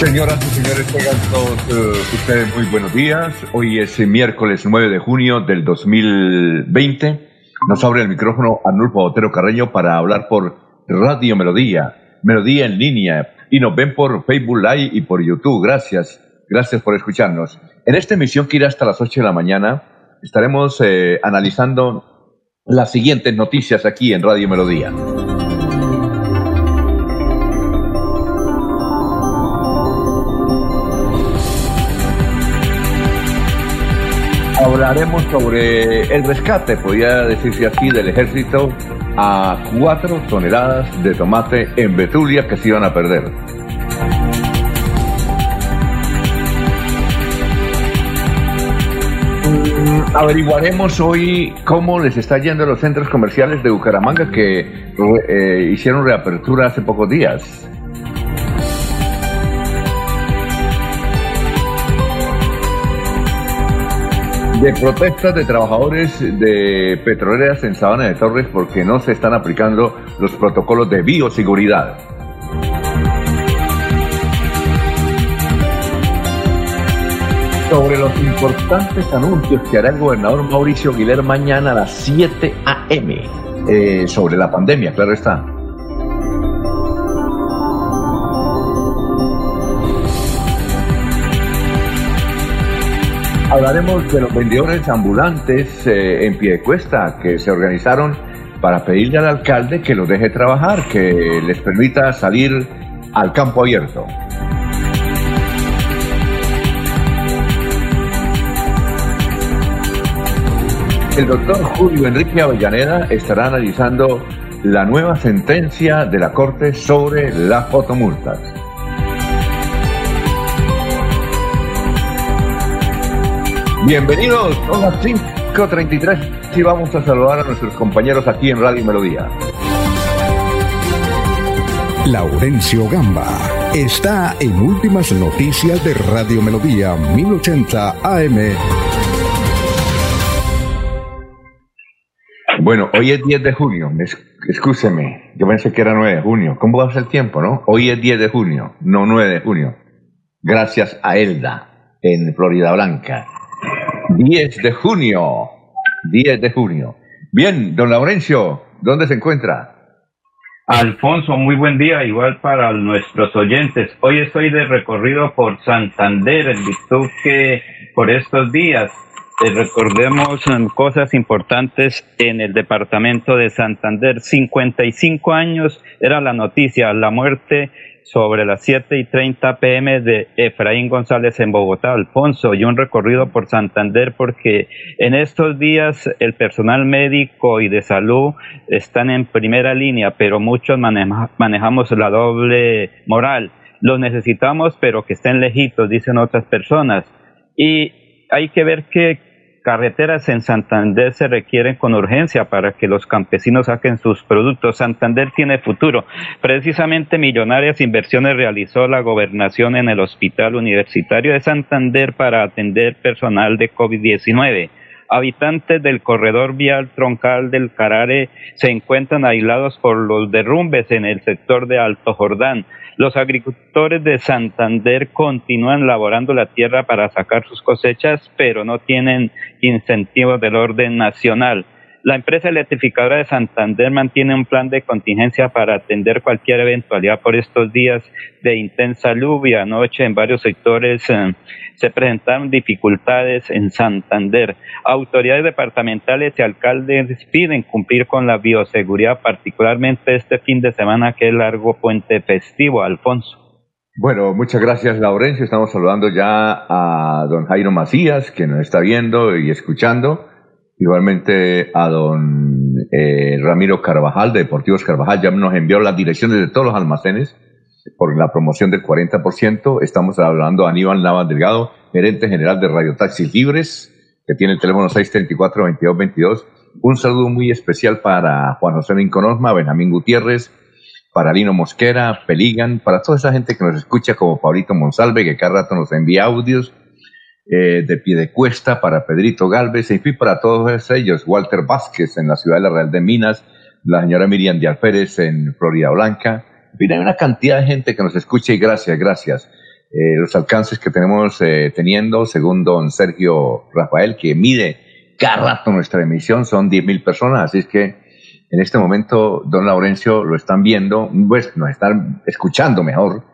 Señoras y señores, todos eh, ustedes muy buenos días. Hoy es miércoles 9 de junio del 2020. Nos abre el micrófono Arnulfo Otero Carreño para hablar por Radio Melodía, Melodía en línea, y nos ven por Facebook Live y por YouTube. Gracias, gracias por escucharnos. En esta emisión que irá hasta las 8 de la mañana, estaremos eh, analizando las siguientes noticias aquí en Radio Melodía. Hablaremos sobre el rescate, podría decirse así, del ejército a cuatro toneladas de tomate en Betulia que se iban a perder. Mm, averiguaremos hoy cómo les está yendo a los centros comerciales de Bucaramanga que eh, hicieron reapertura hace pocos días. De protestas de trabajadores de petroleras en Sabana de Torres porque no se están aplicando los protocolos de bioseguridad. Sobre los importantes anuncios que hará el gobernador Mauricio Aguilar mañana a las 7 a.m. Eh, sobre la pandemia, claro está. Hablaremos de los vendedores ambulantes eh, en pie de cuesta que se organizaron para pedirle al alcalde que los deje trabajar, que les permita salir al campo abierto. El doctor Julio Enrique Avellaneda estará analizando la nueva sentencia de la Corte sobre las fotomultas. Bienvenidos, son las 5.33 y vamos a saludar a nuestros compañeros aquí en Radio Melodía. Laurencio Gamba está en Últimas Noticias de Radio Melodía 1080 AM. Bueno, hoy es 10 de junio, escúcheme, yo pensé que era 9 de junio. ¿Cómo va a ser el tiempo, no? Hoy es 10 de junio, no 9 de junio. Gracias a Elda, en Florida Blanca. 10 de junio. 10 de junio. Bien, don Laurencio, ¿dónde se encuentra? Alfonso, muy buen día, igual para nuestros oyentes. Hoy estoy de recorrido por Santander, en virtud que por estos días eh, recordemos um, cosas importantes en el departamento de Santander. 55 años era la noticia, la muerte sobre las 7 y 30 pm de Efraín González en Bogotá, Alfonso, y un recorrido por Santander porque en estos días el personal médico y de salud están en primera línea, pero muchos manejamos la doble moral. Los necesitamos, pero que estén lejitos, dicen otras personas. Y hay que ver que carreteras en Santander se requieren con urgencia para que los campesinos saquen sus productos. Santander tiene futuro. Precisamente millonarias inversiones realizó la gobernación en el Hospital Universitario de Santander para atender personal de COVID-19 habitantes del corredor vial troncal del Carare se encuentran aislados por los derrumbes en el sector de Alto Jordán. Los agricultores de Santander continúan laborando la tierra para sacar sus cosechas, pero no tienen incentivos del orden nacional. La empresa electrificadora de Santander mantiene un plan de contingencia para atender cualquier eventualidad por estos días de intensa lluvia. Anoche en varios sectores eh, se presentaron dificultades en Santander. Autoridades departamentales y alcaldes piden cumplir con la bioseguridad, particularmente este fin de semana que es largo puente festivo. Alfonso. Bueno, muchas gracias, Laurencio. Estamos saludando ya a don Jairo Macías, que nos está viendo y escuchando. Igualmente a don eh, Ramiro Carvajal, de Deportivos Carvajal, ya nos envió las direcciones de todos los almacenes por la promoción del 40%. Estamos hablando a Aníbal Navas Delgado, gerente general de Radio Taxis Libres, que tiene el teléfono 634-2222. Un saludo muy especial para Juan José Lincoln Benjamín Gutiérrez, para Lino Mosquera, Peligan, para toda esa gente que nos escucha, como Paulito Monsalve, que cada rato nos envía audios, eh, de pie de cuesta, para Pedrito Galvez, y para todos ellos, Walter Vázquez en la ciudad de la Real de Minas, la señora Miriam Díaz en Florida Blanca. Mira, hay una cantidad de gente que nos escucha y gracias, gracias. Eh, los alcances que tenemos eh, teniendo, según don Sergio Rafael, que mide cada rato nuestra emisión, son 10.000 personas, así es que en este momento, don Laurencio, lo están viendo, pues nos están escuchando mejor.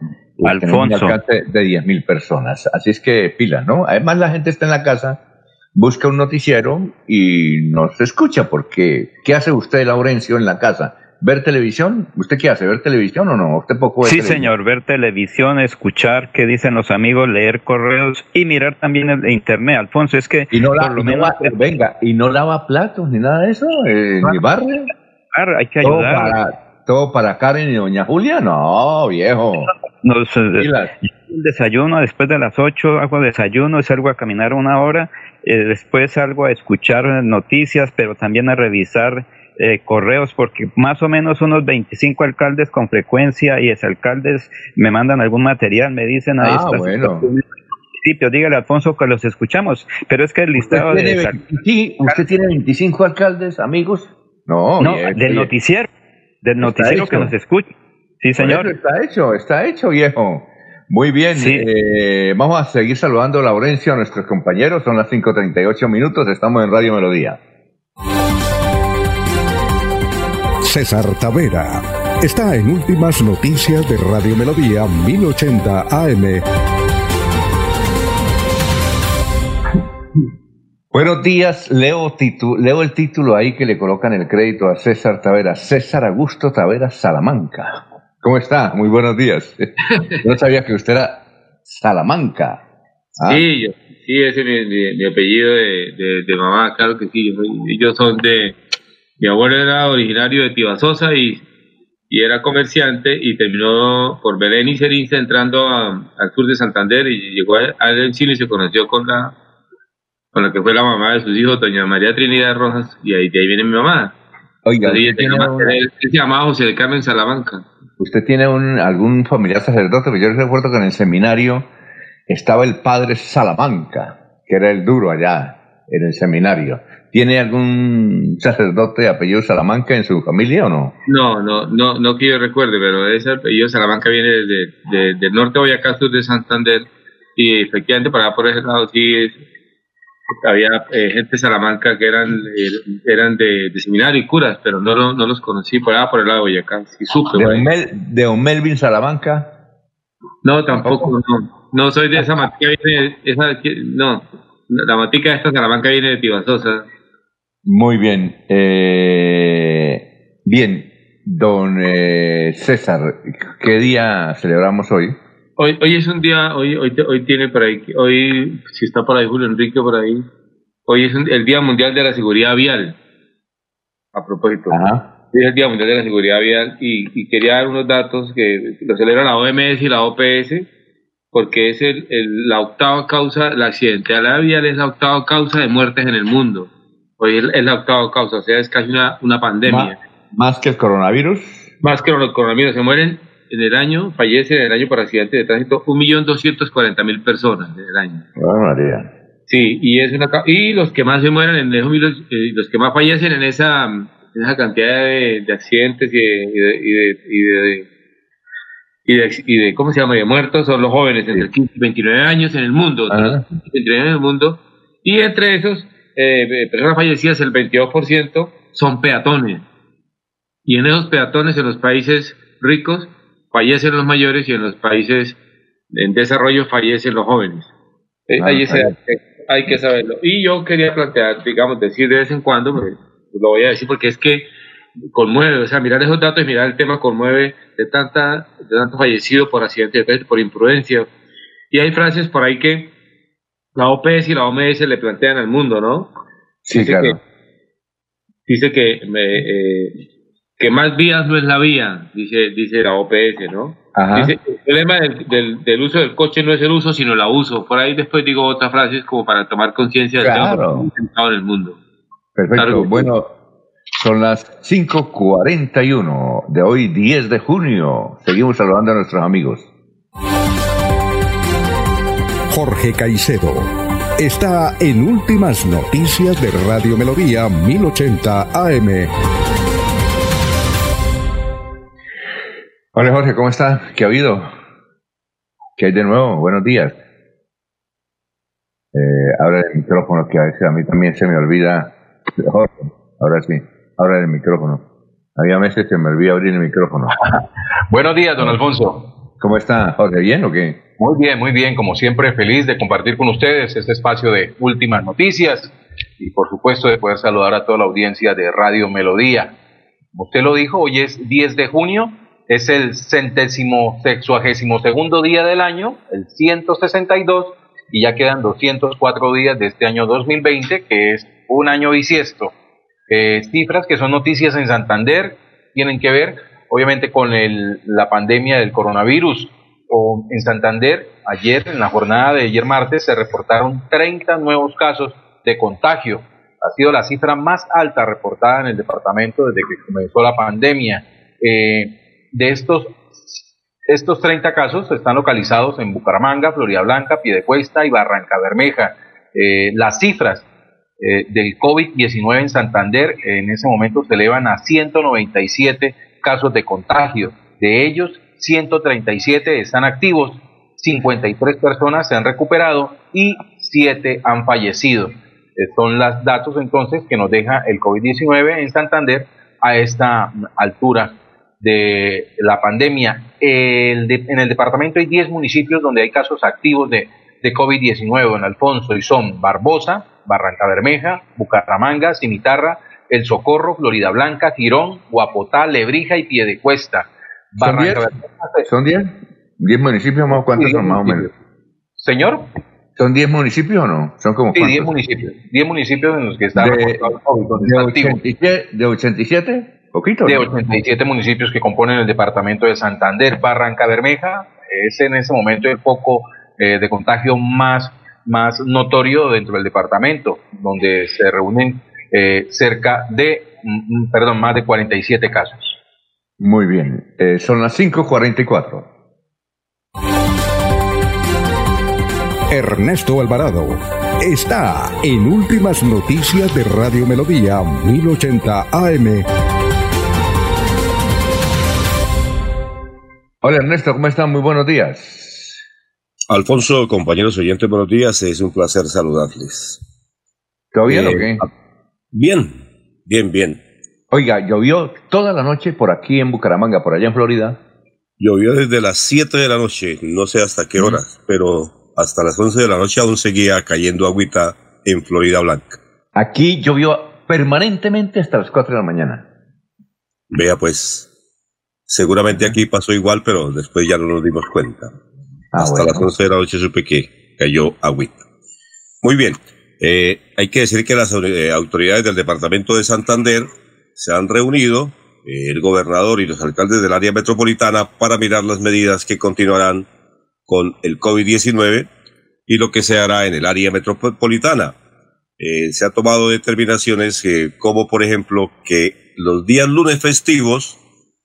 Alfonso. Un de 10 mil personas. Así es que pila, ¿no? Además, la gente está en la casa, busca un noticiero y nos escucha, porque ¿qué hace usted, Laurencio, en la casa? ¿Ver televisión? ¿Usted qué hace? ¿Ver televisión o no? ¿Usted poco Sí, señor, ver televisión, escuchar qué dicen los amigos, leer correos y mirar también el internet. Alfonso, es que... Y no, la, venga, ¿y no lava platos ni nada de eso? Eh, ¿Ni barre? hay que ayudar. ¿Todo para, Karen y doña Julia? No, viejo. Nos, el desayuno después de las 8 hago desayuno, salgo a caminar una hora, eh, después salgo a escuchar noticias, pero también a revisar eh, correos, porque más o menos unos 25 alcaldes con frecuencia y exalcaldes me mandan algún material, me dicen ahí ah, bueno. dígale Alfonso que los escuchamos, pero es que el listado de... sí, ¿Usted tiene 25 alcaldes, amigos? No, del noticiero, del noticiero que nos escucha. Sí, señor. está hecho, está hecho, viejo. Muy bien, eh, vamos a seguir saludando a Laurencio, a nuestros compañeros. Son las 5.38 minutos, estamos en Radio Melodía. César Tavera está en Últimas Noticias de Radio Melodía 1080 AM. Buenos días, leo, leo el título ahí que le colocan el crédito a César Tavera, César Augusto Tavera Salamanca. ¿Cómo está? Muy buenos días. no sabía que usted era Salamanca. ¿Ah? Sí, sí, ese es mi, apellido de, mamá, claro que sí. Ellos son de... Mi abuelo era originario de Tibasosa y, y era comerciante y terminó por Belén y Serince entrando al sur de Santander y llegó a, a Chile y se conoció con la con la que fue la mamá de sus hijos, doña María Trinidad Rojas, y ahí de ahí viene mi mamá. Oiga, él, se llamaba José de Carmen Salamanca. ¿Usted tiene un, algún familiar sacerdote? Porque yo recuerdo que en el seminario estaba el padre Salamanca, que era el duro allá en el seminario. ¿Tiene algún sacerdote de apellido Salamanca en su familia o no? No, no, no, no que yo recuerde, pero ese apellido Salamanca viene desde del norte de Boyacá, sur de Santander, y efectivamente para por ese lado sí es, había eh, gente de Salamanca que eran eh, eran de, seminario y curas, pero no, no los conocí por allá por el lado de Boyacá. ¿De, don Melvin Salamanca? No, tampoco, no. No soy de esa matica, viene, esa, no, la matica de esta Salamanca viene de Tibasosa. Muy bien. Eh, bien, don César, ¿qué día celebramos hoy? Hoy, hoy es un día, hoy, hoy, hoy tiene por ahí, hoy, si está por ahí Julio Enrique por ahí, hoy es el Día Mundial de la Seguridad Vial. A propósito. Ajá. Es el Día Mundial de la Seguridad Vial y, quería dar unos datos que lo celebran la OMS y la OPS, porque es el, la octava causa, la accidentalidad vial es la octava causa de muertes en el mundo. Hoy es, la octava causa, o sea, es casi una, una pandemia. ¿Más que el coronavirus? Más que el coronavirus, se mueren en el año, fallece en el año por accidente de tránsito 1.240.000 personas en el año. Oh, María. Sí, y es una y los que más se mueren en eh, los que más fallecen en esa en esa cantidad de, accidentes y de, y de, y de, y de, y de, ¿cómo se llama? de muertos son los jóvenes entre 15 y 29 años en el mundo, 29 en el mundo, y entre esos eh, personas fallecidas el 22% son peatones. Y en esos peatones, en los países ricos, fallecen los mayores y en los países en desarrollo fallecen los jóvenes. Eh, ah, ahí hay que saberlo. Y yo quería plantear, digamos, decir de vez en cuando, pues, lo voy a decir porque es que conmueve, o sea, mirar esos datos y mirar el tema conmueve de tanta, de tanto fallecido por accidente, por imprudencia. Y hay frases por ahí que la OPS y la OMS le plantean al mundo, ¿no? Sí, dice claro. Que, dice que, eh, que más vías no es la vía, dice, dice la OPS, ¿no? Dice, el problema del, del, uso del coche no es el uso, sino el abuso. Por ahí después digo otras frases como para tomar conciencia del claro. tema en el mundo. Perfecto. bueno, son las 5.41 de hoy, 10 de junio. Seguimos saludando a nuestros amigos. Jorge Caicedo está en Últimas Noticias de Radio Melodía 1080 AM. Hola Jorge, ¿cómo está? ¿Qué ha habido? ¿Qué hay de nuevo? Buenos días. Eh, abre el micrófono que a veces a mí también se me olvida. Jorge, ahora sí. Ahora el micrófono. Había meses que me olvidé abrir el micrófono. Buenos días, don Alfonso. ¿Cómo está, Jorge? ¿Bien o qué? Muy bien, muy bien. Como siempre, feliz de compartir con ustedes este espacio de últimas noticias y, por supuesto, de poder saludar a toda la audiencia de Radio Melodía. Como usted lo dijo, hoy es 10 de junio, es el centésimo sexuagésimo segundo día del año, el 162, y ya quedan 204 días de este año 2020, que es un año bisiesto. Eh, cifras que son noticias en Santander, tienen que ver obviamente con el, la pandemia del coronavirus. En Santander, ayer, en la jornada de ayer martes, se reportaron 30 nuevos casos de contagio. Ha sido la cifra más alta reportada en el departamento desde que comenzó la pandemia. Eh, de estos, estos 30 casos están localizados en Bucaramanga, Florida Blanca, Piedecuesta y Barranca Bermeja. Eh, las cifras eh, del COVID-19 en Santander en ese momento se elevan a 197 casos de contagio. De ellos, 137 están activos, 53 personas se han recuperado y 7 han fallecido. Eh, son los datos entonces que nos deja el COVID-19 en Santander a esta altura de la pandemia. en el departamento hay 10 municipios donde hay casos activos de, de COVID-19 en Alfonso y son Barbosa, Barranca Bermeja, Bucaramanga, Cimitarra, El Socorro, Florida Blanca, Girón, Guapotá, Lebrija y Piedecuesta. Barranca ¿Son 10? ¿10 municipios más cuántos son más o menos? ¿Señor? ¿Son 10 municipios o no? ¿Son como sí, 10 municipios. 10 municipios en los que están de, de, 87, ¿De 87? Poquito. De 87 municipios que componen el departamento de Santander. Barranca Bermeja es en ese momento el foco eh, de contagio más más notorio dentro del departamento, donde se reúnen eh, cerca de, mm, mm, perdón, más de 47 casos. Muy bien, eh, son las 5.44. Ernesto Alvarado está en Últimas Noticias de Radio Melodía 1080 AM. Hola Ernesto, ¿cómo están? Muy buenos días. Alfonso, compañeros oyentes, buenos días. Es un placer saludarles. ¿Todo bien o eh, qué? Bien, bien, bien. Oiga, llovió toda la noche por aquí en Bucaramanga, por allá en Florida. Llovió desde las 7 de la noche, no sé hasta qué horas, pero hasta las 11 de la noche aún seguía cayendo agüita en Florida Blanca. Aquí llovió permanentemente hasta las 4 de la mañana. Vea pues, seguramente aquí pasó igual, pero después ya no nos dimos cuenta. Ah, Hasta las 11 de la noche supe que cayó agüita. Muy bien. Eh, hay que decir que las eh, autoridades del departamento de Santander se han reunido, eh, el gobernador y los alcaldes del área metropolitana, para mirar las medidas que continuarán con el COVID-19 y lo que se hará en el área metropolitana. se han tomado determinaciones como, por ejemplo, que los días lunes festivos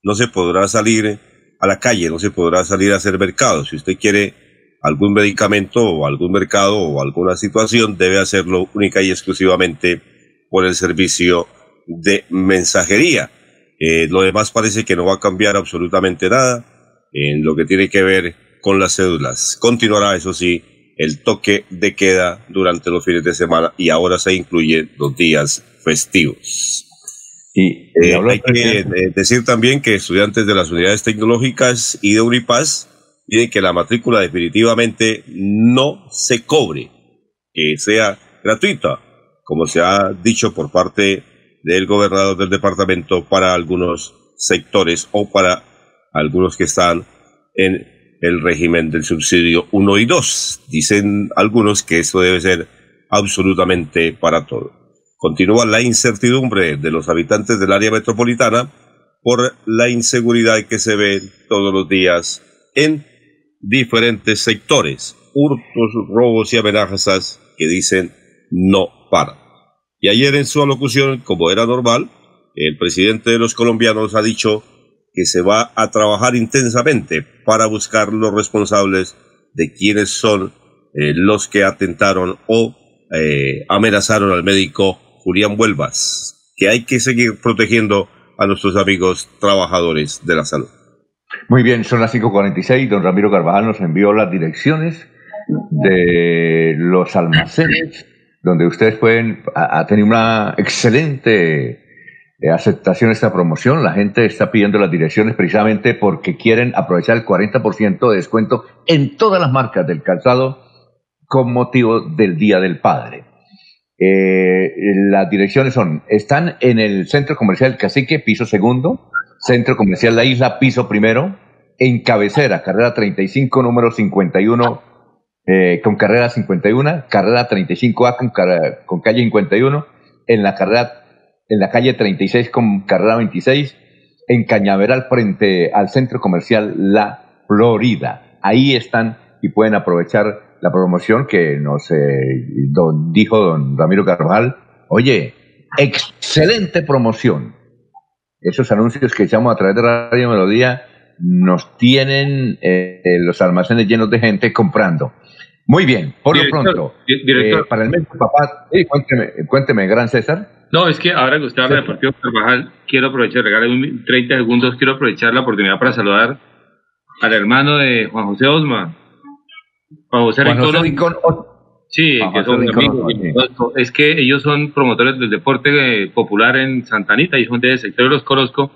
no se podrá salir a la calle, no se podrá salir a hacer mercado. Si usted quiere algún medicamento o algún mercado o alguna situación, debe hacerlo única y exclusivamente por el servicio de mensajería. Eh, lo demás parece que no va a cambiar absolutamente nada en lo que tiene que ver con las cédulas. Continuará, eso sí, el toque de queda durante los fines de semana y ahora se incluyen los días festivos. Y, eh, hay que decir también que estudiantes de las unidades tecnológicas y de Unipaz piden que la matrícula definitivamente no se cobre, que sea gratuita, como se ha dicho por parte del gobernador del departamento para algunos sectores o para algunos que están en el régimen del subsidio 1 y 2. Dicen algunos que esto debe ser absolutamente para todo. Continúa la incertidumbre de los habitantes del área metropolitana por la inseguridad que se ve todos los días en diferentes sectores, hurtos, robos y amenazas que dicen no paran. Y ayer en su alocución, como era normal, el presidente de los colombianos ha dicho que se va a trabajar intensamente para buscar los responsables de quienes son eh, los que atentaron o eh, amenazaron al médico Julián Huelvas, que hay que seguir protegiendo a nuestros amigos trabajadores de la salud. Muy bien, son las 5.46. Don Ramiro Carvajal nos envió las direcciones de los almacenes donde ustedes pueden, ha, tenido una excelente eh, aceptación esta promoción. La gente está pidiendo las direcciones precisamente porque quieren aprovechar el 40% de descuento en todas las marcas del calzado con motivo del Día del Padre. Eh, las direcciones son, están en el Centro Comercial Cacique, piso segundo, Centro Comercial La Isla, piso primero, en cabecera, carrera 35, número 51, eh, con carrera 51, carrera 35A con, con calle 51, en la carrera en la calle 36 con carrera 26, en Cañaveral frente al centro comercial La Florida. Ahí están y pueden aprovechar la promoción que nos eh, dijo don Ramiro Carvajal. Oye, excelente promoción. Esos anuncios que echamos a través de Radio Melodía nos tienen eh, los almacenes llenos de gente comprando. Muy bien, por lo pronto, eh, para el mes papá, cuénteme, cuénteme, gran César. No, es que ahora que usted habla de Partido Carvajal, quiero aprovechar, regalarle 30 segundos, quiero aprovechar la oportunidad para saludar al hermano de Juan José Osma, Juan José, Rincón. Sí, que son amigos. Es que ellos son promotores del deporte eh, popular en Santanita y son del sector de los conozco.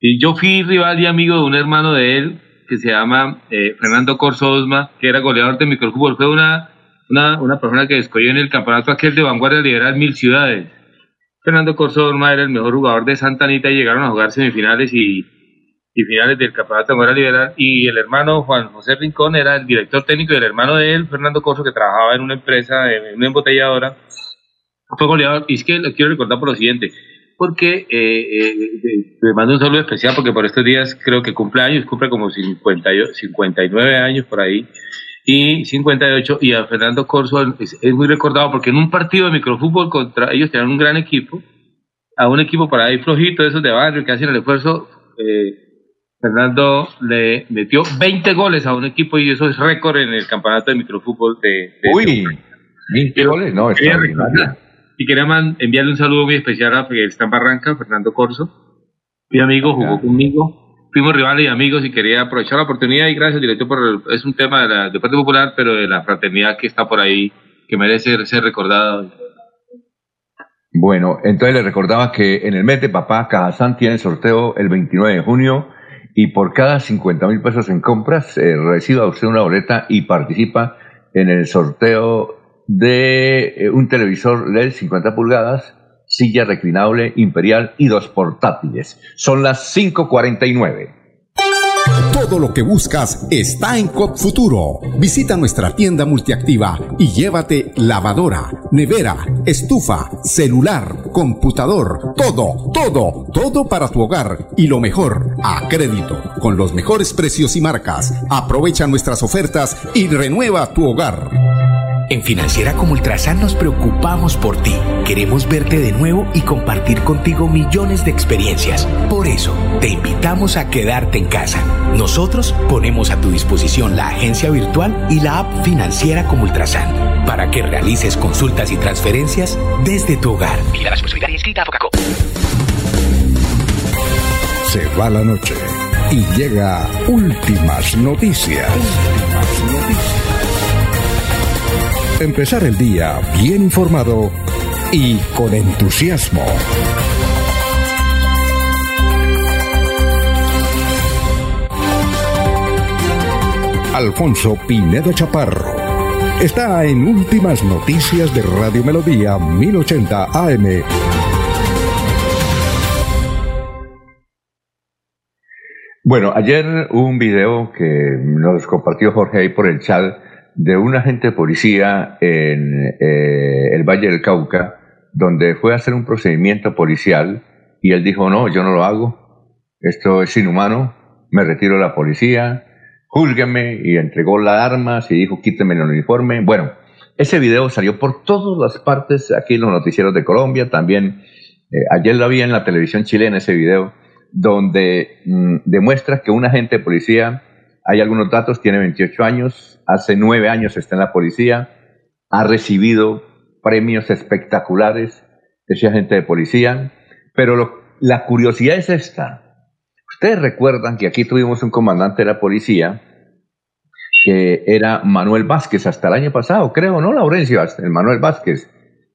Y yo fui rival y amigo de un hermano de él que se llama eh, Fernando Corso Osma, que era goleador de microfútbol. Fue una, una, una persona que escogió en el campeonato aquel de vanguardia liberal mil ciudades. Fernando Corso Osma era el mejor jugador de Santa Anita y llegaron a jugar semifinales y y finales del campeonato de Guerra Liberal, y el hermano Juan José Rincón era el director técnico y el hermano de él, Fernando Corso, que trabajaba en una empresa, en una embotelladora, fue goleador, y es que lo quiero recordar por lo siguiente, porque eh, eh, le mando un saludo especial porque por estos días creo que cumple años, cumple como 50, 59 años por ahí, y 58, y a Fernando Corso es, muy recordado porque en un partido de microfútbol contra ellos tenían un gran equipo, a un equipo por ahí flojito, esos de barrio que hacen el esfuerzo, eh, Fernando le metió 20 goles a un equipo y eso es récord en el campeonato de microfútbol de... Uy, 20 goles, no, es Y quería enviarle un saludo muy especial a está en Barranca, Fernando Corso. Mi amigo jugó conmigo. Fuimos rivales y amigos y quería aprovechar la oportunidad y gracias, director, por es un tema de la, deporte popular, pero de la fraternidad que está por ahí, que merece ser recordado. Bueno, entonces le recordaba que en el mes de Papá Cajazán tiene sorteo el 29 de junio y por cada 50 mil pesos en compras eh, reciba usted una boleta y participa en el sorteo de eh, un televisor LED 50 pulgadas, silla reclinable imperial y dos portátiles. Son las 5.49. Todo lo que buscas está en COP Futuro. Visita nuestra tienda multiactiva y llévate lavadora, nevera, estufa, celular, computador, todo, todo, todo para tu hogar y lo mejor, a crédito, con los mejores precios y marcas. Aprovecha nuestras ofertas y renueva tu hogar. En Financiera como Ultrasan nos preocupamos por ti. Queremos verte de nuevo y compartir contigo millones de experiencias. Por eso, te invitamos a quedarte en casa. Nosotros ponemos a tu disposición la agencia virtual y la app Financiera como Ultrasan para que realices consultas y transferencias desde tu hogar. Mira la inscrita a Se va la noche y llega últimas noticias. Últimas noticias Empezar el día bien informado y con entusiasmo. Alfonso Pinedo Chaparro está en Últimas Noticias de Radio Melodía 1080 AM. Bueno, ayer un video que nos compartió Jorge ahí por el chat de un agente de policía en eh, el Valle del Cauca, donde fue a hacer un procedimiento policial y él dijo, no, yo no lo hago, esto es inhumano, me retiro de la policía, júzgueme y entregó las armas y dijo, quíteme el uniforme. Bueno, ese video salió por todas las partes, aquí en los noticieros de Colombia, también eh, ayer lo vi en la televisión chilena ese video, donde mm, demuestra que un agente de policía, hay algunos datos, tiene 28 años, hace nueve años está en la policía, ha recibido premios espectaculares, ese agente de policía, pero la curiosidad es esta. Ustedes recuerdan que aquí tuvimos un comandante de la policía que era Manuel Vázquez hasta el año pasado, creo, ¿no, Laurencio? El Manuel Vázquez.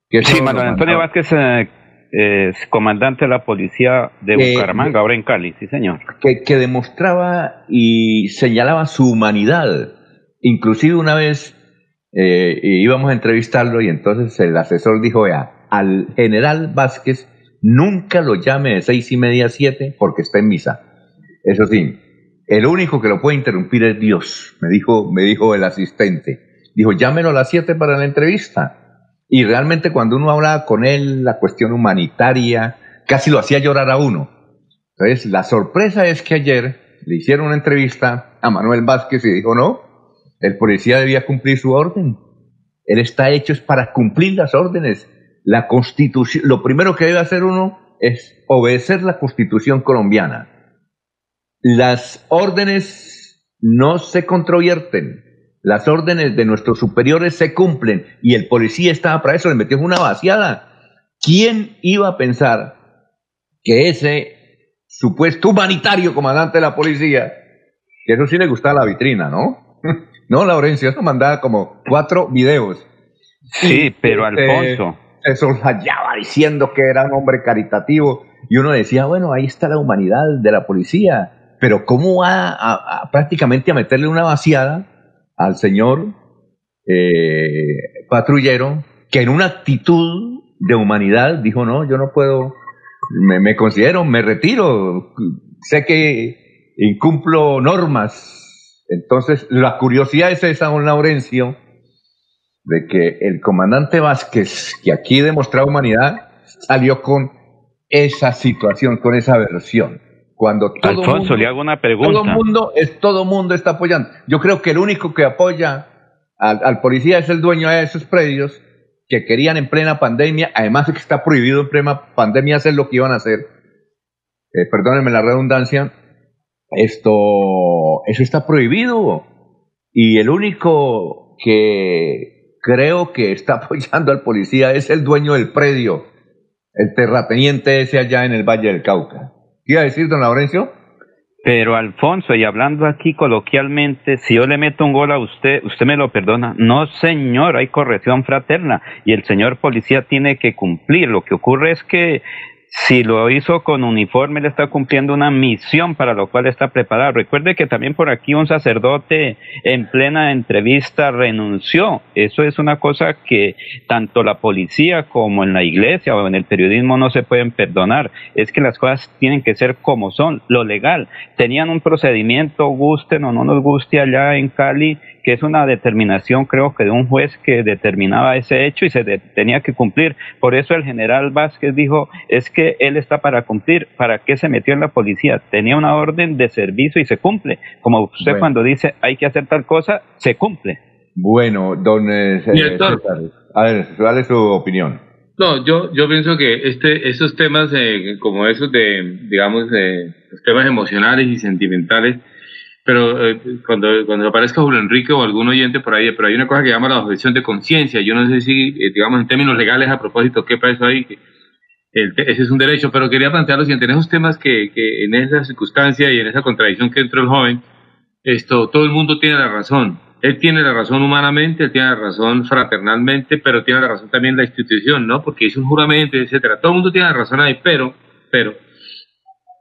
Que sí, Manuel Antonio Vázquez eh, es comandante de la policía de Bucaramanga, ahora en Cali, sí, señor. Que, que demostraba y señalaba su humanidad. Inclusive una vez eh, íbamos a entrevistarlo y entonces el asesor dijo, vea, al general Vázquez Nunca lo llame de seis y media a siete porque está en misa. Eso sí, el único que lo puede interrumpir es Dios, me dijo, me dijo el asistente. Dijo, llámelo a las siete para la entrevista. Y realmente cuando uno hablaba con él, la cuestión humanitaria, casi lo hacía llorar a uno. Entonces, la sorpresa es que ayer le hicieron una entrevista a Manuel Vázquez y dijo, no, el policía debía cumplir su orden. Él está hecho para cumplir las órdenes la constitución, lo primero que debe hacer uno es obedecer la constitución colombiana. Las órdenes no se controvierten, las órdenes de nuestros superiores se cumplen y el policía estaba para eso, le metió una vaciada. ¿Quién iba a pensar que ese supuesto humanitario comandante de la policía, que eso sí le gustaba la vitrina, ¿no? no, Laurencio, eso mandaba como cuatro videos. Sí, pero este, Alfonso se soslayaba diciendo que era un hombre caritativo y uno decía, bueno, ahí está la humanidad de la policía, pero ¿cómo va a, prácticamente a meterle una vaciada al señor eh, patrullero que en una actitud de humanidad dijo, no, yo no puedo, me, me considero, me retiro, sé que incumplo normas. Entonces, la curiosidad es esa, don Laurencio, de que el comandante Vázquez, que aquí demostrado humanidad, salió con esa situación, con esa versión. Cuando todo Alfonso, mundo, le hago una pregunta. Todo mundo, es, todo mundo está apoyando. Yo creo que el único que apoya al, policía es el dueño de esos predios que querían en plena pandemia, además de que está prohibido en plena pandemia hacer lo que iban a hacer. Eh, perdónenme la redundancia. Esto, eso está prohibido. Y el único que creo que está apoyando al policía es el dueño del predio, el terrateniente ese allá en el Valle del Cauca. ¿Qué iba a decir, don Laurencio? Pero Alfonso, y hablando aquí coloquialmente, si yo le meto un gol a usted, usted me lo perdona. No, señor, hay corrección fraterna y el señor policía tiene que cumplir. Lo que ocurre es que si lo hizo con uniforme, le está cumpliendo una misión para lo cual está preparado. Recuerde que también por aquí un sacerdote en plena entrevista renunció. Eso es una cosa que tanto la policía como en la iglesia o en el periodismo no se pueden perdonar. Es que las cosas tienen que ser como son, lo legal. Tenían un procedimiento, gusten o no nos guste allá en Cali, que es una determinación, creo que de un juez que determinaba ese hecho y se tenía que cumplir. Por eso el general Vázquez dijo, es que él está para cumplir, ¿para qué se metió en la policía? Tenía una orden de servicio y se cumple. Como usted cuando dice hay que hacer tal cosa, se cumple. Bueno, don eh, a ver, ¿cuál es su opinión? No, yo, yo pienso que este, esos temas, eh, como esos de, digamos, de los temas emocionales y sentimentales, pero eh, cuando, cuando aparezca Julio Enrique o algún oyente por ahí, pero hay una cosa que llama la objeción de conciencia. Yo no sé si, eh, digamos, en términos legales a propósito, qué pasa ahí, que ese es un derecho, pero quería plantearlo si en esos temas que, que en esa circunstancia y en esa contradicción que entró el joven, esto, todo el mundo tiene la razón. Él tiene la razón humanamente, él tiene la razón fraternalmente, pero tiene la razón también la institución, ¿no? Porque hizo un juramento, etcétera. Todo el mundo tiene la razón ahí, pero, pero,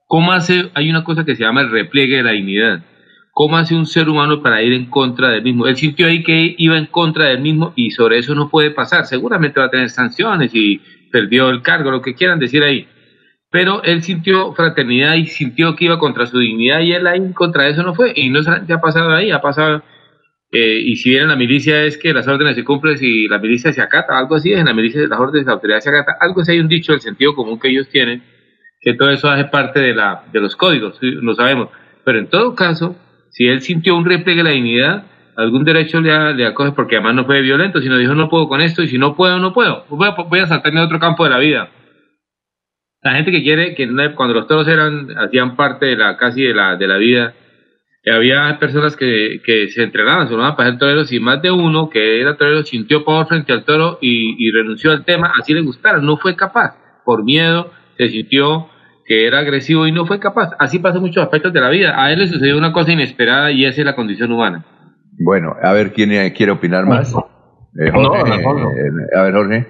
¿cómo hace? Hay una cosa que se llama el repliegue de la dignidad ¿Cómo hace un ser humano para ir en contra del mismo? Él sintió ahí que iba en contra del mismo y sobre eso no puede pasar. Seguramente va a tener sanciones y perdió el cargo, lo que quieran decir ahí. Pero él sintió fraternidad y sintió que iba contra su dignidad y él ahí contra eso no fue. Y no solamente ha pasado ahí, ha pasado eh, y si bien en la milicia es que las órdenes se cumplen si la milicia se acata, algo así es, en la milicia las órdenes de la autoridad se acata, algo así hay un dicho del sentido común que ellos tienen, que todo eso hace parte de, la, de los códigos, lo sabemos. Pero en todo caso, si él sintió un repliegue de la dignidad, algún derecho le, le acoge, porque además no fue violento, sino dijo no puedo con esto, y si no puedo, no puedo, voy a, voy a saltarme a otro campo de la vida. La gente que quiere, que cuando los toros eran, hacían parte de la, casi de la, de la vida, había personas que, que se entrenaban, se para ser toreros y más de uno que era torero sintió poder frente al toro y, renunció al tema, así le gustara, no fue capaz, por miedo, se sintió que era agresivo y no fue capaz. Así pasa en muchos aspectos de la vida. A él le sucedió una cosa inesperada y esa es la condición humana. Bueno, a ver quién quiere opinar más. Eh, no, eh, a ver, Jorge.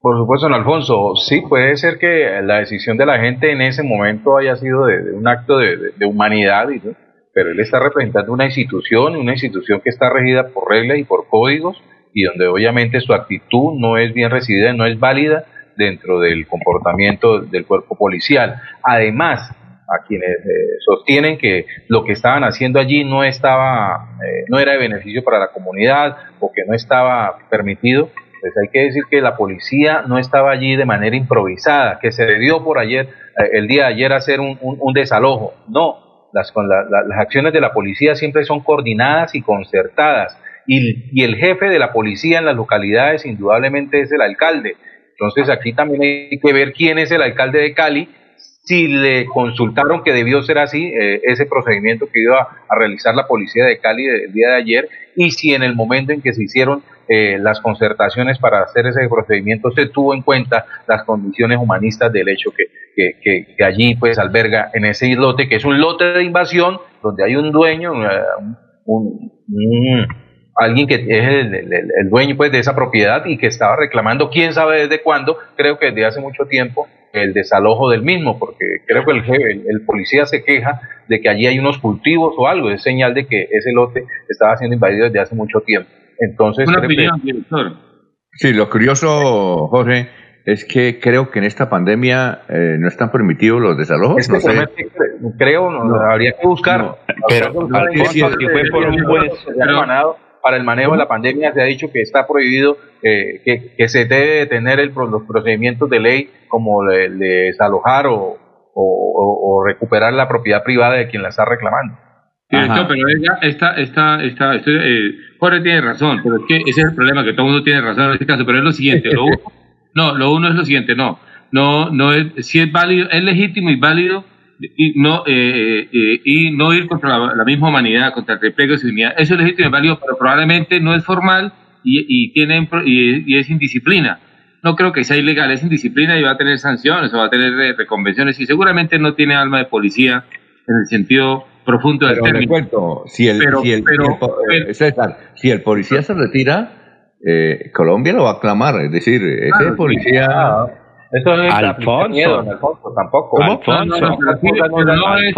Por supuesto, don Alfonso, sí, puede ser que la decisión de la gente en ese momento haya sido de, un acto de, de humanidad, ¿no? pero él está representando una institución, una institución que está regida por reglas y por códigos y donde obviamente su actitud no es bien recibida, no es válida dentro del comportamiento del cuerpo policial. Además, a quienes eh, sostienen que lo que estaban haciendo allí no estaba, eh, no era de beneficio para la comunidad o que no estaba permitido, pues hay que decir que la policía no estaba allí de manera improvisada, que se dio por ayer, eh, el día de ayer hacer un, desalojo. No, las, con las acciones de la policía siempre son coordinadas y concertadas. Y, el jefe de la policía en las localidades indudablemente es el alcalde. Entonces aquí también hay que ver quién es el alcalde de Cali, si le consultaron que debió ser así, eh, ese procedimiento que iba a realizar la policía de Cali el día de ayer, y si en el momento en que se hicieron eh, las concertaciones para hacer ese procedimiento se tuvo en cuenta las condiciones humanistas del hecho que, que, allí pues alberga en ese lote, que es un lote de invasión donde hay un dueño, un, alguien que es el, dueño pues de esa propiedad y que estaba reclamando quién sabe desde cuándo, creo que desde hace mucho tiempo, el desalojo del mismo, porque creo que el, el, policía se queja de que allí hay unos cultivos o algo, es señal de que ese lote estaba siendo invadido desde hace mucho tiempo. Entonces, Sí, lo curioso, Jorge, es que creo que en esta pandemia eh, no están permitidos los desalojos. no sé. creo, no, habría que buscar. pero, fue por un para el manejo de la pandemia se ha dicho que está prohibido eh, que, se debe tener el, los procedimientos de ley como de, desalojar o, o, recuperar la propiedad privada de quien la está reclamando. Sí, pero ella, esta, esta, esta, eh, Jorge tiene razón, pero es que ese es el problema, que todo el mundo tiene razón en este caso, pero es lo siguiente, lo uno, no, lo uno es lo siguiente, no, no, no es, si es válido, es legítimo y válido y no, eh, eh, y no ir contra la, misma humanidad, contra el repliegue de su dignidad, eso es legítimo y válido, pero probablemente no es formal y, y, tiene, y, es indisciplina. No creo que sea ilegal, es indisciplina y va a tener sanciones o va a tener reconvenciones y seguramente no tiene alma de policía en el sentido profundo del pero término. si el, si, el, si el policía se retira, eh, Colombia lo va a aclamar, es decir, ese ah, policía... Alfonso. tampoco. Alfonso. pero, no es,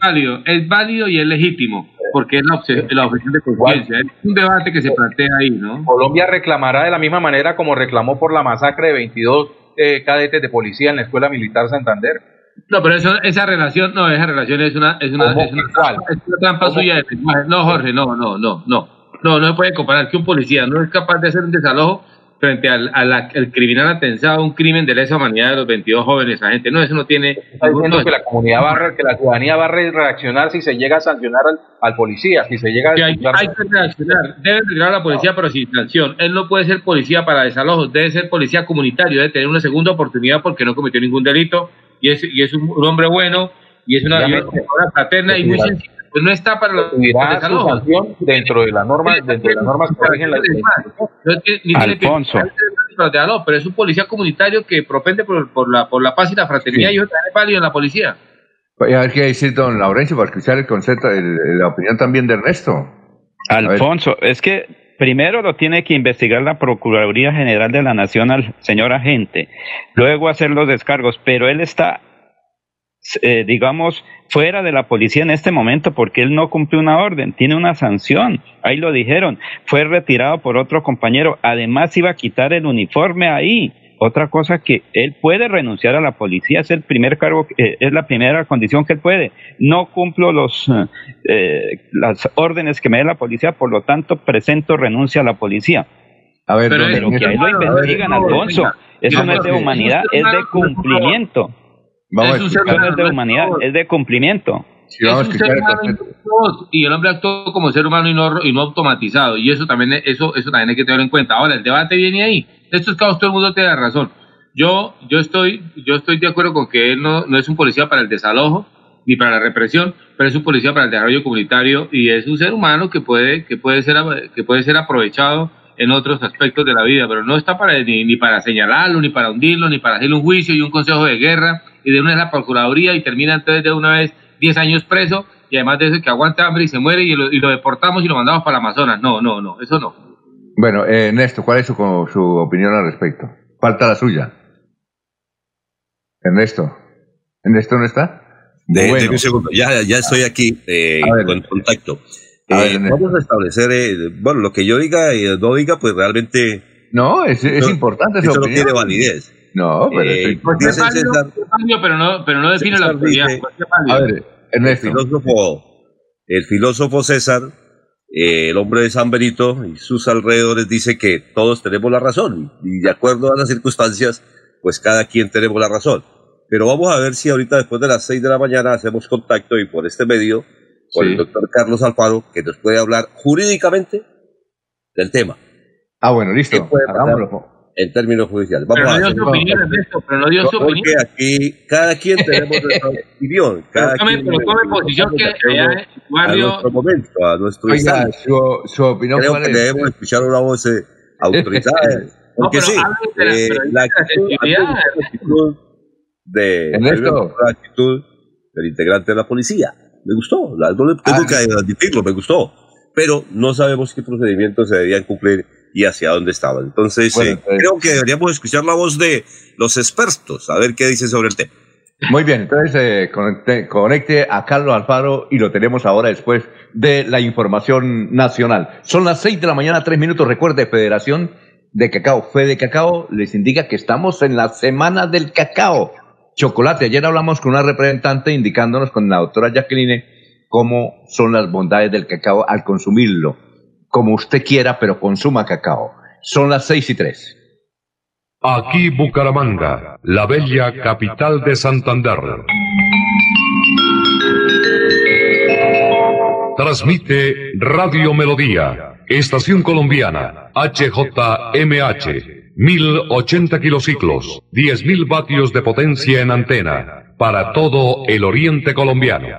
válido. Es válido y es legítimo, porque es la, la objeción de conciencia. Es un debate que se plantea ahí, ¿no? Colombia reclamará de la misma manera como reclamó por la masacre de 22 eh, cadetes de policía en la Escuela Militar Santander. No, pero eso, esa relación, no, esa relación es una, es una, es una, es una trampa suya de No, Jorge, no, no, no, no. No, no se puede comparar que un policía no es capaz de hacer un desalojo frente al, al, criminal atensado un crimen de lesa humanidad de los 22 jóvenes, esa gente. No, eso no tiene... Está diciendo que la comunidad va que la ciudadanía va a reaccionar si se llega a sancionar al, policía, si se llega a... hay, hay, que reaccionar, debe retirar a la policía pero sin sanción. Él no puede ser policía para desalojos, debe ser policía comunitario, debe tener una segunda oportunidad porque no cometió ningún delito. Y es, y es un, hombre bueno y es una, persona fraterna y muy sencilla. Pues no está para los sanción dentro de las normas dentro de las normas que rigen la Alfonso. pero es un policía comunitario que propende por, por la por la paz y la fraternidad y yo también válido en la policía. A ver qué dice don Laurencio para escuchar el concepto la opinión también de Ernesto. Alfonso es que primero lo tiene que investigar la Procuraduría General de la Nación al señor agente, luego hacer los descargos, pero él está eh, digamos, fuera de la policía en este momento porque él no cumplió una orden, tiene una sanción, ahí lo dijeron, fue retirado por otro compañero, además iba a quitar el uniforme ahí. Otra cosa que él puede renunciar a la policía, es el primer cargo, eh, es la primera condición que él puede. No cumplo los eh, las órdenes que me dé la policía, por lo tanto presento renuncia a la policía. A ver, pero, que ahí lo investigan, Alfonso. Eso no es de humanidad, es de cumplimiento. Vamos eso no es de humanidad, es de cumplimiento. y el hombre actuó como ser humano y no, y no automatizado. Y eso también, eso, eso también hay que tenerlo en cuenta. Ahora, el debate viene ahí. Estos casos todo el mundo tiene razón. Yo, yo, estoy, yo estoy de acuerdo con que él no, no es un policía para el desalojo ni para la represión, pero es un policía para el desarrollo comunitario y es un ser humano que puede, que puede, ser, que puede ser aprovechado en otros aspectos de la vida, pero no está para ni, ni, para señalarlo, ni para hundirlo, ni para hacerle un juicio y un consejo de guerra, y de una vez la Procuraduría y termina entonces de una vez 10 años preso, y además de eso que aguanta hambre y se muere y lo, y lo deportamos y lo mandamos para el Amazonas. No, no, no, eso no. Bueno, eh, Ernesto, ¿cuál es su, su opinión al respecto? Falta la suya. Ernesto. ¿Ernesto no está? De, un segundo, ya, ya estoy aquí eh, con contacto. Eh, vamos a establecer, eh, bueno, lo que yo diga y no diga, pues realmente... No, es, es importante eso. no tiene validez. No, pero, eh, pero no, pero no define la autoridad. a ver, el filósofo, el filósofo César, eh, el hombre de San Benito y sus alrededores dice que todos tenemos la razón y de acuerdo a las circunstancias, pues cada quien tenemos la razón. Pero vamos a ver si ahorita después de las seis de la mañana hacemos contacto y por este medio con el doctor Carlos Alfaro, que nos puede hablar jurídicamente del tema. Ah, bueno, listo. En términos judiciales. Vamos pero no dio su opinión esto, pero no dio su opinión. Porque aquí cada quien tenemos nuestra opinión. Cada pero quien pero tome posición que a nuestro momento, a nuestro Oiga, su, su, opinión Creo que debemos escuchar una voz eh, autorizada. Porque no, sí, eh, la actitud, de, la actitud del integrante de la policía me gustó, tengo ah, que admitirlo, me gustó, pero no sabemos qué procedimientos se debían cumplir y hacia dónde estaban. Entonces, eh, creo que deberíamos escuchar la voz de los expertos, a ver qué dicen sobre el tema. Muy bien, entonces eh, conecte, conecte, a Carlos Alfaro y lo tenemos ahora después de la información nacional. Son las seis de la mañana, tres minutos. Recuerde, Federación de Cacao, Fe de Cacao, les indica que estamos en la semana del cacao chocolate. Ayer hablamos con una representante indicándonos con la doctora Jacqueline cómo son las bondades del cacao al consumirlo. Como usted quiera, pero consuma cacao. Son las seis y tres. Aquí Bucaramanga, la bella capital de Santander. Transmite Radio Melodía, Estación Colombiana, HJMH. 1080 kilociclos, 10.000 vatios de potencia en antena, para todo el oriente colombiano.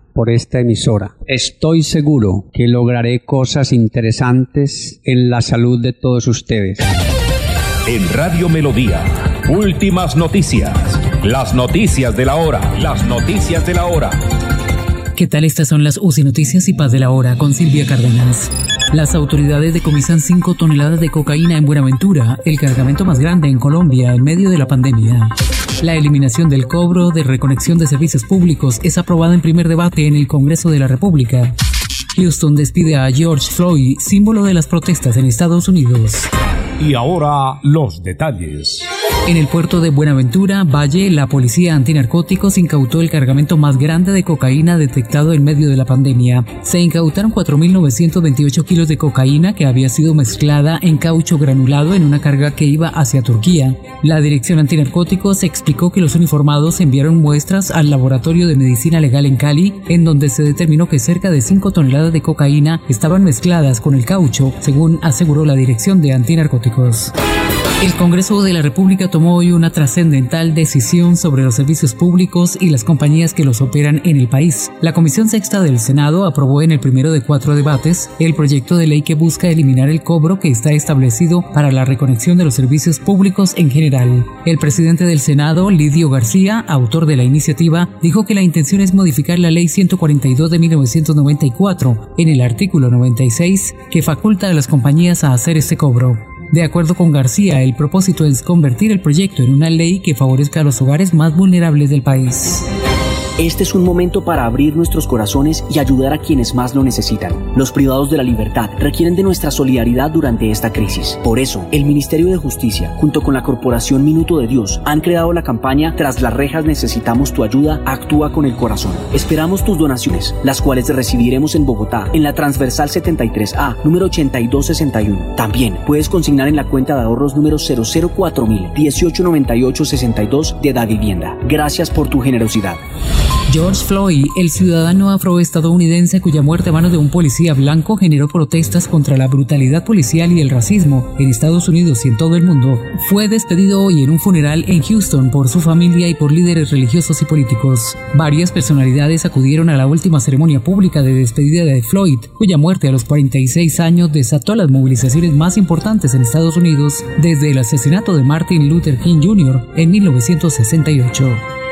por esta emisora. Estoy seguro que lograré cosas interesantes en la salud de todos ustedes. En Radio Melodía, últimas noticias. Las noticias de la hora. Las noticias de la hora. ¿Qué tal? Estas son las UCI Noticias y Paz de la Hora con Silvia Cárdenas. Las autoridades decomisan 5 toneladas de cocaína en Buenaventura, el cargamento más grande en Colombia en medio de la pandemia. La eliminación del cobro de reconexión de servicios públicos es aprobada en primer debate en el Congreso de la República. Houston despide a George Floyd, símbolo de las protestas en Estados Unidos. Y ahora los detalles. En el puerto de Buenaventura, Valle, la policía antinarcóticos incautó el cargamento más grande de cocaína detectado en medio de la pandemia. Se incautaron 4.928 kilos de cocaína que había sido mezclada en caucho granulado en una carga que iba hacia Turquía. La Dirección Antinarcóticos explicó que los uniformados enviaron muestras al Laboratorio de Medicina Legal en Cali, en donde se determinó que cerca de 5 toneladas de cocaína estaban mezcladas con el caucho, según aseguró la Dirección de Antinarcóticos. El Congreso de la República tomó hoy una trascendental decisión sobre los servicios públicos y las compañías que los operan en el país. La Comisión Sexta del Senado aprobó en el primero de cuatro debates el proyecto de ley que busca eliminar el cobro que está establecido para la reconexión de los servicios públicos en general. El presidente del Senado, Lidio García, autor de la iniciativa, dijo que la intención es modificar la ley 142 de 1994 en el artículo 96 que faculta a las compañías a hacer este cobro. De acuerdo con García, el propósito es convertir el proyecto en una ley que favorezca a los hogares más vulnerables del país. Este es un momento para abrir nuestros corazones y ayudar a quienes más lo necesitan. Los privados de la libertad requieren de nuestra solidaridad durante esta crisis. Por eso, el Ministerio de Justicia, junto con la Corporación Minuto de Dios, han creado la campaña Tras las rejas necesitamos tu ayuda, actúa con el corazón. Esperamos tus donaciones, las cuales recibiremos en Bogotá, en la transversal 73A, número 8261. También puedes consignar en la cuenta de ahorros número 004000 189862 de Da Vivienda. Gracias por tu generosidad. George Floyd, el ciudadano afroestadounidense cuya muerte a manos de un policía blanco generó protestas contra la brutalidad policial y el racismo en Estados Unidos y en todo el mundo, fue despedido hoy en un funeral en Houston por su familia y por líderes religiosos y políticos. Varias personalidades acudieron a la última ceremonia pública de despedida de Floyd, cuya muerte a los 46 años desató las movilizaciones más importantes en Estados Unidos desde el asesinato de Martin Luther King Jr. en 1968.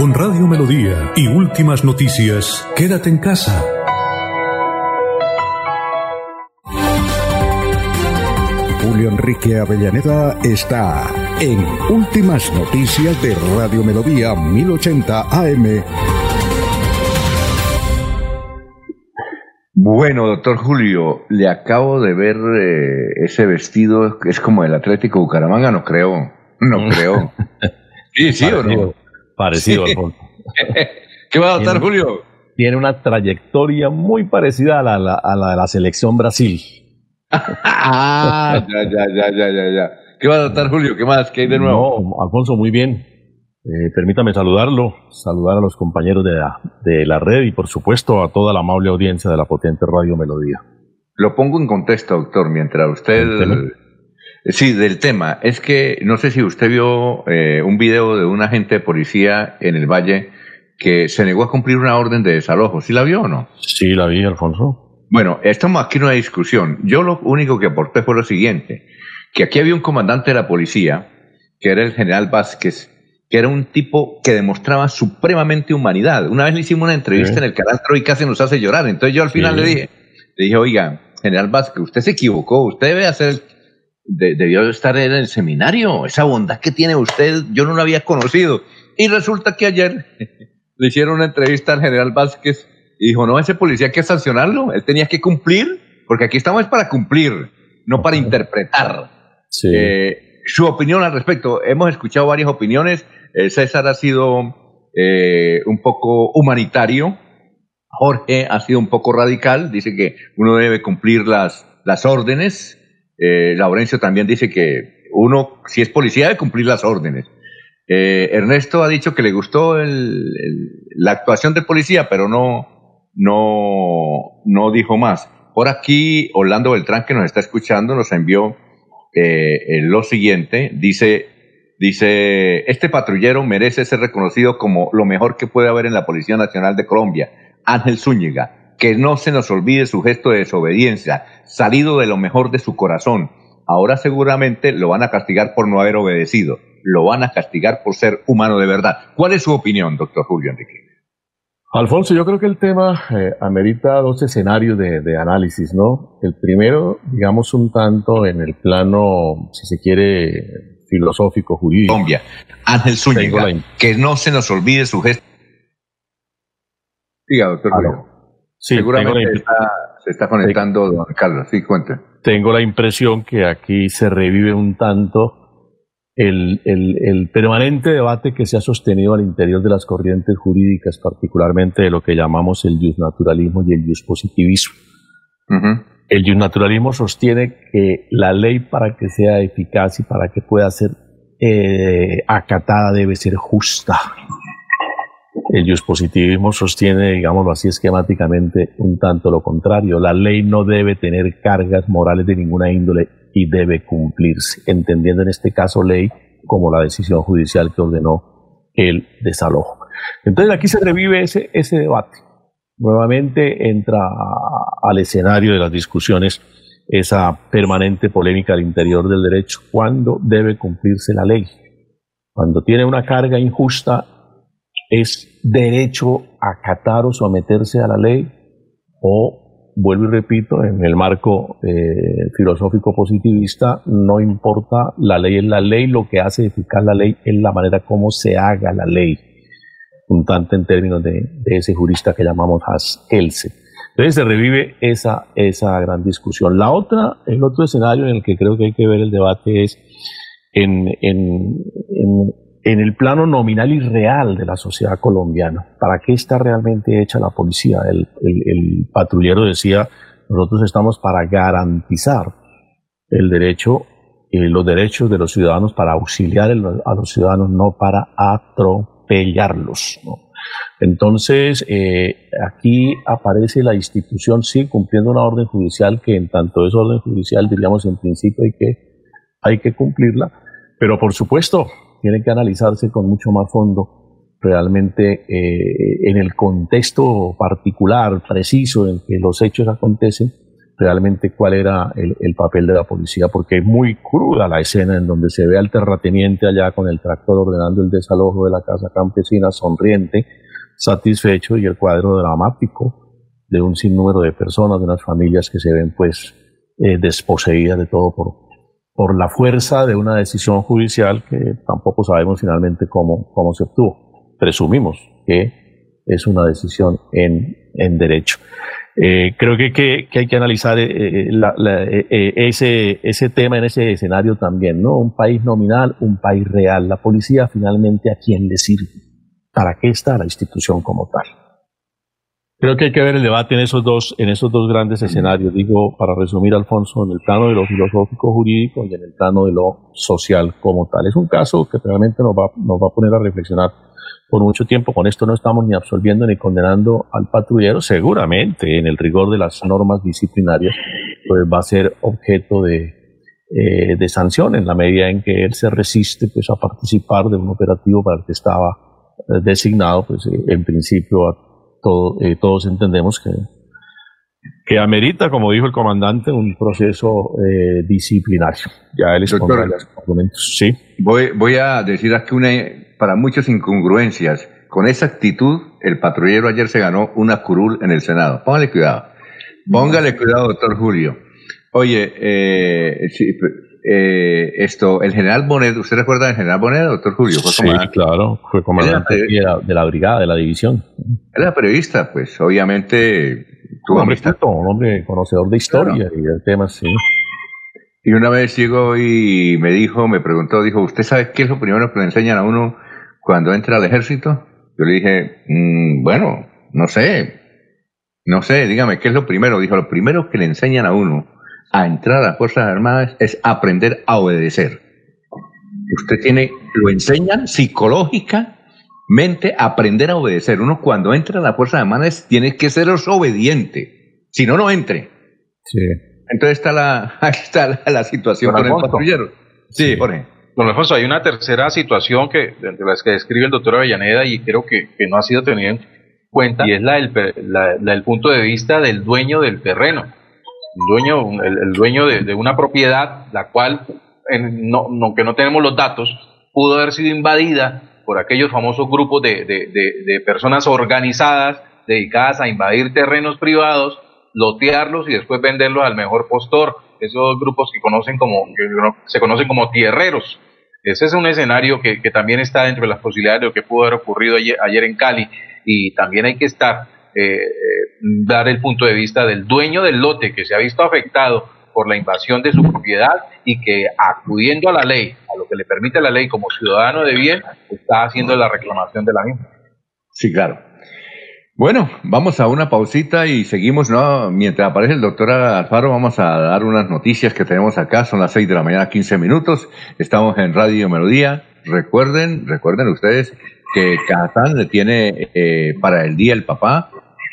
Con Radio Melodía y últimas noticias, quédate en casa. Julio Enrique Avellaneda está en Últimas Noticias de Radio Melodía 1080 AM. Bueno, doctor Julio, le acabo de ver eh, ese vestido, es como el Atlético Bucaramanga, no creo, no creo. Sí, sí o no. Parecido, Alfonso. ¿Qué va a adoptar, Julio? Tiene una trayectoria muy parecida a la, a la de la selección Brasil. ah, ya, ya, ya, ya, ya, ya. ¿Qué va a adoptar, Julio? ¿Qué más? ¿Qué hay de nuevo? No, Alfonso, muy bien. Eh, permítame saludarlo, saludar a los compañeros de la, de la red y, por supuesto, a toda la amable audiencia de la potente Radio Melodía. Lo pongo en contexto, doctor, mientras usted Sí, del tema. Es que no sé si usted vio eh, un video de un agente de policía en el Valle que se negó a cumplir una orden de desalojo. ¿Sí la vio o no? Sí, la vi, Alfonso. Bueno, estamos aquí en una discusión. Yo lo único que aporté fue lo siguiente, que aquí había un comandante de la policía, que era el general Vázquez, que era un tipo que demostraba supremamente humanidad. Una vez le hicimos una entrevista en el canal Troy y casi nos hace llorar. Entonces yo al final le dije, le dije, oiga, general Vázquez, usted se equivocó, usted debe hacer debió estar en el seminario. Esa bondad que tiene usted, yo no la había conocido. Y resulta que ayer le hicieron una entrevista al general Vázquez y dijo, no, ese policía hay que sancionarlo, él tenía que cumplir, porque aquí estamos para cumplir, no para interpretar. Eh, su opinión al respecto, hemos escuchado varias opiniones, eh, César ha sido eh, un poco humanitario, Jorge ha sido un poco radical, dice que uno debe cumplir las, las órdenes, eh, Laurencio también dice que uno, si es policía, debe cumplir las órdenes. Eh, Ernesto ha dicho que le gustó la actuación del policía, pero no, no, no dijo más. Por aquí, Orlando Beltrán, que nos está escuchando, nos envió eh, lo siguiente. Dice, dice, este patrullero merece ser reconocido como lo mejor que puede haber en la Policía Nacional de Colombia. Ángel Zúñiga que no se nos olvide su gesto de desobediencia, salido de lo mejor de su corazón. Ahora seguramente lo van a castigar por no haber obedecido. lo van a castigar por ser humano de verdad. ¿Cuál es su opinión, doctor Julio Enrique? Alfonso, yo creo que el tema eh, amerita dos escenarios de, análisis, ¿no? El primero, digamos, un tanto en el plano, si se quiere, filosófico, jurídico. Colombia. Ángel Zúñiga, que no se nos olvide su gesto. Diga, doctor Julio. Sí, Seguramente se está conectando don Carlos, sí, cuente. Tengo la impresión que aquí se revive un tanto el, el, permanente debate que se ha sostenido al interior de las corrientes jurídicas, particularmente de lo que llamamos el naturalismo y el positivismo. El El naturalismo sostiene que la ley para que sea eficaz y para que pueda ser eh, acatada debe ser justa. El positivismo sostiene, digámoslo así esquemáticamente, un tanto lo contrario. La ley no debe tener cargas morales de ninguna índole y debe cumplirse, entendiendo en este caso ley como la decisión judicial que ordenó el desalojo. Entonces aquí se revive ese, ese debate. Nuevamente entra al escenario de las discusiones esa permanente polémica al interior del derecho. ¿Cuándo debe cumplirse la ley? Cuando tiene una carga injusta, ¿es derecho acatar o someterse a la ley? ¿O vuelvo y repito, en el marco eh, filosófico positivista, no importa, la ley es la ley, lo que hace eficaz la ley es la manera como se haga la ley, un tanto en términos de, ese jurista que llamamos Has Else. Entonces se revive esa, esa gran discusión. La otra, el otro escenario en el que creo que hay que ver el debate es en, en en el plano nominal y real de la sociedad colombiana. ¿Para qué está realmente hecha la policía? El, patrullero decía, nosotros estamos para garantizar el derecho, eh, los derechos de los ciudadanos, para auxiliar a los ciudadanos, no para atropellarlos. Entonces, eh, aquí aparece la institución, sí, cumpliendo una orden judicial que en tanto es orden judicial, diríamos en principio hay que, hay que cumplirla, pero por supuesto, tiene que analizarse con mucho más fondo realmente eh, en el contexto particular, preciso en que los hechos acontecen, realmente cuál era el, papel de la policía, porque es muy cruda la escena en donde se ve al terrateniente allá con el tractor ordenando el desalojo de la casa campesina, sonriente, satisfecho, y el cuadro dramático de un sinnúmero de personas, de unas familias que se ven pues eh, desposeídas de todo por, por la fuerza de una decisión judicial que tampoco sabemos finalmente cómo, cómo se obtuvo. Presumimos que es una decisión en, en derecho. Eh, creo que, que, hay que analizar eh, eh, ese, ese tema en ese escenario también, ¿no? Un país nominal, un país real. La policía finalmente a quién le sirve, para qué está la institución como tal. Creo que hay que ver el debate en esos dos, en esos dos grandes escenarios. Digo, para resumir, Alfonso, en el plano de lo filosófico jurídico y en el plano de lo social como tal. Es un caso que realmente nos va, nos va a poner a reflexionar por mucho tiempo. Con esto no estamos ni absolviendo ni condenando al patrullero. Seguramente, en el rigor de las normas disciplinarias, pues va a ser objeto de, eh, de sanción en la medida en que él se resiste pues, a participar de un operativo para el que estaba eh, designado, pues eh, en principio a eh, todos entendemos que, que amerita, como dijo el comandante, un proceso eh, disciplinario. Ya él expondrá los argumentos. Sí. Voy, voy a decir aquí una, para muchas incongruencias. Con esa actitud, el patrullero ayer se ganó una curul en el Senado. Póngale cuidado. Póngale cuidado, doctor Julio. Oye, eh, eh, esto, el general Bonet, ¿usted recuerda del general Bonet, doctor Julio? sí, claro, fue comandante de la, de la, brigada, de la división. Era periodista, pues obviamente tuvo un hombre un hombre conocedor de historia y de temas, sí. Y una vez llegó y me dijo, me preguntó, dijo, ¿usted sabe qué es lo primero que le enseñan a uno cuando entra al ejército? Yo le dije, mm, bueno, no sé, no sé, dígame, ¿qué es lo primero? Dijo, lo primero que le enseñan a uno a entrar a las Fuerzas Armadas es aprender a obedecer. Usted tiene, lo enseñan psicológicamente aprender a obedecer. Uno cuando entra a las Fuerzas Armadas tiene que ser obediente. Si no, no entre. Sí. Entonces está la, está la, situación con el patrullero. Sí, Jorge. Don Alfonso, hay una tercera situación que, de las que describe el doctor Avellaneda y creo que, no ha sido tenida en cuenta, y es la la del punto de vista del dueño del terreno dueño, el, dueño de, una propiedad, la cual, no, aunque no tenemos los datos, pudo haber sido invadida por aquellos famosos grupos de, de, personas organizadas dedicadas a invadir terrenos privados, lotearlos y después venderlos al mejor postor. Esos grupos que, conocen como, que se conocen como tierreros. Ese es un escenario que, también está dentro de las posibilidades de lo que pudo haber ocurrido ayer, en Cali y también hay que estar, eh, eh, dar el punto de vista del dueño del lote que se ha visto afectado por la invasión de su propiedad y que acudiendo a la ley, a lo que le permite la ley como ciudadano de bien, está haciendo la reclamación de la misma. Sí, claro. Bueno, vamos a una pausita y seguimos, ¿no? Mientras aparece el doctor Alfaro, vamos a dar unas noticias que tenemos acá. Son las 6 de la mañana, 15 minutos. Estamos en Radio Melodía. Recuerden, recuerden ustedes que Catán le tiene eh, para el Día del Papá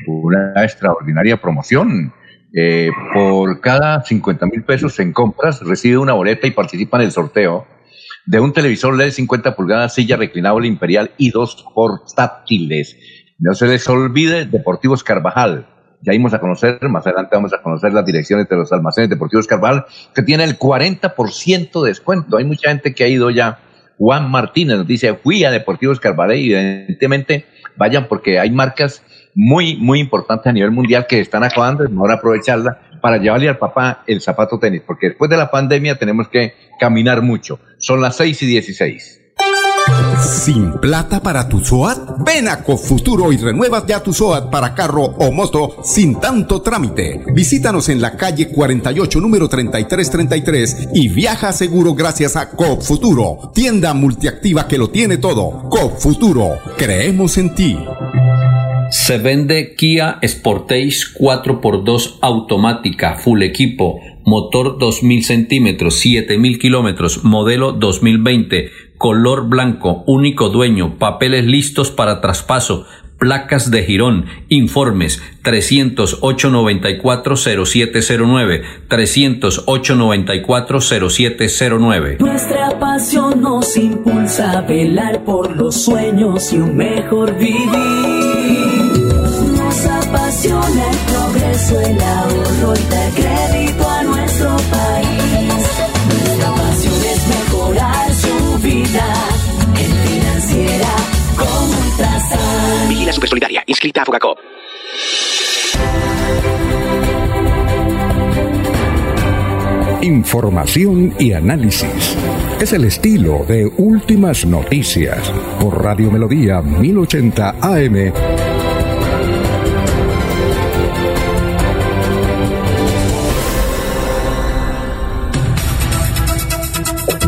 una extraordinaria promoción. Eh, por cada 50 mil pesos en compras, recibe una boleta y participa en el sorteo de un televisor LED 50 pulgadas, silla reclinable imperial y dos portátiles. No se les olvide Deportivos Carvajal. Ya íbamos a conocer, más adelante vamos a conocer las direcciones de los almacenes Deportivos Carvajal, que tiene el 40% de descuento. Hay mucha gente que ha ido ya. Juan Martínez nos dice, fui a Deportivos Carvajal y evidentemente vayan porque hay marcas muy, muy importantes a nivel mundial que están acabando, es mejor aprovecharla para llevarle al papá el zapato tenis, porque después de la pandemia tenemos que caminar mucho. Son las 6 y 16. ¿Sin plata para tu SOAT? Ven a Cofuturo y renuevas ya tu SOAT para carro o moto sin tanto trámite. Visítanos en la calle 48, número 3333 y viaja seguro gracias a Cofuturo, tienda multiactiva que lo tiene todo. Cofuturo, creemos en ti. Se vende Kia Sportage 4x2 automática, full equipo, motor 2000 centímetros, 7000 kilómetros, modelo 2020, color blanco, único dueño, papeles listos para traspaso, placas de Girón, informes 308 94 0709, 308 94 0709. Nuestra pasión nos impulsa a velar por los sueños y un mejor vivir apasiona el progreso, el ahorro y dar Supersolidaria, inscrita a Fugacop. Información y análisis. Es el estilo de Últimas Noticias por Radio Melodía 1080 AM.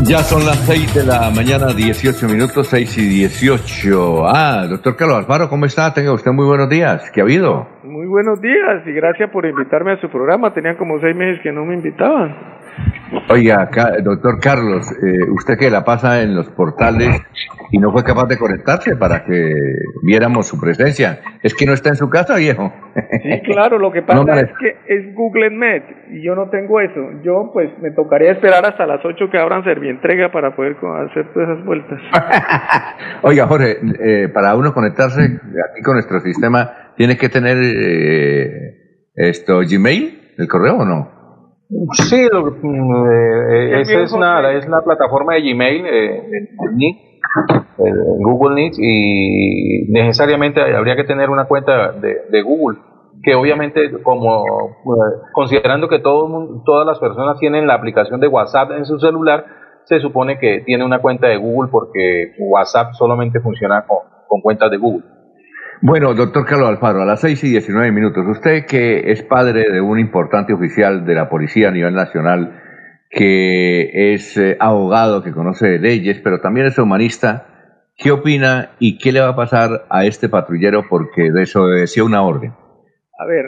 Ya son las 6 de la mañana, 18 minutos, 6 y 18. Ah, doctor Carlos Alfaro, ¿cómo está? Tenga usted muy buenos días. ¿Qué ha habido? Muy buenos días y gracias por invitarme a su programa. Tenían como seis meses que no me invitaban. Oiga, doctor Carlos, eh, usted que la pasa en los portales y no fue capaz de conectarse para que viéramos su presencia. ¿Es que no está en su casa, viejo? Sí, claro, lo que pasa es que es Google Met y yo no tengo eso. Yo pues me tocaría esperar hasta las 8 que abran Servientrega para poder hacer todas esas vueltas. Oiga, Jorge, eh, para uno conectarse aquí con nuestro sistema, ¿tiene que tener eh, esto Gmail, el correo o no? Sí, mm, eh, es, una, es la plataforma de Gmail, eh, Google Needs, y necesariamente habría que tener una cuenta de, Google, que obviamente como eh, considerando que todo, todas las personas tienen la aplicación de WhatsApp en su celular, se supone que tiene una cuenta de Google porque WhatsApp solamente funciona con cuentas de Google. Bueno, doctor Carlos Alfaro, a las 6 y 19 minutos, usted que es padre de un importante oficial de la policía a nivel nacional, que es eh, abogado, que conoce leyes, pero también es humanista, ¿qué opina y qué le va a pasar a este patrullero porque desobedeció una orden? A ver,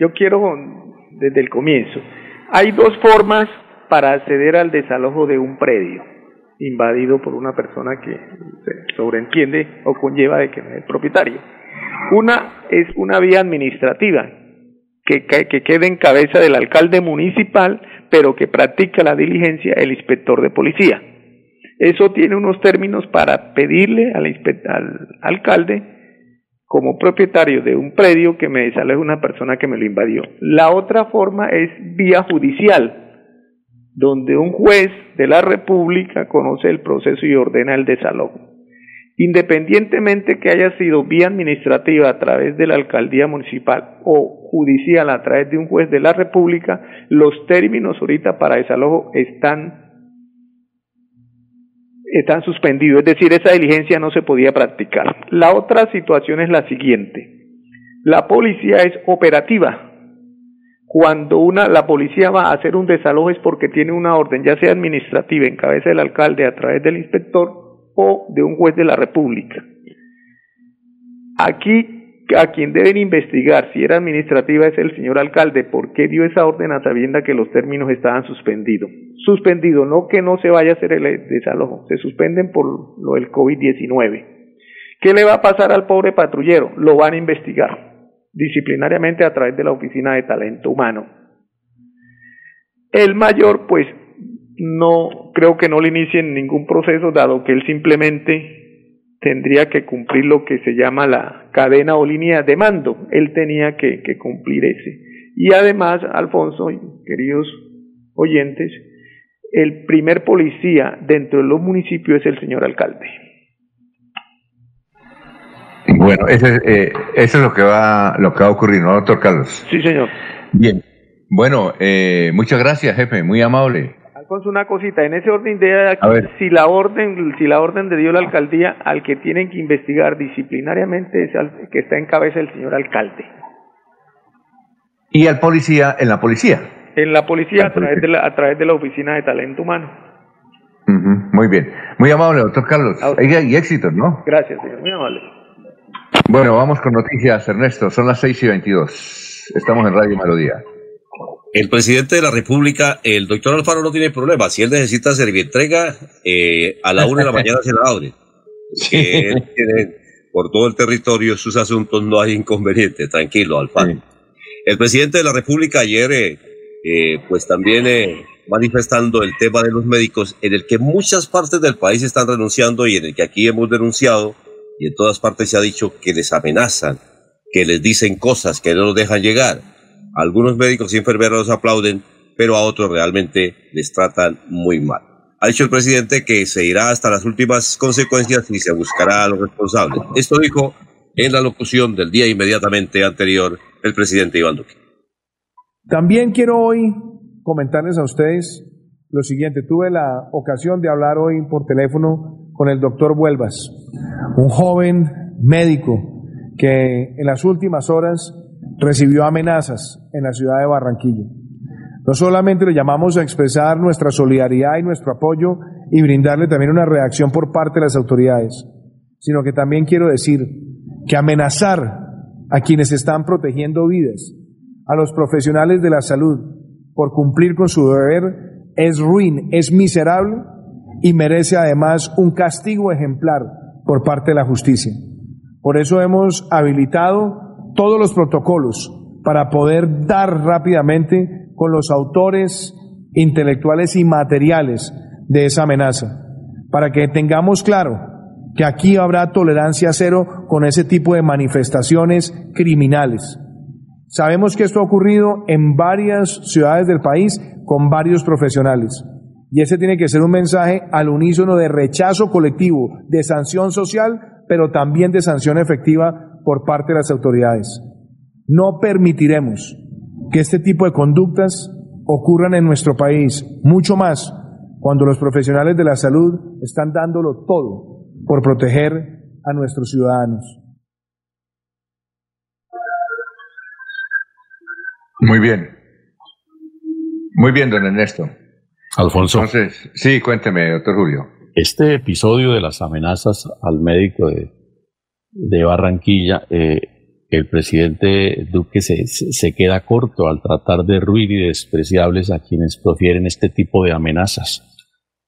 yo quiero desde el comienzo. Hay dos formas para acceder al desalojo de un predio invadido por una persona que se sobreentiende o conlleva de que no es propietario. Una es una vía administrativa, que, que quede en cabeza del alcalde municipal, pero que practica la diligencia el inspector de policía. Eso tiene unos términos para pedirle al, al alcalde como propietario de un predio que me desaloje una persona que me lo invadió. La otra forma es vía judicial. donde un juez de la República conoce el proceso y ordena el desalojo. Independientemente que haya sido vía administrativa a través de la alcaldía municipal o judicial a través de un juez de la República, los términos ahorita para desalojo están están suspendidos, es decir, esa diligencia no se podía practicar. La otra situación es la siguiente. La policía es operativa, cuando una, la policía va a hacer un desalojo es porque tiene una orden, ya sea administrativa en cabeza del alcalde a través del inspector o de un juez de la República. Aquí a quien deben investigar si era administrativa es el señor alcalde, ¿por qué dio esa orden a sabienda que los términos estaban suspendidos? Suspendido, no que no se vaya a hacer el desalojo, se suspenden por lo del COVID-19. ¿Qué le va a pasar al pobre patrullero? Lo van a investigar disciplinariamente a través de la Oficina de Talento Humano. El mayor, pues, no creo que no le inicien ningún proceso, dado que él simplemente tendría que cumplir lo que se llama la cadena o línea de mando. Él tenía que, que cumplir ese. Y además, Alfonso, queridos oyentes, el primer policía dentro de los municipios es el señor alcalde. Bueno, ese, eh, eso es lo que va lo que va a ocurrir, ¿no, doctor Carlos? Sí, señor. Bien. Bueno, eh, muchas gracias, jefe, muy amable. Alfonso, una cosita, en ese orden de aquí, si la orden, si la orden de dio la alcaldía, al que tienen que investigar disciplinariamente es al que está en cabeza el señor alcalde. ¿Y al policía en la policía? En la policía, a través, de la, a través de la oficina de talento humano. muy bien. Muy amable, doctor Carlos. Y, y éxitos, ¿no? Gracias, señor. Muy amable. Bueno, vamos con noticias, Ernesto. Son las 6 y 22. Estamos en Radio Melodía. El presidente de la República, el doctor Alfaro, no tiene problema. Si él necesita servientrega, eh, a la una de la mañana se la abre. por todo el territorio sus asuntos, no hay inconveniente. Tranquilo, Alfaro. El presidente de la República ayer, eh, eh, pues también manifestando el tema de los médicos, en el que muchas partes del país están renunciando y en el que aquí hemos denunciado y en todas partes se ha dicho que les amenazan, que les dicen cosas, que no los dejan llegar. Algunos médicos y enfermeros aplauden, pero a otros realmente les tratan muy mal. Ha dicho el presidente que se irá hasta las últimas consecuencias y se buscará a los responsables. Esto dijo en la locución del día inmediatamente anterior el presidente Iván Duque. También quiero hoy comentarles a ustedes lo siguiente. Tuve la ocasión de hablar hoy por teléfono con el doctor Vuelvas, un joven médico que en las últimas horas recibió amenazas en la ciudad de Barranquilla. No solamente le llamamos a expresar nuestra solidaridad y nuestro apoyo y brindarle también una reacción por parte de las autoridades, sino que también quiero decir que amenazar a quienes están protegiendo vidas, a los profesionales de la salud, por cumplir con su deber, es ruin, es miserable y merece además un castigo ejemplar por parte de la justicia. Por eso hemos habilitado todos los protocolos para poder dar rápidamente con los autores intelectuales y materiales de esa amenaza, para que tengamos claro que aquí habrá tolerancia cero con ese tipo de manifestaciones criminales. Sabemos que esto ha ocurrido en varias ciudades del país con varios profesionales. Y ese tiene que ser un mensaje al unísono de rechazo colectivo, de sanción social, pero también de sanción efectiva por parte de las autoridades. No permitiremos que este tipo de conductas ocurran en nuestro país, mucho más cuando los profesionales de la salud están dándolo todo por proteger a nuestros ciudadanos. Muy bien. Muy bien, don Ernesto. Alfonso. Entonces, sí, cuénteme, doctor Julio. Este episodio de las amenazas al médico de, de Barranquilla, eh, el presidente Duque se, se, queda corto al tratar de ruir y despreciables a quienes profieren este tipo de amenazas.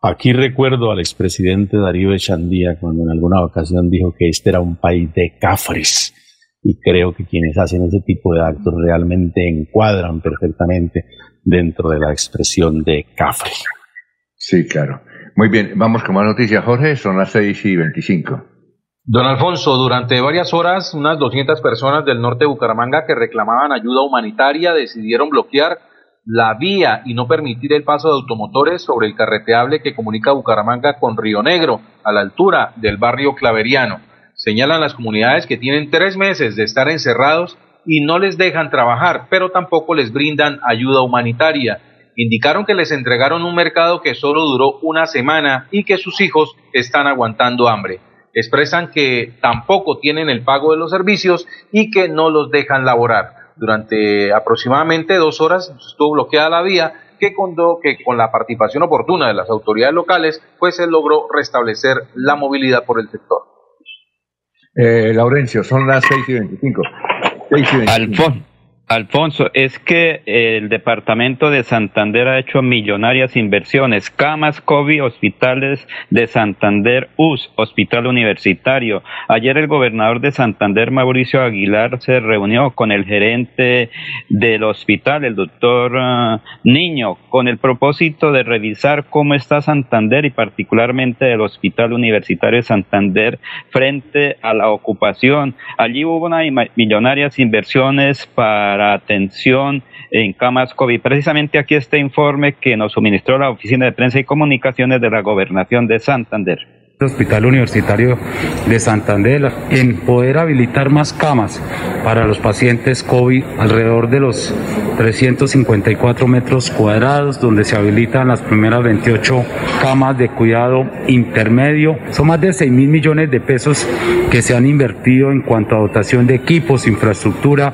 Aquí recuerdo al expresidente Darío Echandía cuando en alguna ocasión dijo que este era un país de cafres y creo que quienes hacen ese tipo de actos realmente encuadran perfectamente dentro de la expresión de cafre. Sí, claro. Muy bien, vamos con más noticias, Jorge, son las 6 y 25. Don Alfonso, durante varias horas, unas 200 personas del norte de Bucaramanga que reclamaban ayuda humanitaria decidieron bloquear la vía y no permitir el paso de automotores sobre el carreteable que comunica Bucaramanga con Río Negro, a la altura del barrio Claveriano. Señalan las comunidades que tienen tres meses de estar encerrados y no les dejan trabajar, pero tampoco les brindan ayuda humanitaria. Indicaron que les entregaron un mercado que solo duró una semana y que sus hijos están aguantando hambre. Expresan que tampoco tienen el pago de los servicios y que no los dejan laborar. Durante aproximadamente dos horas estuvo bloqueada la vía que contó que con la participación oportuna de las autoridades locales, pues se logró restablecer la movilidad por el sector. Eh, Laurencio, son las 6 y 25. Alfonso, Alfonso, es que el departamento de Santander ha hecho millonarias inversiones. Camas COVID, hospitales de Santander US, hospital universitario. Ayer el gobernador de Santander, Mauricio Aguilar, se reunió con el gerente del hospital, el doctor uh, Niño, con el propósito de revisar cómo está Santander y particularmente el hospital universitario de Santander frente a la ocupación. Allí hubo unas millonarias inversiones para atención en camas COVID. Precisamente aquí este informe que nos suministró la Oficina de Prensa y Comunicaciones de la Gobernación de Santander. Hospital Universitario de Santander en poder habilitar más camas para los pacientes COVID alrededor de los 354 metros cuadrados donde se habilitan las primeras 28 camas de cuidado intermedio. Son más de 6 mil millones de pesos que se han invertido en cuanto a dotación de equipos, infraestructura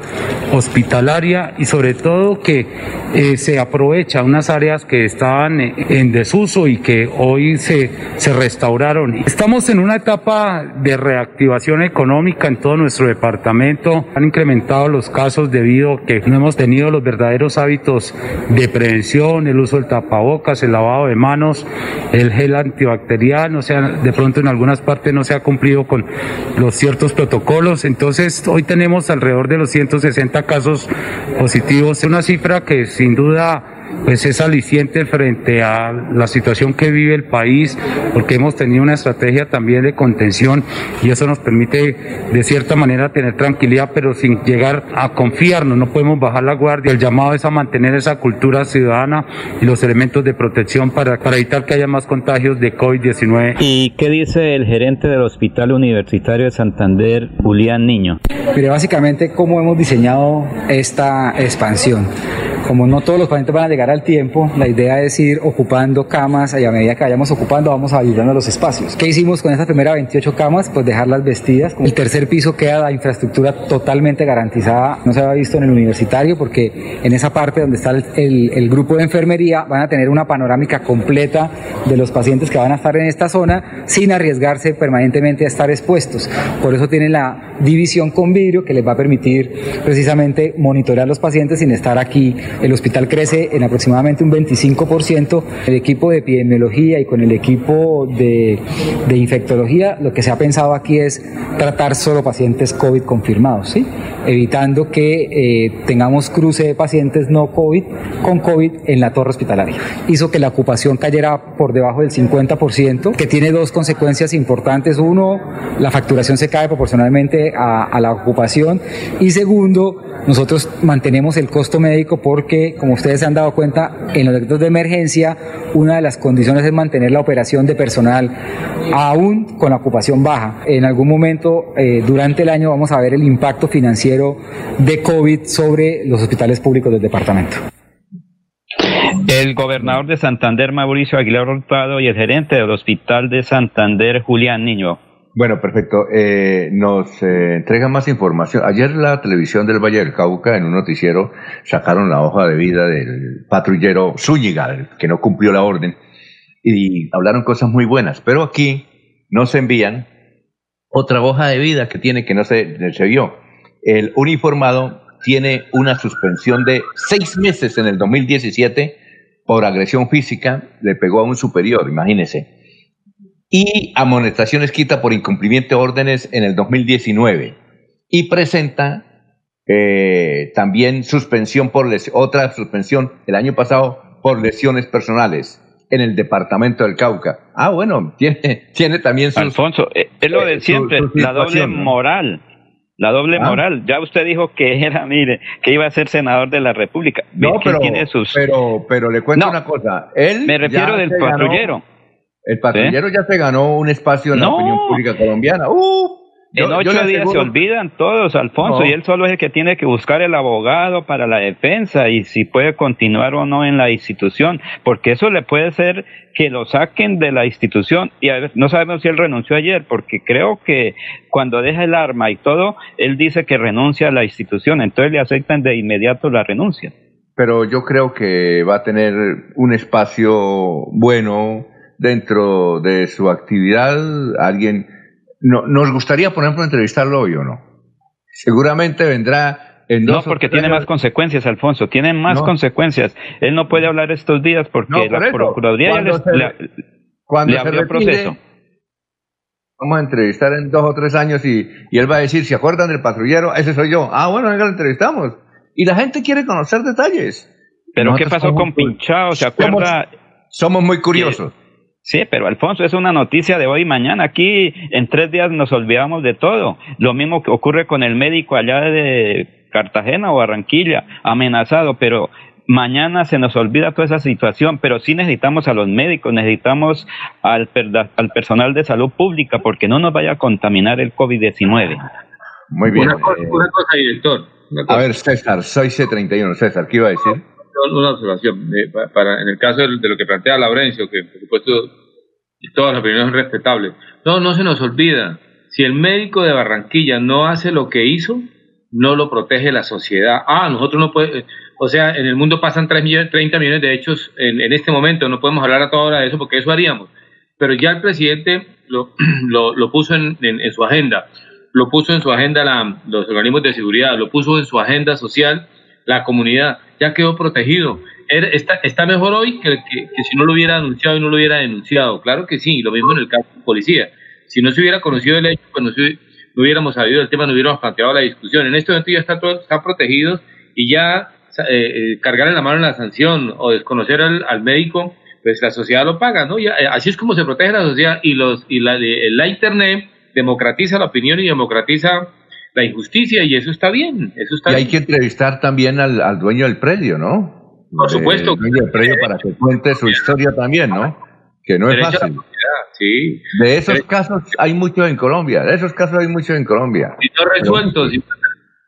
hospitalaria y sobre todo que eh, se aprovecha unas áreas que estaban en desuso y que hoy se, se restauraron Estamos en una etapa de reactivación económica en todo nuestro departamento. Han incrementado los casos debido a que no hemos tenido los verdaderos hábitos de prevención, el uso del tapabocas, el lavado de manos, el gel antibacterial, o sea, de pronto en algunas partes no se ha cumplido con los ciertos protocolos. Entonces, hoy tenemos alrededor de los 160 casos positivos, una cifra que sin duda pues es aliciente frente a la situación que vive el país, porque hemos tenido una estrategia también de contención y eso nos permite de cierta manera tener tranquilidad, pero sin llegar a confiarnos, no podemos bajar la guardia. El llamado es a mantener esa cultura ciudadana y los elementos de protección para, para evitar que haya más contagios de COVID-19. ¿Y qué dice el gerente del Hospital Universitario de Santander, Julián Niño? Mire, básicamente cómo hemos diseñado esta expansión. Como no todos los pacientes van a llegar al tiempo, la idea es ir ocupando camas y a medida que vayamos ocupando vamos ayudando los espacios. ¿Qué hicimos con esta primera 28 camas? Pues dejarlas vestidas. El tercer piso queda la infraestructura totalmente garantizada. No se había visto en el universitario porque en esa parte donde está el, el grupo de enfermería van a tener una panorámica completa de los pacientes que van a estar en esta zona sin arriesgarse permanentemente a estar expuestos. Por eso tienen la división con vidrio que les va a permitir precisamente monitorear los pacientes sin estar aquí el hospital crece en aproximadamente un 25%. El equipo de epidemiología y con el equipo de, infectología, lo que se ha pensado aquí es tratar solo pacientes COVID confirmados, ¿sí? evitando que eh, tengamos cruce de pacientes no COVID con COVID en la torre hospitalaria. Hizo que la ocupación cayera por debajo del 50%, que tiene dos consecuencias importantes. Uno, la facturación se cae proporcionalmente a la ocupación y segundo, nosotros mantenemos el costo médico porque, como ustedes se han dado cuenta, en los decretos de emergencia, una de las condiciones es mantener la operación de personal aún con la ocupación baja. En algún momento eh, durante el año vamos a ver el impacto financiero de COVID sobre los hospitales públicos del departamento. El gobernador de Santander, Mauricio Aguilar Hurtado, y el gerente del Hospital de Santander, Julián Niño. Bueno, perfecto. Eh, nos eh, entrega más información. Ayer la televisión del Valle del Cauca, en un noticiero, sacaron la hoja de vida del patrullero Zúñiga, que no cumplió la orden, y hablaron cosas muy buenas. Pero aquí nos envían otra hoja de vida que tiene que no se, se vio. El uniformado tiene una suspensión de seis meses en el 2017 por agresión física, le pegó a un superior, imagínese y amonestación escrita por incumplimiento de órdenes en el 2019 y presenta eh, también suspensión por otra suspensión el año pasado por lesiones personales en el departamento del Cauca. Ah, bueno, tiene, tiene también Alfonso, eh, es lo de eh, siempre, la doble moral. La doble Ah. moral. Ya usted dijo que era, mire, que iba a ser senador de la República. No, que pero, tiene sus... pero, pero le cuento No. una cosa. Él Me refiero del ganó- patrullero. El patrullero ya se ganó un espacio en la opinión pública colombiana. ¡Uh! Yo- en ocho días se olvidan todos, Alfonso, No. y él solo es el que tiene que buscar el abogado para la defensa y si puede continuar o no en la institución, porque eso le puede ser que lo saquen de la institución y a ver, no sabemos si él renunció ayer, porque creo que cuando deja el arma y todo, él dice que renuncia a la institución, entonces le aceptan de inmediato la renuncia. pero yo creo que va a tener un espacio bueno dentro de su actividad. Alguien, no, nos gustaría, por ejemplo, entrevistarlo hoy o no. Seguramente vendrá en No, dos o porque tiene más consecuencias, Alfonso, tiene más No. consecuencias. Él no puede hablar estos días porque No, por la eso. Procuraduría ya Cuando les- se- la- Cuando le se abrió proceso. Vamos a entrevistar en dos o tres años y, y él va a decir, ¿se acuerdan del patrullero? Ese soy yo. Ah, bueno, venga, lo entrevistamos. Y la gente quiere conocer detalles. Pero ¿qué pasó somos con Pinchado? ¿Se somos- acuerda? Somos muy curiosos. Sí, pero Alfonso, es una noticia de hoy y mañana. Aquí en tres días nos olvidamos de todo. Lo mismo que ocurre con el médico allá de Cartagena o Barranquilla, amenazado, pero mañana se nos olvida toda esa situación, pero sí necesitamos a los médicos, necesitamos al, perda- al personal de salud pública porque no nos vaya a contaminar el COVID-19. Muy bien. Una cosa, eh, una cosa, director. una a ver, César, soy C31. César, ¿qué iba a decir? Una observación. eh, pa- para, en el caso de, lo que plantea Laurencio, que por supuesto todas las opiniones son respetables. No, no se nos olvida. Si el médico de Barranquilla no hace lo que hizo, no lo protege la sociedad. Ah, nosotros no podemos. O sea, en el mundo pasan 3 millones, 30 millones de hechos en, en este momento. No podemos hablar a toda hora de eso porque eso haríamos. Pero ya el presidente lo, lo, lo puso en, en- en su agenda. Lo puso en su agenda la- los organismos de seguridad. Lo puso en su agenda social la comunidad. Ya quedó protegido. Era- Está, está mejor hoy que, que- si no lo hubiera anunciado y no lo hubiera denunciado. Claro que sí. Lo mismo en el caso de policía. Si no se hubiera conocido el hecho, pues no, se- no hubiéramos sabido el tema, no hubiéramos planteado la discusión. En este momento ya está todo, está protegidos y ya eh, eh, cargarle la mano en la sanción o desconocer al, al médico, pues la sociedad lo paga, ¿no? Ya, eh, así es como se protege la sociedad y los y la, la internet democratiza la opinión y democratiza la injusticia y eso está bien, eso está Y hay bien. que entrevistar también al, al dueño del predio, ¿no? Por supuesto. El dueño del predio para que cuente su historia también, ¿no? Que no es fácil. sí. De esos Derecho- casos hay muchos en Colombia. De esos casos hay muchos en Colombia. y no resueltos. Y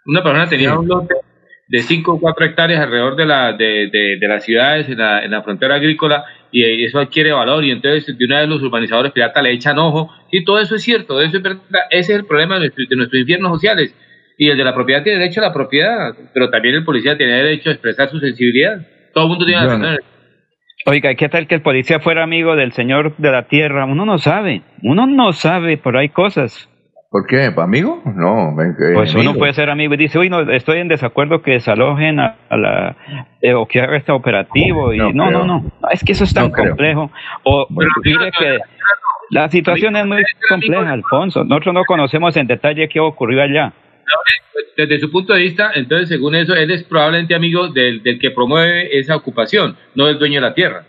Una persona tenía un lote de 5 o 4 hectáreas alrededor de, la, de, de, de las ciudades, en la, en la frontera agrícola, y eso adquiere valor, y entonces de una vez los urbanizadores piratas le echan ojo, y todo eso es cierto, eso es verdad, ese es el problema de, nuestro- de nuestros infiernos sociales, y el de la propiedad tiene derecho a la propiedad, pero también el policía tiene derecho a expresar su sensibilidad, todo el mundo tiene Bueno. derecho Oiga, ¿qué tal que el policía fuera amigo del señor de la tierra? Uno no sabe, uno no sabe, pero hay cosas. ¿Por qué? ¿Amigo? No, que Pues uno puede ser amigo y dice, uy, no, estoy en desacuerdo que desalojen a, a la, eh, o que haga este operativo. Y No no, no, creo. no, no, es que eso es tan No complejo. O mire que la situación es muy compleja, Alfonso. Nosotros no conocemos en detalle qué ocurrió allá. desde su punto de vista, entonces según eso, él es probablemente amigo del, del que promueve esa ocupación, no del dueño de la tierra.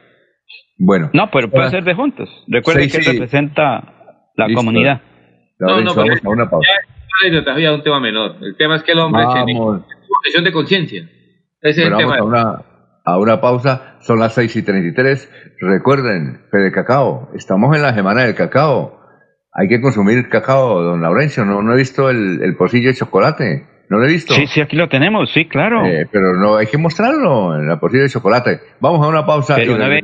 Bueno. No, pero puede Ah. ser de juntos. Recuerde Sí, que él sí. representa la Listo. comunidad. Laurencio, pero vamos a una pausa. Ya, un tema menor. El tema es que el hombre tiene Vamos. objeción de conciencia. Ese es el tema. vamos a una, a una pausa. Son las 6 y 33. Recuerden, Fede Cacao, estamos en la semana del cacao. Hay que consumir cacao, don Laurencio. No, no he visto el, el pocillo de chocolate. No lo he visto. Sí, sí, aquí lo tenemos, sí, claro. Eh, pero no hay que mostrarlo en la pocillo de chocolate. Vamos a una pausa Pero y una vez-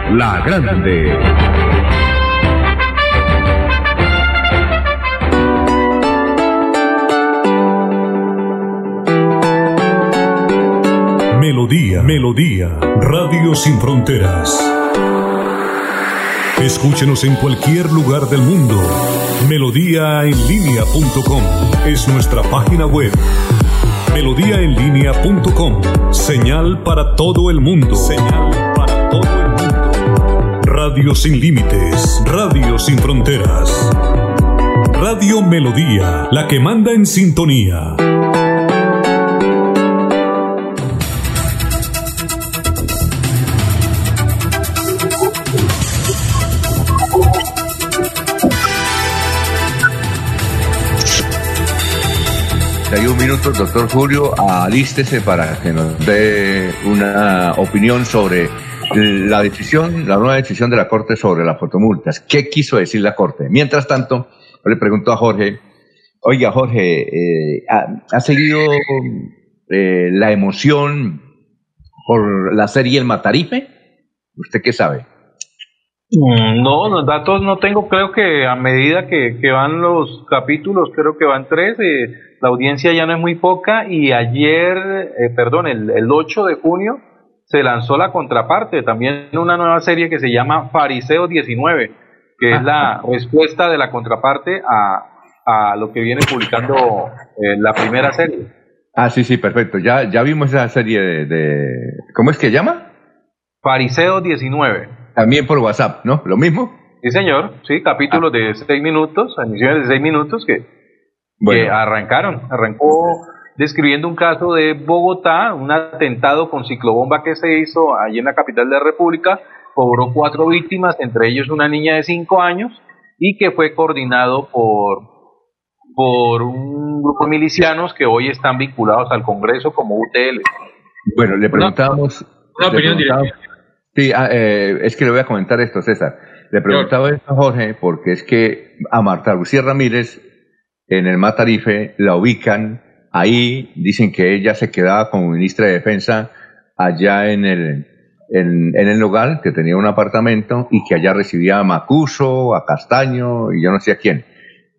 La Grande. Melodía, Melodía, Radio Sin Fronteras. Escúchenos en cualquier lugar del mundo. Melodíaenlínea.com es nuestra página web. Melodíaenlínea.com. Señal para todo el mundo. Señal Radio sin límites. Radio sin fronteras. Radio Melodía, la que manda en sintonía. Hay un minuto, doctor Julio, alístese para que nos dé una opinión sobre la decisión, la nueva decisión de la Corte sobre las fotomultas. ¿Qué quiso decir la Corte? Mientras tanto, le pregunto a Jorge, oiga Jorge, eh, ¿ha, seguido eh, la emoción por la serie El Matarife? ¿Usted qué sabe? Mm, no, los datos no tengo, creo que a medida que, van los capítulos, creo que van tres, eh, la audiencia ya no es muy poca y ayer, eh, perdón, el, el 8 de junio se lanzó la contraparte, también una nueva serie que se llama Fariseo 19, que es la respuesta de la contraparte a, a lo que viene publicando eh, la primera serie. Ah, sí, sí, perfecto. Ya, ya vimos esa serie de, de... ¿Cómo es que llama? Fariseo 19. También por WhatsApp, ¿no? ¿Lo mismo? Sí, señor. Sí, capítulos de seis minutos, emisiones de seis minutos que, arrancaron. Arrancó describiendo un caso de Bogotá, un atentado con ciclobomba que se hizo allí en la capital de la República, cobró cuatro víctimas, entre ellos una niña de cinco años, y que fue coordinado por, por un grupo de milicianos que hoy están vinculados al Congreso como UTL. Bueno, le preguntamos... Una, opinión directa Sí, ah, eh, es que le voy a comentar esto, César. Le preguntaba esto a Jorge porque es que a Marta Lucía Ramírez en el Matarife la ubican ahí, dicen que ella se quedaba como ministra de Defensa allá en el, en, el local, que tenía un apartamento y que allá recibía a Macuso, a Castaño y yo no sé a quién.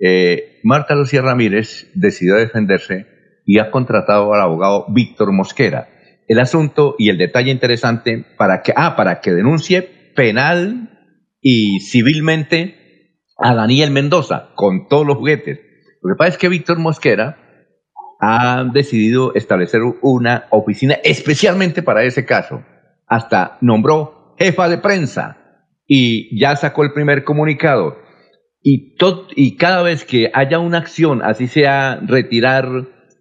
Eh, Marta Lucía Ramírez decidió defenderse y ha contratado al abogado Víctor Mosquera el asunto y el detalle interesante para que, ah, para que denuncie penal y civilmente a Daniel Mendoza con todos los juguetes. Lo que pasa es que Víctor Mosquera ha decidido establecer una oficina especialmente para ese caso. Hasta nombró jefa de prensa y ya sacó el primer comunicado. Y, cada vez que haya una acción, así sea retirar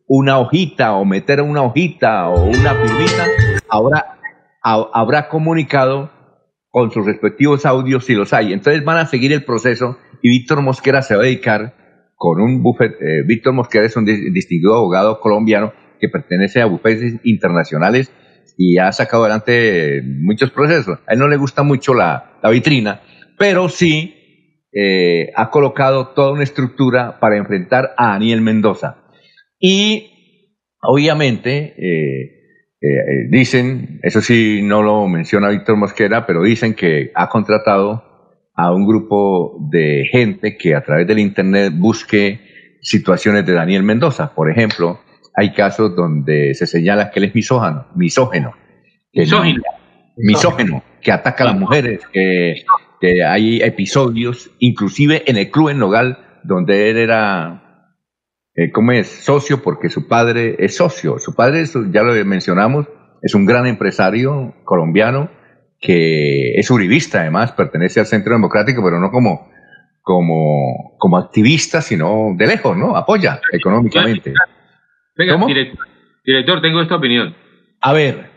una hojita o meter una hojita o una firmita, ahora habrá comunicado con sus respectivos audios si los hay. Entonces van a seguir el proceso y Víctor Mosquera se va a dedicar con un bufete. Eh, Víctor Mosquera es un distinguido abogado colombiano que pertenece a bufetes internacionales y ha sacado adelante muchos procesos. A él no le gusta mucho la, vitrina, pero sí eh, ha colocado toda una estructura para enfrentar a Daniel Mendoza. Y obviamente eh, eh, dicen, eso sí no lo menciona Víctor Mosquera, pero dicen que ha contratado a un grupo de gente que a través del Internet busque situaciones de Daniel Mendoza. Por ejemplo, hay casos donde se señala que él es misógeno, misógeno. Que misógeno. misógeno, que ataca a las mujeres, que, que hay episodios, inclusive en el club en Nogal, donde él era eh, ¿cómo es? Socio porque su padre es socio. Su padre, ya lo mencionamos, es un gran empresario colombiano que es uribista además, pertenece al Centro Democrático, pero no como, como, como activista, sino de lejos, ¿no? Apoya económicamente. Venga, director, tengo esta opinión. A ver.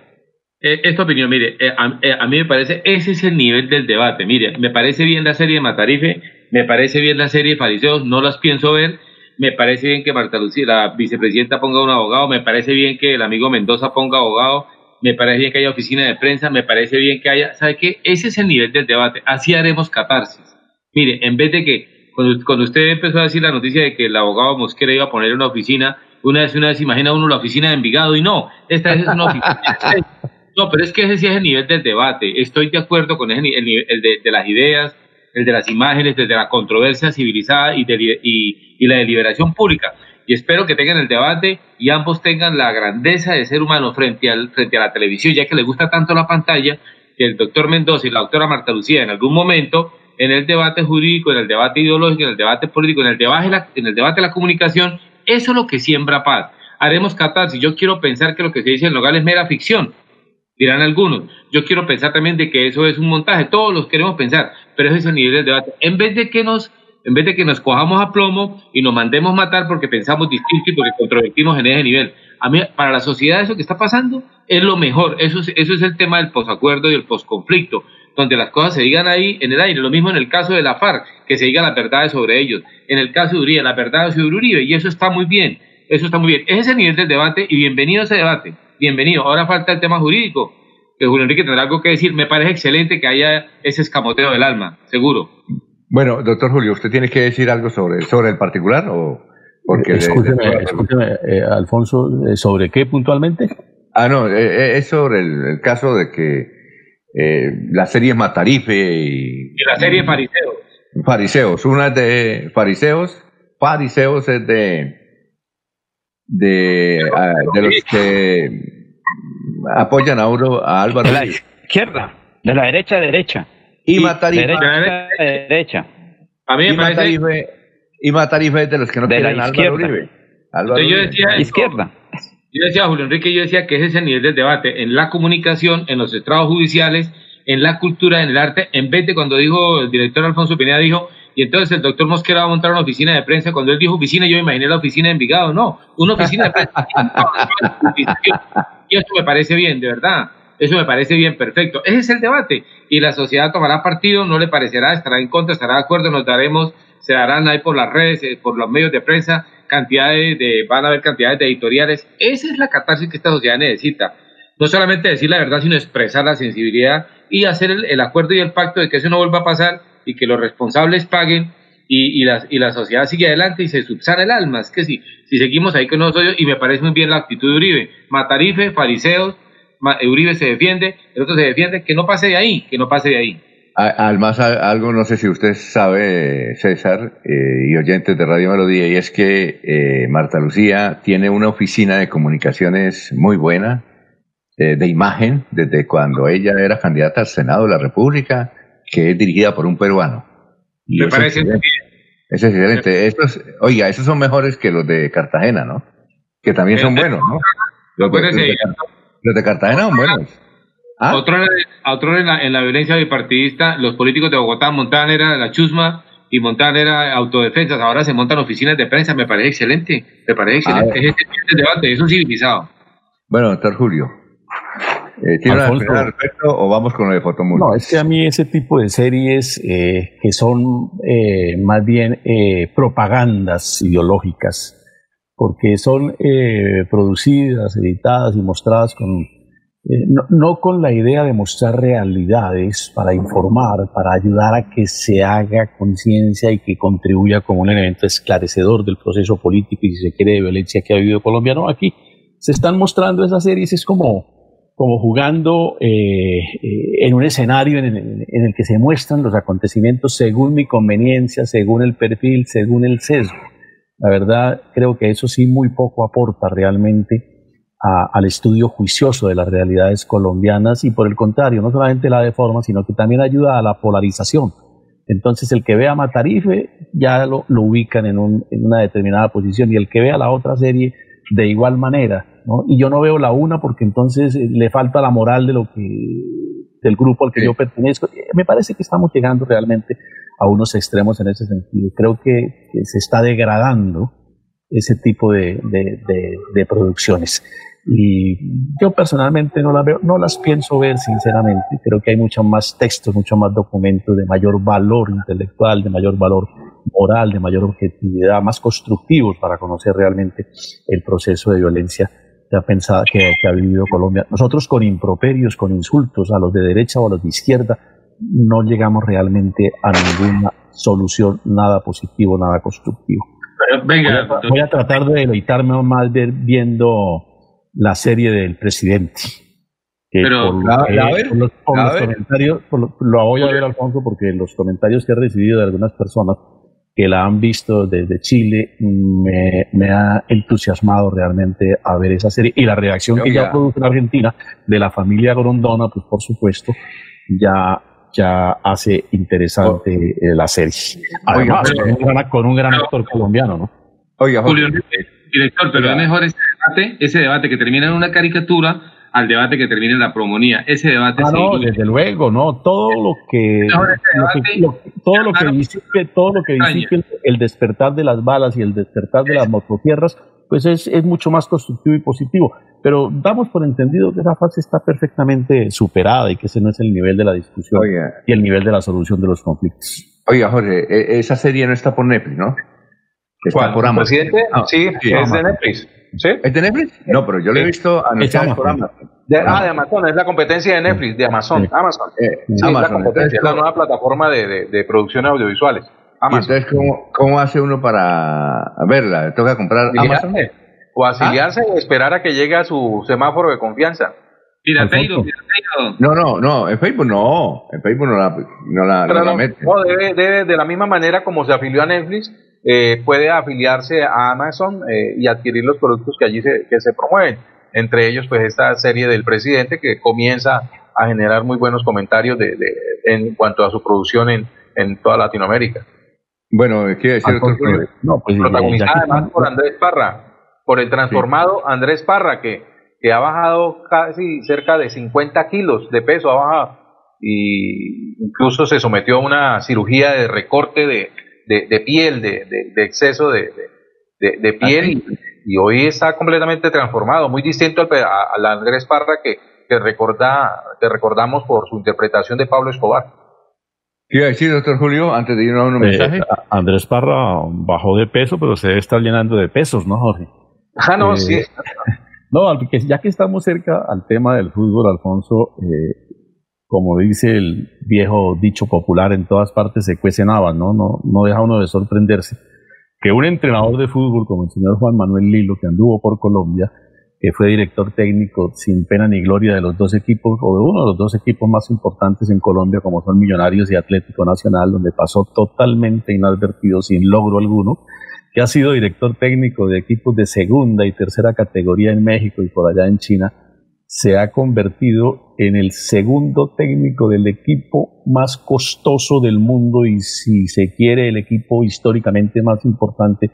Eh, esta opinión, mire, eh, a, mí me parece, ese es el nivel del debate. Mire, me parece bien la serie de Matarife, me parece bien la serie de Fariseos, no las pienso ver, me parece bien que Marta Lucía, la vicepresidenta, ponga un abogado, me parece bien que el amigo Mendoza ponga abogado, me parece bien que haya oficina de prensa, me parece bien que haya, ¿sabe qué? Ese es el nivel del debate, así haremos catarsis. Mire, en vez de que, cuando, usted empezó a decir la noticia de que el abogado Mosquera iba a poner una oficina, una vez, una vez imagina uno la oficina de Envigado y no, esta es una oficina. no, pero es que ese sí es el nivel del debate. Estoy de acuerdo con ese, el nivel de las ideas, el de las imágenes, desde la controversia civilizada y, y, la deliberación pública. Y espero que tengan el debate y ambos tengan la grandeza de ser humano frente, al, frente a la televisión, ya que les gusta tanto la pantalla, que el doctor Mendoza y la doctora Marta Lucía en algún momento en el debate jurídico, en el debate ideológico, en el debate político, en el debate, en el debate de la comunicación, eso es lo que siembra paz. Haremos catarsis. Yo quiero pensar que lo que se dice en Nogales es mera ficción, dirán algunos. Yo quiero pensar también de que eso es un montaje, todos los queremos pensar, pero ese es el nivel del debate. En vez de que nos, en vez de que nos cojamos a plomo y nos mandemos matar porque pensamos distinto y porque controvertimos en ese nivel. A para la sociedad eso que está pasando es lo mejor. Eso es, eso es el tema del posacuerdo y el posconflicto donde las cosas se digan ahí en el aire. Lo mismo en el caso de la FARC, que se digan las verdades sobre ellos. En el caso de Uribe, las verdades sobre Uribe, y eso está muy bien. Eso está muy bien. Ese es el nivel del debate y bienvenido a ese debate. Bienvenido. Ahora falta el tema jurídico, que Julio Enrique tendrá algo que decir. Me parece excelente que haya ese escamoteo del alma, seguro. Bueno, doctor Julio, ¿usted tiene que decir algo sobre, sobre el particular o...? Porque escúcheme, eh, Alfonso, ¿eh, ¿sobre qué puntualmente? Ah, no, eh, es sobre el caso de que eh, la serie Matarife y, y la serie Fariseos. Fariseos, una es de Fariseos, Fariseos es de de, ah, de los que apoyan a, a Álvaro. De la izquierda, de la derecha a derecha. Y, Matarife. Derecha, derecha. A mí me y parece. Matarife, y Matarife es de los que no de quieren Álvaro izquierda. Uribe. Álvaro Entonces yo Uribe. decía, Izquierda. yo decía, Julio Enrique, yo decía que ese es el nivel del debate en la comunicación, en los estrados judiciales, en la cultura, en el arte, en vez de cuando dijo el director Alfonso Pineda, dijo, y entonces el doctor Mosquera va a montar una oficina de prensa. Cuando él dijo oficina, yo me imaginé la oficina de Envigado. No, una oficina de prensa. y eso me parece bien, de verdad. Eso me parece bien, perfecto. Ese es el debate. Y la sociedad tomará partido, no le parecerá, estará en contra, estará de acuerdo, nos daremos, se darán ahí por las redes, eh, por los medios de prensa, cantidades de, van a haber cantidades de editoriales. Esa es la catarsis que esta sociedad necesita. No solamente decir la verdad, sino expresar la sensibilidad y hacer el, el acuerdo y el pacto de que eso no vuelva a pasar y que los responsables paguen y, y, la, y la sociedad sigue adelante y se subsana el alma. Es que si, si seguimos ahí con nosotros, y me parece muy bien la actitud de Uribe, Matarife, fariseos, Uribe se defiende, el otro se defiende, que no pase de ahí, que no pase de ahí. Además, algo no sé si usted sabe, César, eh, y oyentes de Radio Melodía, y es que eh, Marta Lucía tiene una oficina de comunicaciones muy buena, eh, de imagen, desde cuando ella era candidata al Senado de la República, que es dirigida por un peruano. Y Me parece excelente. Es excelente. Estos, oiga, esos son mejores que los de Cartagena, ¿no? Que también son buenos, ¿no? Los los de- los de Cartagena son buenos. ¿Ah? Otro, otro en, la, en la violencia bipartidista, los políticos de Bogotá montaban era la chusma y montaban era autodefensas, ahora se montan oficinas de prensa, me parece excelente, me parece excelente, ver. es este el debate, es un civilizado. Bueno, doctor Julio, eh, ¿tiene una al respecto o vamos con lo de Fotomultas? No, es que a mí ese tipo de series eh, que son eh, más bien eh, propagandas ideológicas, porque son eh, producidas, editadas y mostradas con, eh, no, con la idea de mostrar realidades para informar, para ayudar a que se haga conciencia y que contribuya como un elemento esclarecedor del proceso político y si se quiere de violencia que ha vivido Colombia. No, aquí se están mostrando esas series, es como como jugando eh, eh, en un escenario en el, en el que se muestran los acontecimientos según mi conveniencia, según el perfil, según el sesgo. La verdad, creo que eso sí muy poco aporta realmente a- al estudio juicioso de las realidades colombianas y por el contrario, no solamente la deforma, sino que también ayuda a la polarización. Entonces, el que vea Matarife ya lo, lo ubican en, un- en una determinada posición y el que vea la otra serie de igual manera. ¿no? Y yo no veo la una porque entonces eh, le falta la moral de lo que del grupo al que yo pertenezco. Eh, Me parece que estamos llegando realmente a unos extremos en ese sentido. Creo que, se está degradando ese tipo de, de- producciones. Y yo personalmente no las veo, no las pienso ver sinceramente. Creo que hay mucho más textos, mucho más documentos de mayor valor intelectual, de mayor valor moral, de mayor objetividad, más constructivos para conocer realmente el proceso de violencia que ha pensado que, que ha vivido Colombia. Nosotros con improperios, con insultos a los de derecha o a los de izquierda, no llegamos realmente a ninguna solución, nada positivo, nada constructivo. Pero venga, Voy a, voy a tratar de deleitarme más ver- viendo la serie del presidente. que Pero, por, la- eh, la ver, por los, por la los ver. comentarios, por lo, lo voy a ver Alfonso porque los comentarios que he recibido de algunas personas que la han visto desde Chile me, me ha entusiasmado realmente a ver esa serie y la reacción que ya produce en Argentina de la familia Grondona, pues por supuesto, ya ya hace interesante eh, la serie. Además, Oiga, con, un gran, con un gran actor colombiano, ¿no? Oiga, Julio, director, pero es mejor ese debate, ese debate que termina en una caricatura al debate que termina en la promonía. Ese debate Ah, sí. no, desde luego, no, todo lo que, lo todo lo que disipe, todo lo que disipe el, el despertar de las balas y el despertar de las motosierras, pues es, es mucho más constructivo y positivo. Pero damos por entendido que esa fase está perfectamente superada y que ese no es el nivel de la discusión y el nivel de la solución de los conflictos. Oiga, Jorge, e- esa serie no está por Netflix, ¿no? Está ¿Cuál? por Amazon. ¿Presidente? Ah, Sí, es de Netflix. ¿Sí? ¿Es de Netflix? No, pero yo lo he visto anunciado por Amazon. De- ah, de Amazon, es la competencia de Netflix, de Amazon. Amazon. Sí, es la Amazon, competencia, es la nueva plataforma de, de, de producción audiovisuales. ¿Y Amazon. entonces cómo, cómo hace uno para verla? ¿Toca comprar Amazon? O afiliarse o esperar a que llegue a su semáforo de confianza. Pirateiro, No, no, no, en Facebook no. En Facebook no la, no la, no mete. no, debe, debe, de la misma manera como se afilió a Netflix, eh, puede afiliarse a Amazon eh, y adquirir los productos que allí se, que se promueven. Entre ellos, pues esta serie del presidente que comienza a generar muy buenos comentarios de, de- en cuanto a su producción en, en toda Latinoamérica. Bueno, quiere decir otro no, pues, protagonizada ya además por Andrés Parra, por el transformado Andrés Parra, que, que ha bajado casi cerca de 50 kilos de peso, ha bajado, y incluso se sometió a una cirugía de recorte de, de, de piel, de, de- de exceso de, de- de- de piel, y, y hoy está completamente transformado, muy distinto al, pe- a- al Andrés Parra que, que, recorda, que recordamos por su interpretación de Pablo Escobar. ¿Qué iba a decir, doctor Julio, antes de irnos a unos Eh, mensajes? a- Andrés Parra bajó de peso, pero se debe estar llenando de pesos, ¿no, Jorge? Ah, no, Eh, sí. No, ya que estamos cerca al tema del fútbol, Alfonso, eh, como dice el viejo dicho popular, en todas partes se cuecen habas, ¿no? No, no deja uno de sorprenderse que un entrenador de fútbol como el señor Juan Manuel Lilo, que anduvo por Colombia, que fue director técnico sin pena ni gloria de los dos equipos, o de uno de los dos equipos más importantes en Colombia, como son Millonarios y Atlético Nacional, donde pasó totalmente inadvertido, sin logro alguno, que ha sido director técnico de equipos de segunda y tercera categoría en México y por allá en China, se ha convertido en el segundo técnico del equipo más costoso del mundo y si se quiere el equipo históricamente más importante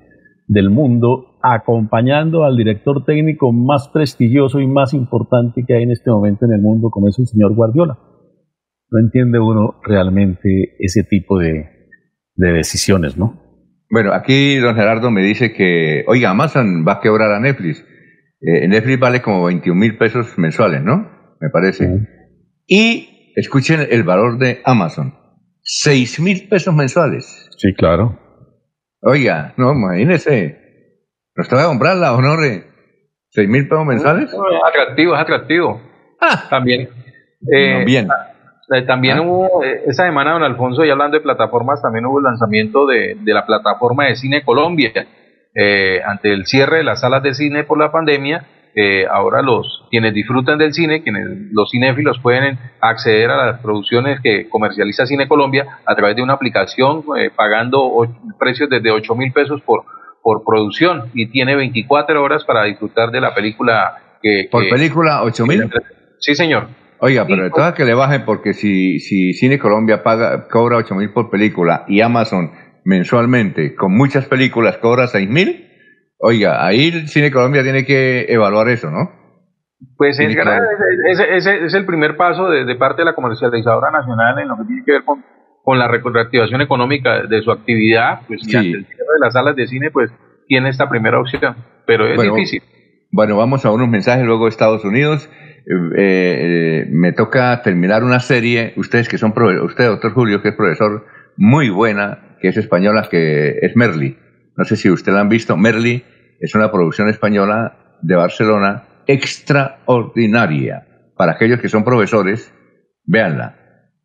del mundo, acompañando al director técnico más prestigioso y más importante que hay en este momento en el mundo, como es el señor Guardiola. No entiende uno realmente ese tipo de, de decisiones, ¿no? Bueno, aquí don Gerardo me dice que, oiga, Amazon va a quebrar a Netflix. Eh, Netflix vale como 21 mil pesos mensuales, ¿no? Me parece. Y escuchen el valor de Amazon. 6 mil pesos mensuales. Sí, claro. Oiga, no, imagínese. ¿Nos toca comprarla o no? re? ¿6 mil pesos mensuales? No, es atractivo, es atractivo. También. eh, bien. eh, también Ah. hubo, eh, esa semana, don Alfonso, y hablando de plataformas, también hubo el lanzamiento de, de la plataforma de Cine Colombia. Eh, ante el cierre de las salas de cine por la pandemia, eh, ahora los quienes disfrutan del cine, quienes los cinéfilos pueden acceder a las producciones que comercializa Cine Colombia a través de una aplicación eh, pagando precios desde 8 mil pesos por, por producción y tiene 24 horas para disfrutar de la película que... ¿Por que- película 8 mil? Sí, señor. Oiga, pero de todas que le bajen porque si, si Cine Colombia paga, cobra 8 mil por película y Amazon mensualmente con muchas películas cobra 6 mil, oiga, ahí el Cine Colombia tiene que evaluar eso, ¿no? Pues es, grave, es el primer paso de, de parte de la comercializadora nacional en lo que tiene que ver con, con la re- reactivación económica de su actividad. Pues y Sí. ante el cierre de las salas de cine, pues tiene esta primera opción. Pero es Bueno, difícil. Bueno, vamos a unos mensajes luego de Estados Unidos. Eh, eh, me toca terminar una serie, ustedes que son, usted, doctor Julio, que es profesor, muy buena, que es española, que es Merly. No sé si usted la han visto. Merly es una producción española de Barcelona extraordinaria. Para aquellos que son profesores, véanla.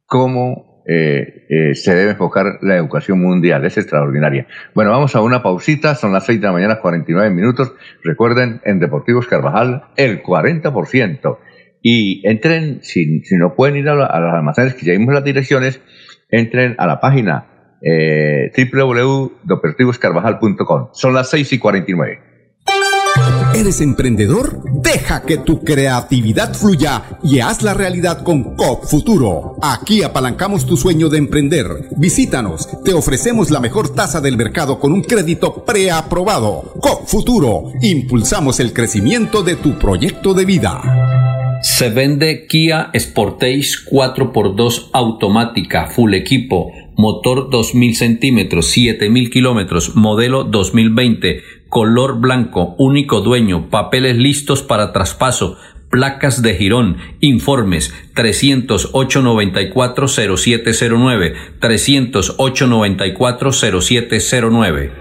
Cómo eh, eh, se debe enfocar la educación mundial. Es extraordinaria. Bueno, vamos a una pausita. Son las 6 de la mañana, 49 minutos. Recuerden, en Deportivos Carvajal, el 40%. Y entren, si, si no pueden ir a, la- a las almacenes, que ya vimos las direcciones, entren a la página eh, www.deportivoscarvajal.com. Son las 6 y 49. ¿Eres emprendedor? Deja que tu creatividad fluya y haz la realidad con COP Futuro. Aquí apalancamos tu sueño de emprender. Visítanos, te ofrecemos la mejor tasa del mercado con un crédito preaprobado. COP Futuro, impulsamos el crecimiento de tu proyecto de vida. Se vende Kia Sportage 4x2 automática, full equipo, motor 2000 centímetros, 7000 kilómetros, modelo 2020, color blanco, único dueño, papeles listos para traspaso, placas de Girón, informes 308 94 0709, 308 94 0709.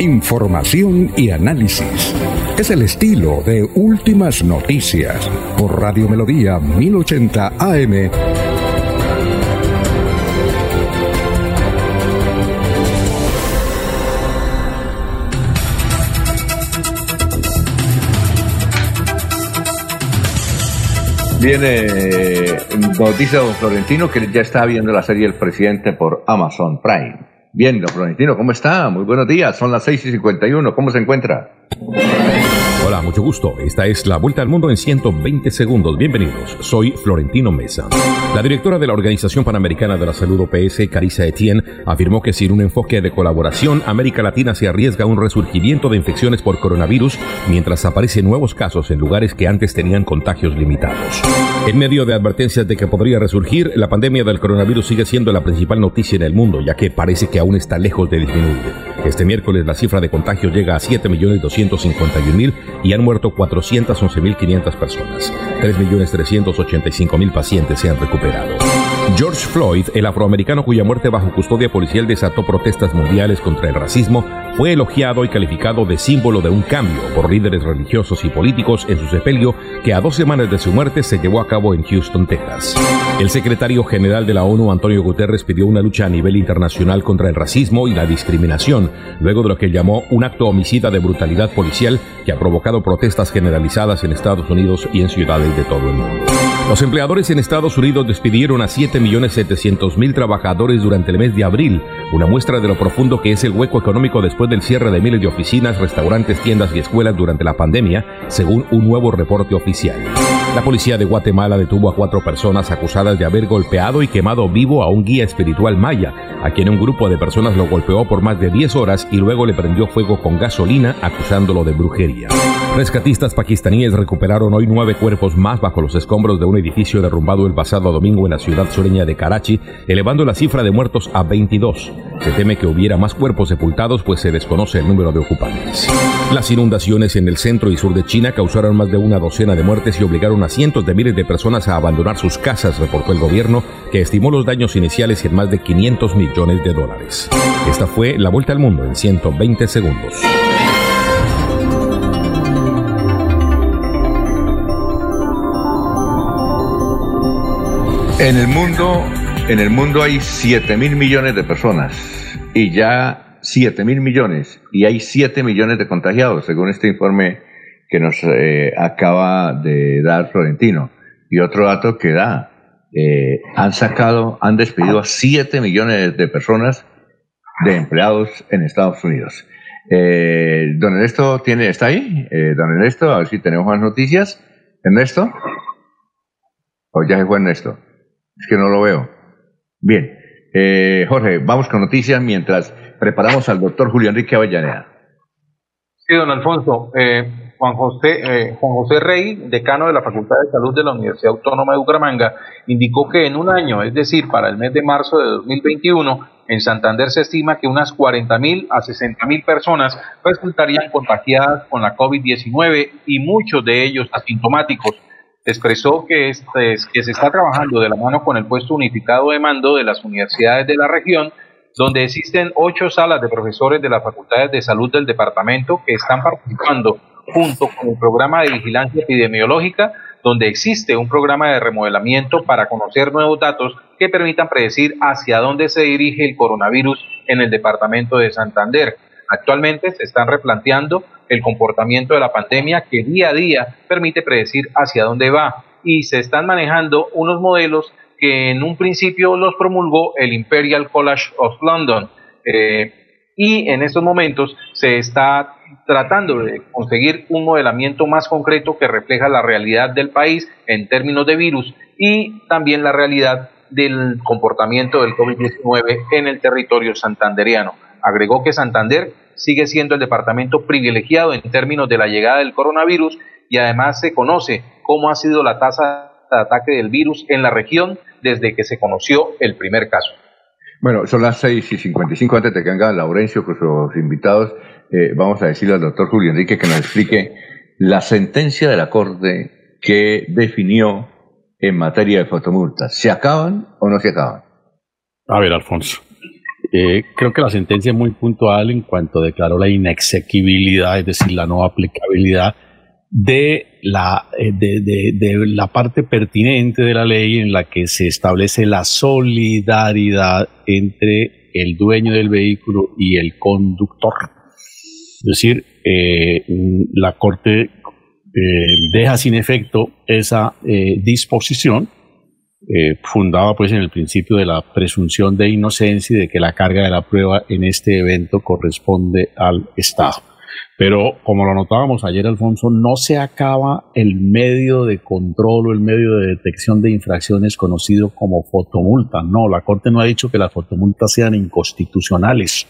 Información y análisis. Es el estilo de Últimas Noticias por Radio Melodía 1080 AM. Viene noticia de don Florentino que ya está viendo la serie El Presidente por Amazon Prime. Bien, don Florentino, ¿cómo está? Muy buenos días, son las 6 y 51, ¿cómo se encuentra? Hola, mucho gusto. Esta es la Vuelta al Mundo en 120 segundos. Bienvenidos. Soy Florentino Mesa. La directora de la Organización Panamericana de la Salud OPS, Carissa Etienne, afirmó que sin un enfoque de colaboración, América Latina se arriesga a un resurgimiento de infecciones por coronavirus mientras aparecen nuevos casos en lugares que antes tenían contagios limitados. En medio de advertencias de que podría resurgir, la pandemia del coronavirus sigue siendo la principal noticia en el mundo, ya que parece que aún está lejos de disminuir. Este miércoles la cifra de contagios llega a 7.251.000 y han muerto 411.500 personas. 3.385.000 pacientes se han recuperado. George Floyd, el afroamericano cuya muerte bajo custodia policial desató protestas mundiales contra el racismo, fue elogiado y calificado de símbolo de un cambio por líderes religiosos y políticos en su sepelio que a dos semanas de su muerte se llevó a cabo en Houston, Texas. El secretario general de la ONU, Antonio Guterres, pidió una lucha a nivel internacional contra el racismo y la discriminación, luego de lo que llamó un acto homicida de brutalidad policial que ha provocado protestas generalizadas en Estados Unidos y en ciudades de todo el mundo. Los empleadores en Estados Unidos despidieron a 7.700.000 trabajadores durante el mes de abril, una muestra de lo profundo que es el hueco económico después del cierre de miles de oficinas, restaurantes, tiendas y escuelas durante la pandemia, según un nuevo reporte oficial. La policía de Guatemala detuvo a cuatro personas acusadas de haber golpeado y quemado vivo a un guía espiritual maya, a quien un grupo de personas lo golpeó por más de 10 horas y luego le prendió fuego con gasolina acusándolo de brujería. Rescatistas pakistaníes recuperaron hoy nueve cuerpos más bajo los escombros de un edificio derrumbado el pasado domingo en la ciudad sureña de Karachi, elevando la cifra de muertos a 22. Se teme que hubiera más cuerpos sepultados, pues se desconoce el número de ocupantes. Las inundaciones en el centro y sur de China causaron más de una docena de muertes y obligaron a cientos de miles de personas a abandonar sus casas, reportó el gobierno, que estimó los daños iniciales en más de 500 millones de dólares. Esta fue la vuelta al mundo en 120 segundos. En el mundo, en el mundo hay 7 mil millones de personas y ya 7 mil millones y hay 7 millones de contagiados, según este informe que nos eh, acaba de dar Florentino. Y otro dato que da, eh, han sacado, han despedido a 7 millones de personas de empleados en Estados Unidos. Eh, don Ernesto tiene, está ahí, don Ernesto, a ver si tenemos más noticias. Ernesto, o ya se fue Ernesto. Es que no lo veo. Bien. Eh, Jorge, vamos con noticias mientras preparamos al doctor Julio Enrique Avellaneda. Sí, don Alfonso. Juan, José, eh, Juan José Rey, decano de la Facultad de Salud de la Universidad Autónoma de Bucaramanga, indicó que en un año, es decir, para el mes de marzo de 2021, en Santander se estima que unas 40.000 a 60.000 personas resultarían contagiadas con la COVID-19 y muchos de ellos asintomáticos. Expresó que, este, que se está trabajando de la mano con el puesto unificado de mando de las universidades de la región, donde existen ocho salas de profesores de las facultades de salud del departamento que están participando junto con el programa de vigilancia epidemiológica, donde existe un programa de remodelamiento para conocer nuevos datos que permitan predecir hacia dónde se dirige el coronavirus en el departamento de Santander. Actualmente se están replanteando el comportamiento de la pandemia que día a día permite predecir hacia dónde va y se están manejando unos modelos que en un principio los promulgó el Imperial College of London. Eh, y en estos momentos se está tratando de conseguir un modelamiento más concreto que refleja la realidad del país en términos de virus y también la realidad del comportamiento del COVID-19 en el territorio santanderiano. Agregó que Santander sigue siendo el departamento privilegiado en términos de la llegada del coronavirus y además se conoce cómo ha sido la tasa de ataque del virus en la región desde que se conoció el primer caso. Bueno, son las 6 y 55 antes de que venga Laurencio con sus invitados. Eh, vamos a decirle al doctor Julio Enrique que nos explique la sentencia de la Corte que definió en materia de fotomultas. ¿Se acaban o no se acaban? A ver, Alfonso. Eh, creo que la sentencia es muy puntual en cuanto declaró la inexequibilidad, es decir, la no aplicabilidad eh, de, la parte pertinente de la ley en la que se establece la solidaridad entre el dueño del vehículo y el conductor. Es decir, eh, la Corte eh, deja sin efecto esa eh, disposición fundada pues en el principio de la presunción de inocencia y de que la carga de la prueba en este evento corresponde al Estado. Pero como lo notábamos ayer, Alfonso, no se acaba el medio de control o el medio de detección de infracciones conocido como fotomulta. No, la Corte no ha dicho que las fotomultas sean inconstitucionales.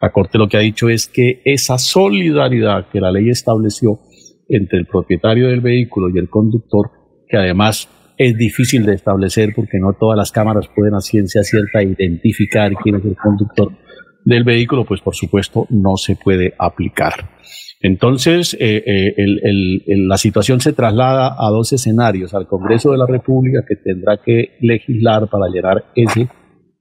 La Corte lo que ha dicho es que esa solidaridad que la ley estableció entre el propietario del vehículo y el conductor, que además es difícil de establecer porque no todas las cámaras pueden a ciencia cierta identificar quién es el conductor del vehículo, pues por supuesto no se puede aplicar. Entonces, eh, eh, la situación se traslada a dos escenarios, al Congreso de la República, que tendrá que legislar para llenar ese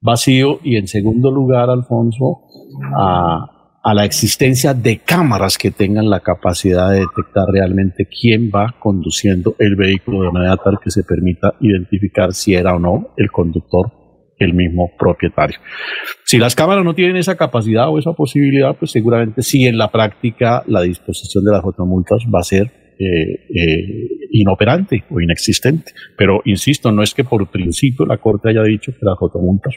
vacío, y en segundo lugar, Alfonso, a, la existencia de cámaras que tengan la capacidad de detectar realmente quién va conduciendo el vehículo de manera tal que se permita identificar si era o no el conductor el mismo propietario. Si las cámaras no tienen esa capacidad o esa posibilidad, pues seguramente sí en la práctica la disposición de las fotomultas va a ser eh, eh, inoperante o inexistente. Pero insisto, no es que por principio la Corte haya dicho que las fotomultas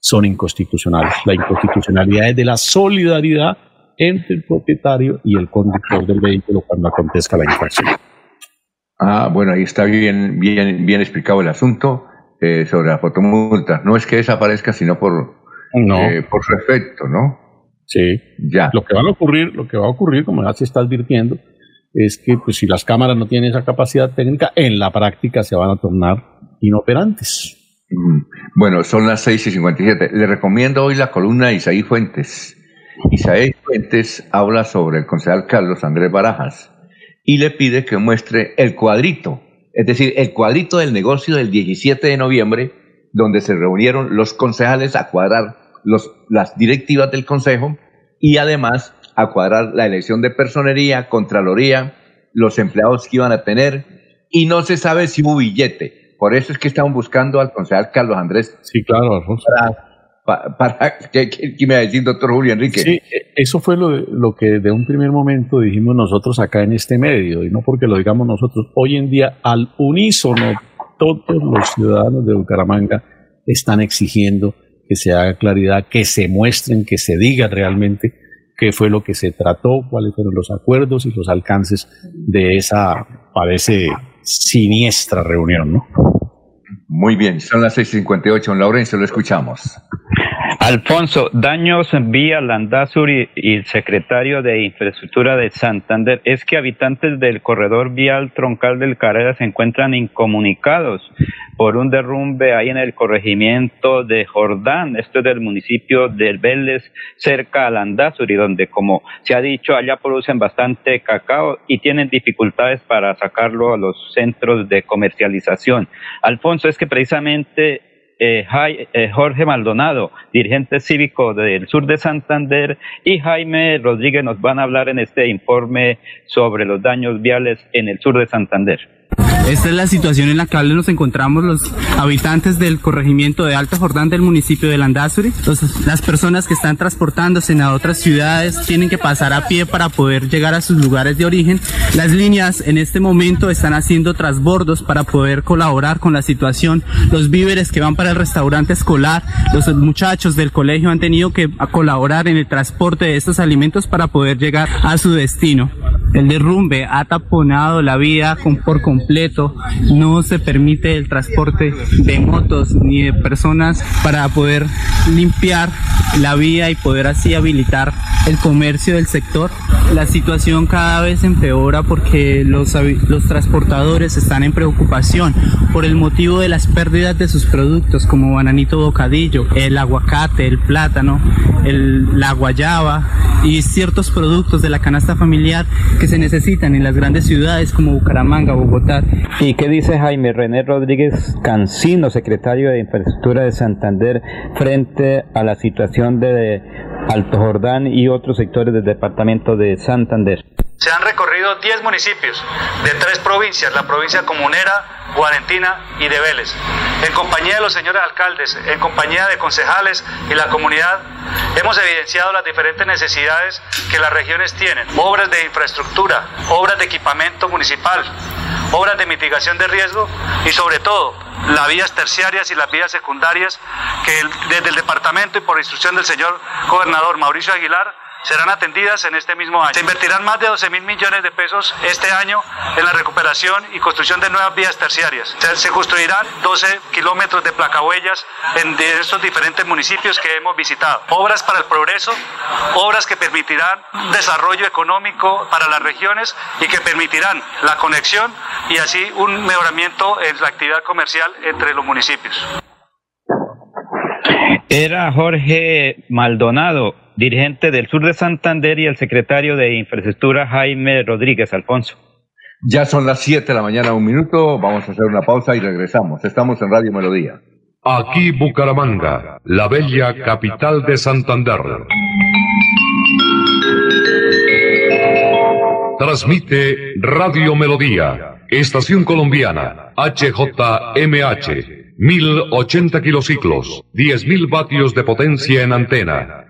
son inconstitucionales. La inconstitucionalidad es de la solidaridad entre el propietario y el conductor del vehículo cuando acontezca la infracción. Ah, bueno, ahí está bien, bien, bien explicado el asunto eh, sobre las fotomultas. No es que desaparezca, sino por, eh, por su efecto, ¿no? Sí. Ya. Lo que va a ocurrir, lo que va a ocurrir, como ya se está advirtiendo, es que pues, si las cámaras no tienen esa capacidad técnica, en la práctica se van a tornar inoperantes. Bueno, son las 6 y 57. Le recomiendo hoy la columna de Isaí Fuentes. Isaí Fuentes habla sobre el concejal Carlos Andrés Barajas y le pide que muestre el cuadrito, es decir, el cuadrito del negocio del 17 de noviembre, donde se reunieron los concejales a cuadrar las directivas del consejo y además a cuadrar la elección de personería, contraloría, los empleados que iban a tener y no se sabe si hubo billete. Por eso es que estaban buscando al concejal Carlos Andrés. Sí, claro, Alfonso. Para, ¿qué, me va a decir, doctor Julio Enrique? Sí, eso fue lo, lo que de un primer momento dijimos nosotros acá en este medio, y no porque lo digamos nosotros. Hoy en día, al unísono, todos los ciudadanos de Bucaramanga están exigiendo que se haga claridad, que se muestren, que se diga realmente qué fue lo que se trató, cuáles fueron los acuerdos y los alcances de esa, parece, siniestra reunión, ¿no? Muy bien, son las 6.58. Laurencio, lo escuchamos. Alfonso, daños vía Landazuri y el secretario de Infraestructura de Santander es que habitantes del corredor vial troncal del Carrera se encuentran incomunicados por un derrumbe ahí en el corregimiento de Jordán, esto es del municipio de Vélez, cerca a Landazuri, donde como se ha dicho, allá producen bastante cacao y tienen dificultades para sacarlo a los centros de comercialización. Alfonso, es que precisamente Jorge Maldonado, dirigente cívico del sur de Santander, y Jaime Rodríguez nos van a hablar en este informe sobre los daños viales en el sur de Santander. Esta es la situación en la que nos encontramos los habitantes del corregimiento de Alto Jordán del municipio de Landazuri. las personas que están transportándose a otras ciudades tienen que pasar a pie para poder llegar a sus lugares de origen. Las líneas en este momento están haciendo trasbordos para poder colaborar con la situación. Los víveres que van para el restaurante escolar, los muchachos del colegio han tenido que colaborar en el transporte de estos alimentos para poder llegar a su destino. El derrumbe ha taponado la vía por completo. No se permite el transporte de motos ni de personas para poder limpiar la vía y poder así habilitar el comercio del sector. La situación cada vez empeora porque los, los transportadores están en preocupación por el motivo de las pérdidas de sus productos como bananito bocadillo, el aguacate, el plátano, el, la guayaba y ciertos productos de la canasta familiar que se necesitan en las grandes ciudades como Bucaramanga, Bogotá. ¿Y qué dice Jaime René Rodríguez Cancino, secretario de Infraestructura de Santander, frente a la situación de Alto Jordán y otros sectores del departamento de Santander? Se han recorrido 10 municipios de tres provincias, la provincia comunera, Guarentina y de Vélez. En compañía de los señores alcaldes, en compañía de concejales y la comunidad, hemos evidenciado las diferentes necesidades que las regiones tienen. Obras de infraestructura, obras de equipamiento municipal, obras de mitigación de riesgo y sobre todo las vías terciarias y las vías secundarias que desde el departamento y por instrucción del señor gobernador Mauricio Aguilar serán atendidas en este mismo año. Se invertirán más de 12 mil millones de pesos este año en la recuperación y construcción de nuevas vías terciarias. Se, construirán 12 kilómetros de placahuellas en estos diferentes municipios que hemos visitado. Obras para el progreso, obras que permitirán desarrollo económico para las regiones y que permitirán la conexión y así un mejoramiento en la actividad comercial entre los municipios. Era Jorge Maldonado, dirigente del sur de Santander y el secretario de Infraestructura Jaime Rodríguez Alfonso. Ya son las 7 de la mañana, un minuto, vamos a hacer una pausa y regresamos. Estamos en Radio Melodía. Aquí Bucaramanga, la bella capital de Santander. Transmite Radio Melodía, Estación Colombiana, HJMH, 1080 kilociclos, 10.000 vatios de potencia en antena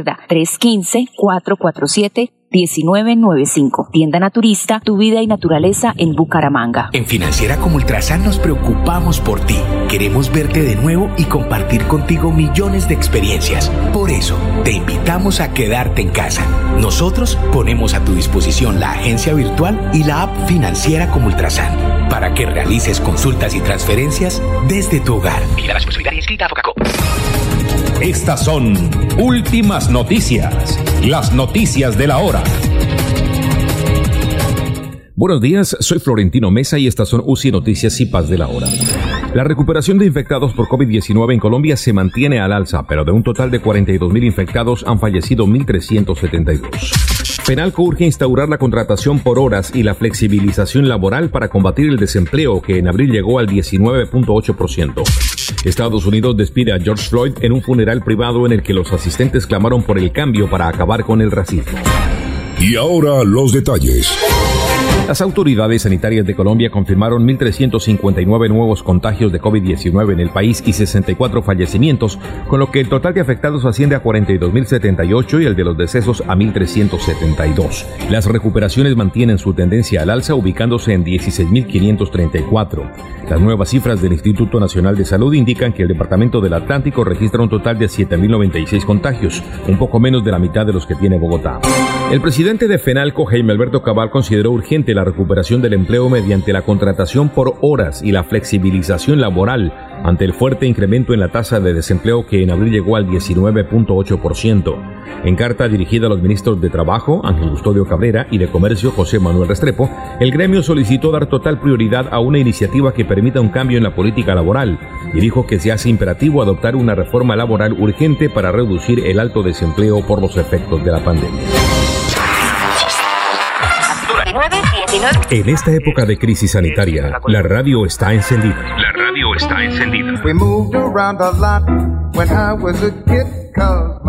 315-447 1995. Tienda Naturista, tu vida y naturaleza en Bucaramanga. En Financiera como Ultrasan nos preocupamos por ti. Queremos verte de nuevo y compartir contigo millones de experiencias. Por eso, te invitamos a quedarte en casa. Nosotros ponemos a tu disposición la agencia virtual y la app Financiera como Ultrasan para que realices consultas y transferencias desde tu hogar. Mira la responsabilidad inscrita a Focacop. Estas son últimas noticias, las noticias de la hora. Buenos días, soy Florentino Mesa y estas son UCI Noticias y Paz de la Hora. La recuperación de infectados por COVID-19 en Colombia se mantiene al alza, pero de un total de 42.000 infectados han fallecido 1.372. Penalco urge instaurar la contratación por horas y la flexibilización laboral para combatir el desempleo que en abril llegó al 19.8%. Estados Unidos despide a George Floyd en un funeral privado en el que los asistentes clamaron por el cambio para acabar con el racismo. Y ahora los detalles. Las autoridades sanitarias de Colombia confirmaron 1.359 nuevos contagios de COVID-19 en el país y 64 fallecimientos, con lo que el total de afectados asciende a 42.078 y el de los decesos a 1.372. Las recuperaciones mantienen su tendencia al alza, ubicándose en 16.534. Las nuevas cifras del Instituto Nacional de Salud indican que el Departamento del Atlántico registra un total de 7.096 contagios, un poco menos de la mitad de los que tiene Bogotá. El presidente de FENALCO, Jaime Alberto Cabal, consideró urgente la recuperación del empleo mediante la contratación por horas y la flexibilización laboral ante el fuerte incremento en la tasa de desempleo que en abril llegó al 19.8%. En carta dirigida a los ministros de Trabajo, Ángel Custodio Cabrera, y de Comercio, José Manuel Restrepo, el gremio solicitó dar total prioridad a una iniciativa que permita un cambio en la política laboral y dijo que se hace imperativo adoptar una reforma laboral urgente para reducir el alto desempleo por los efectos de la pandemia. En esta época de crisis sanitaria, la radio está encendida. La radio está encendida.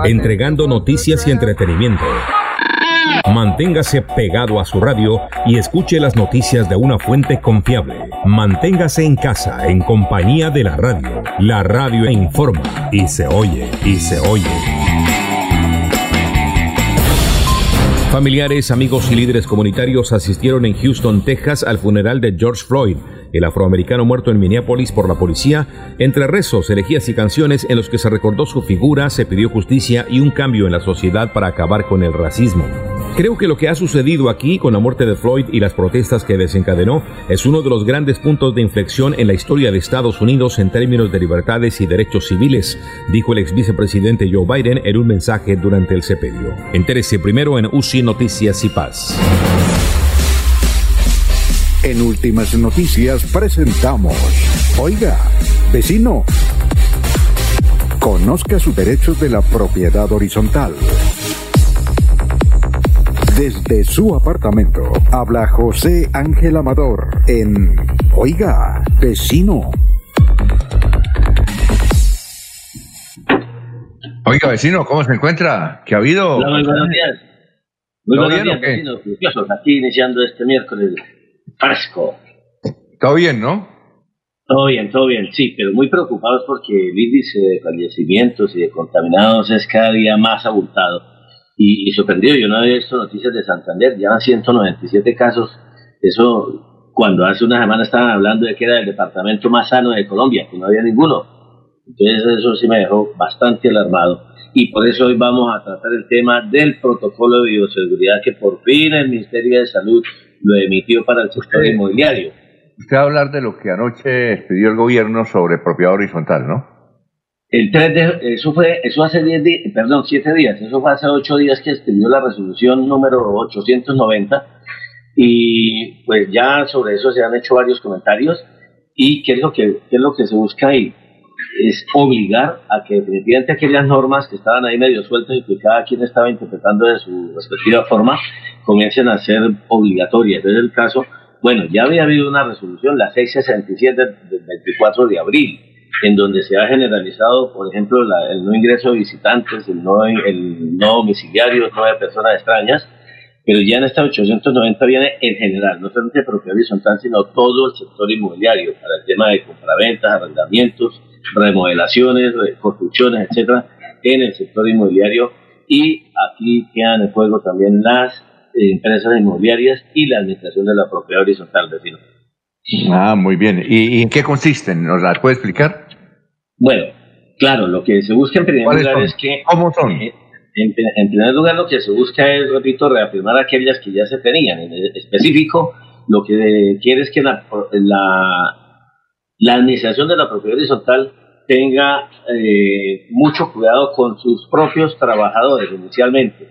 Entregando noticias y entretenimiento. Manténgase pegado a su radio y escuche las noticias de una fuente confiable. Manténgase en casa en compañía de la radio. La radio informa y se oye y se oye. Familiares, amigos y líderes comunitarios asistieron en Houston, Texas, al funeral de George Floyd, el afroamericano muerto en Minneapolis por la policía, entre rezos, elegías y canciones en los que se recordó su figura, se pidió justicia y un cambio en la sociedad para acabar con el racismo. Creo que lo que ha sucedido aquí con la muerte de Floyd y las protestas que desencadenó es uno de los grandes puntos de inflexión en la historia de Estados Unidos en términos de libertades y derechos civiles, dijo el ex vicepresidente Joe Biden en un mensaje durante el sepelio. Entérese primero en UCI Noticias y Paz. En Últimas Noticias presentamos, oiga, vecino, conozca sus derechos de la propiedad horizontal. Desde su apartamento habla José Ángel Amador en Oiga, vecino. Oiga, vecino, ¿cómo se encuentra? ¿Qué ha habido? Hola, muy buenos días. Muy ¿Todo buenos días, vecinos preciosos. Aquí iniciando este miércoles fresco. Todo bien, ¿no? Todo bien, todo bien, sí, pero muy preocupados porque el índice de fallecimientos y de contaminados es cada día más abultado. Y, y sorprendido, yo no había visto noticias de Santander, ya 197 casos. Eso, cuando hace una semana estaban hablando de que era el departamento más sano de Colombia, que no había ninguno. Entonces eso sí me dejó bastante alarmado. Y por eso hoy vamos a tratar el tema del protocolo de bioseguridad que por fin el Ministerio de Salud lo emitió para el sector inmobiliario. Usted va a hablar de lo que anoche expidió el gobierno sobre propiedad horizontal, ¿no? El 3 de, eso fue, eso hace 10 días, perdón, 7 días, eso fue hace 8 días que expidió la resolución número 890 y pues ya sobre eso se han hecho varios comentarios y qué es lo que, qué es lo que se busca ahí es obligar a que definitivamente aquellas normas que estaban ahí medio sueltas y que cada quien estaba interpretando de su respectiva forma comiencen a ser obligatorias. Es el caso, bueno, ya había habido una resolución, la 667 del 24 de abril, en donde se ha generalizado, por ejemplo, la- el no ingreso de visitantes, el no, el no domiciliario, no de personas extrañas, pero ya en esta 890 viene en general, no solamente propiedad horizontal, sino todo el sector inmobiliario, para el tema de compraventas, arrendamientos, remodelaciones, re- construcciones, etcétera, en el sector inmobiliario. Y aquí quedan en juego también las eh, empresas inmobiliarias y la administración de la propiedad horizontal, vecino. Ah, muy bien. ¿Y, y en qué consisten? ¿Nos las puede explicar? Bueno, claro, lo que se busca en primer ¿Cuáles lugar son? es que... ¿Cómo son? eh, En, en primer lugar, lo que se busca es, repito, reafirmar aquellas que ya se tenían. En específico, lo que quiere es que la, la, la administración de la propiedad horizontal tenga eh, mucho cuidado con sus propios trabajadores inicialmente.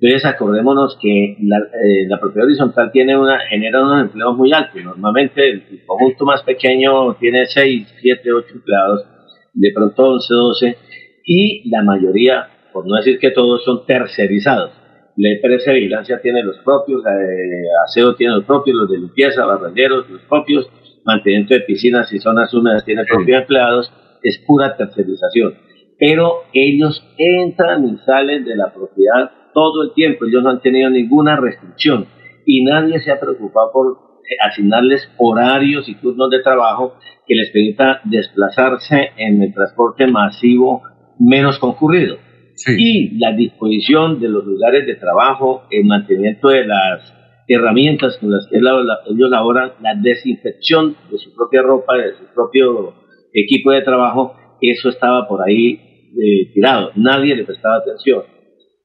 Entonces acordémonos que la, eh, la propiedad horizontal tiene una, genera unos empleos muy altos. Normalmente el conjunto más pequeño tiene 6, 7, 8 empleados, de pronto 11, 12, y la mayoría, por no decir que todos, son tercerizados. La empresa de vigilancia tiene los propios, eh, aseo tiene los propios, los de limpieza, barrenderos, los propios, mantenimiento de piscinas y zonas húmedas tiene propios empleados, es pura tercerización. Pero ellos entran y salen de la propiedad todo el tiempo, ellos no han tenido ninguna restricción y nadie se ha preocupado por asignarles horarios y turnos de trabajo que les permita desplazarse en el transporte masivo menos concurrido. Y la disposición de los lugares de trabajo, el mantenimiento de las herramientas con las que ellos laboran, la desinfección de su propia ropa, de su propio equipo de trabajo, eso estaba por ahí eh, tirado. Nadie le prestaba atención.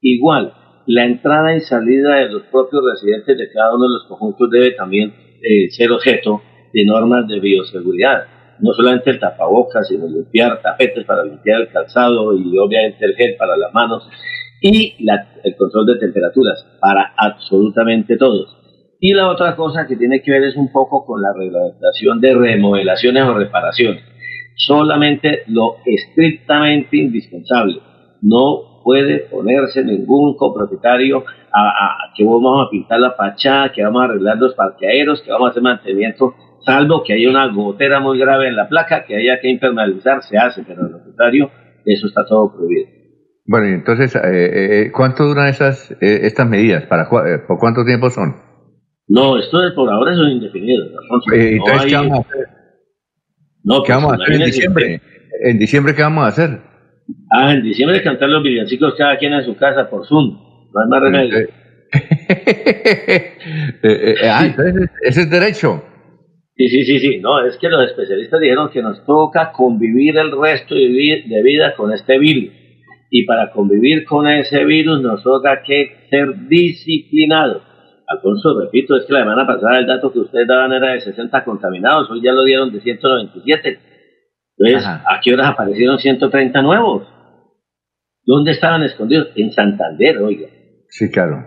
Igual, la entrada y salida de los propios residentes de cada uno de los conjuntos debe también eh, ser objeto de normas de bioseguridad. No solamente el tapabocas, sino limpiar tapetes para limpiar el calzado y obviamente el gel para las manos y el control de temperaturas para absolutamente todos. Y la otra cosa que tiene que ver es un poco con la reglamentación de remodelaciones o reparaciones. Solamente lo estrictamente indispensable. No puede ponerse ningún copropietario a, que vamos a pintar la fachada, que vamos a arreglar los parqueaderos, que vamos a hacer mantenimiento, salvo que haya una gotera muy grave en la placa, que haya que impermeabilizar, se hace, pero al contrario, eso está todo prohibido. Bueno, entonces, eh, eh, ¿cuánto duran esas eh, estas medidas? ¿Para ¿Por cuánto tiempo son? No, esto es por ahora son indefinidos. entonces, ¿qué vamos a hacer? No, ¿Qué vamos a hacer en diciembre? ¿En diciembre qué vamos a hacer? Ah, en diciembre cantar los villancicos cada quien en su casa por Zoom. No hay más remedio. Eh, eh, eh, ah, entonces ese es derecho. Sí, sí, sí, sí. No, es que los especialistas dijeron que nos toca convivir el resto de vida con este virus. Y para convivir con ese virus nos toca que ser disciplinados. Alfonso, repito, es que la semana pasada el dato que ustedes daban era de 60 contaminados, hoy ya lo dieron de 197. Entonces, ¿a qué horas aparecieron 130 nuevos? ¿Dónde estaban escondidos? En Santander, oiga. Sí, claro.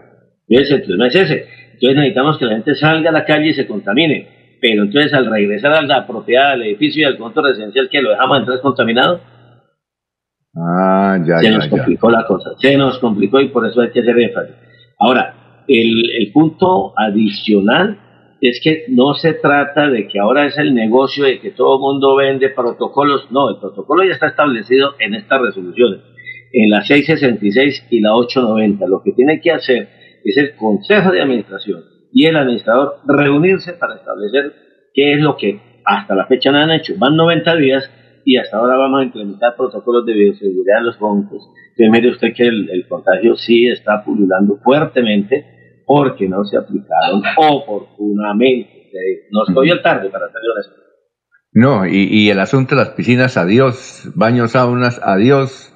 Entonces, no es ese. Entonces necesitamos que la gente salga a la calle y se contamine. Pero entonces al regresar a la propiedad del edificio y al conjunto residencial que lo dejamos entrar contaminado, ah, ya, se nos complicó la cosa. Se nos complicó y por eso hay que hacer énfasis. Ahora, el, el punto adicional es que no se trata de que ahora es el negocio de que todo el mundo vende protocolos. No, el protocolo ya está establecido en estas resoluciones, en la 666 y la 890. Lo que tiene que hacer es el Consejo de Administración y el administrador reunirse para establecer qué es lo que hasta la fecha no han hecho. Van 90 días y hasta ahora vamos a implementar protocolos de bioseguridad en los bancos. Entonces, mire usted que el, el contagio sí está pululando fuertemente porque no se aplicaron oportunamente. No estoy al tarde, para ser honesto. No, y, y, el asunto de las piscinas, adiós, baños, saunas, adiós.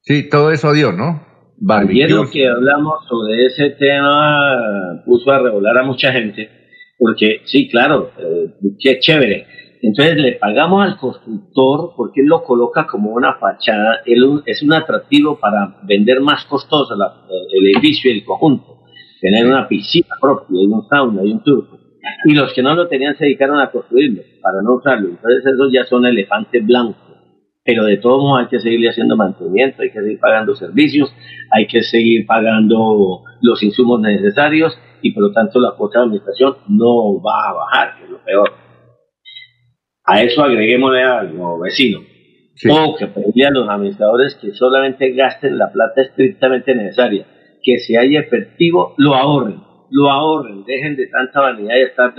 Sí, todo eso adiós, ¿no? Ayer lo que hablamos sobre ese tema puso a regular a mucha gente, porque sí, claro, eh, qué chévere. Entonces le pagamos al constructor porque él lo coloca como una fachada, él es un atractivo para vender más costoso el edificio y el conjunto tener una piscina propia, hay un sauna, hay un turco. Y los que no lo tenían se dedicaron a construirlo para no usarlo. Entonces esos ya son elefantes blancos. Pero de todos modos hay que seguirle haciendo mantenimiento, hay que seguir pagando servicios, hay que seguir pagando los insumos necesarios y por lo tanto la cuota de administración no va a bajar, que es lo peor. A eso agreguémosle algo, vecino. O que pedirle a los administradores que solamente gasten la plata estrictamente necesaria que si hay efectivo, lo ahorren, lo ahorren, dejen de tanta vanidad y estar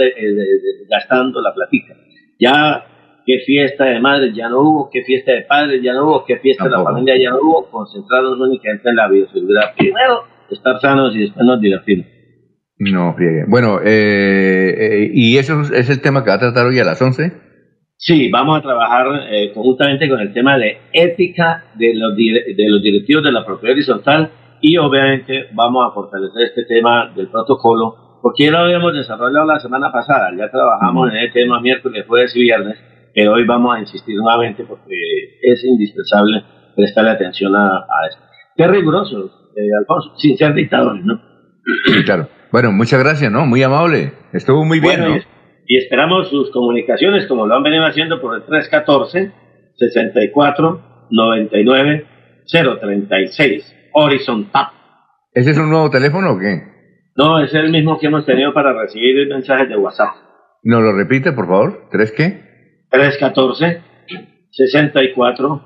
gastando la platica. Ya qué fiesta de madres ya no hubo, qué fiesta de padres ya no hubo, qué fiesta de la familia ya no hubo, concentrados únicamente en la bioseguridad. Primero, estar sanos y después nos divertimos. No, friegue. Bueno, eh, eh, ¿y eso es el tema que va a tratar hoy a las 11? Sí, vamos a trabajar eh, conjuntamente con el tema de ética de los, de los directivos de la propiedad horizontal y obviamente vamos a fortalecer este tema del protocolo, porque ya lo habíamos desarrollado la semana pasada, ya trabajamos en el tema miércoles, jueves y viernes, pero hoy vamos a insistir nuevamente porque es indispensable prestarle atención a, esto. Qué rigurosos, eh, Alfonso, sin ser dictadores, ¿no? Sí, claro. Bueno, muchas gracias, ¿no? Muy amable. Estuvo muy bien, ¿no? Y, esperamos sus comunicaciones como lo han venido haciendo por el 314 64 99 036 Horizon Tap. ¿Ese es un nuevo teléfono o qué? No, es el mismo que hemos tenido para recibir mensajes de WhatsApp. ¿Nos lo repite, por favor? ¿Tres qué? 314 64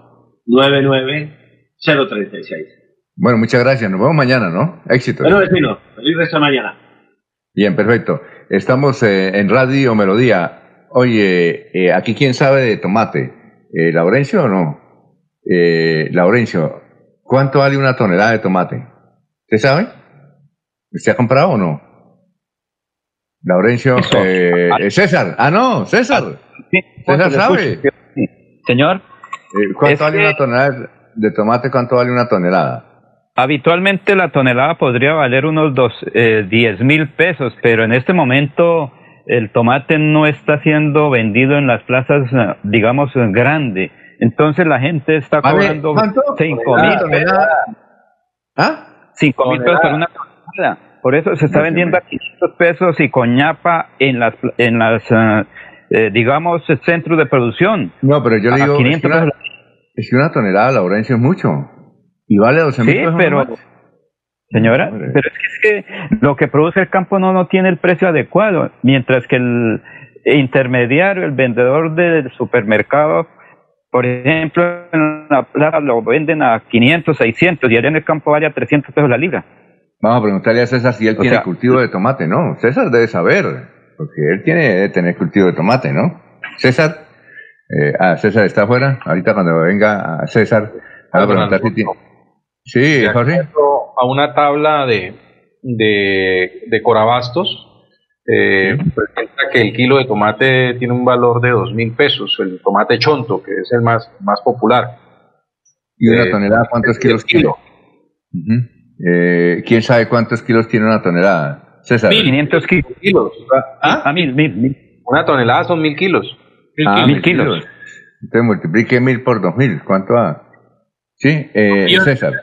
99 036. Bueno, muchas gracias. Nos vemos mañana, ¿no? Éxito. Bueno, vecino, feliz resto de mañana. Bien, perfecto. Estamos eh, en Radio Melodía. Oye, eh, aquí quién sabe de tomate. Eh, ¿Laurencio o no? Eh, Laurencio, ¿cuánto vale una tonelada de tomate? ¿Usted sabe? ¿Usted ha comprado o no? Laurencio, eh, eh, César. Ah, no, César. César sabe. Señor. ¿Cuánto Es vale que- una tonelada de tomate? ¿Cuánto vale una tonelada? Habitualmente la tonelada podría valer unos dos, eh, 10 mil pesos, pero en este momento el tomate no está siendo vendido en las plazas, eh, digamos, grande. Entonces la gente está cobrando ¿cuánto? 5 Tonelada, mil tonelada. ¿Ah? 5 mil pesos por una tonelada. Por eso se está vendiendo a 500 pesos y con ñapa en las, en las eh, eh, digamos, centros de producción. No, pero yo le digo, es 500 que, una, pesos. es que una tonelada, Laurencio, es mucho. Y vale 12 mil Sí, pesos pero, nomás. señora, pero es que, es que lo que produce el campo no, no tiene el precio adecuado, mientras que el intermediario, el vendedor del supermercado, por ejemplo, en la plaza lo venden a 500, 600 y allá en el campo vale a 300 pesos la libra. Vamos a preguntarle a César si él O tiene sea- cultivo de tomate, ¿no? César debe saber, porque él tiene debe tener cultivo de tomate, ¿no? César, eh, ah, César está afuera. Ahorita cuando venga a César, a Ah, preguntar si tiene. Sí, De Jorge. acuerdo a una tabla de, de, de Corabastos, eh, presenta que el kilo de tomate tiene un valor de dos mil pesos, el tomate chonto, que es el más, más popular. ¿Y una Eh, tonelada cuántos kilos tiene? kilo. Eh, ¿Quién sabe cuántos kilos tiene una tonelada? César. 500 kilos. Ah, a mil, mil, mil. Una tonelada son mil kilos. Ah, mil kilos. Entonces multiplique mil por dos mil. ¿Cuánto da? Sí, eh. César.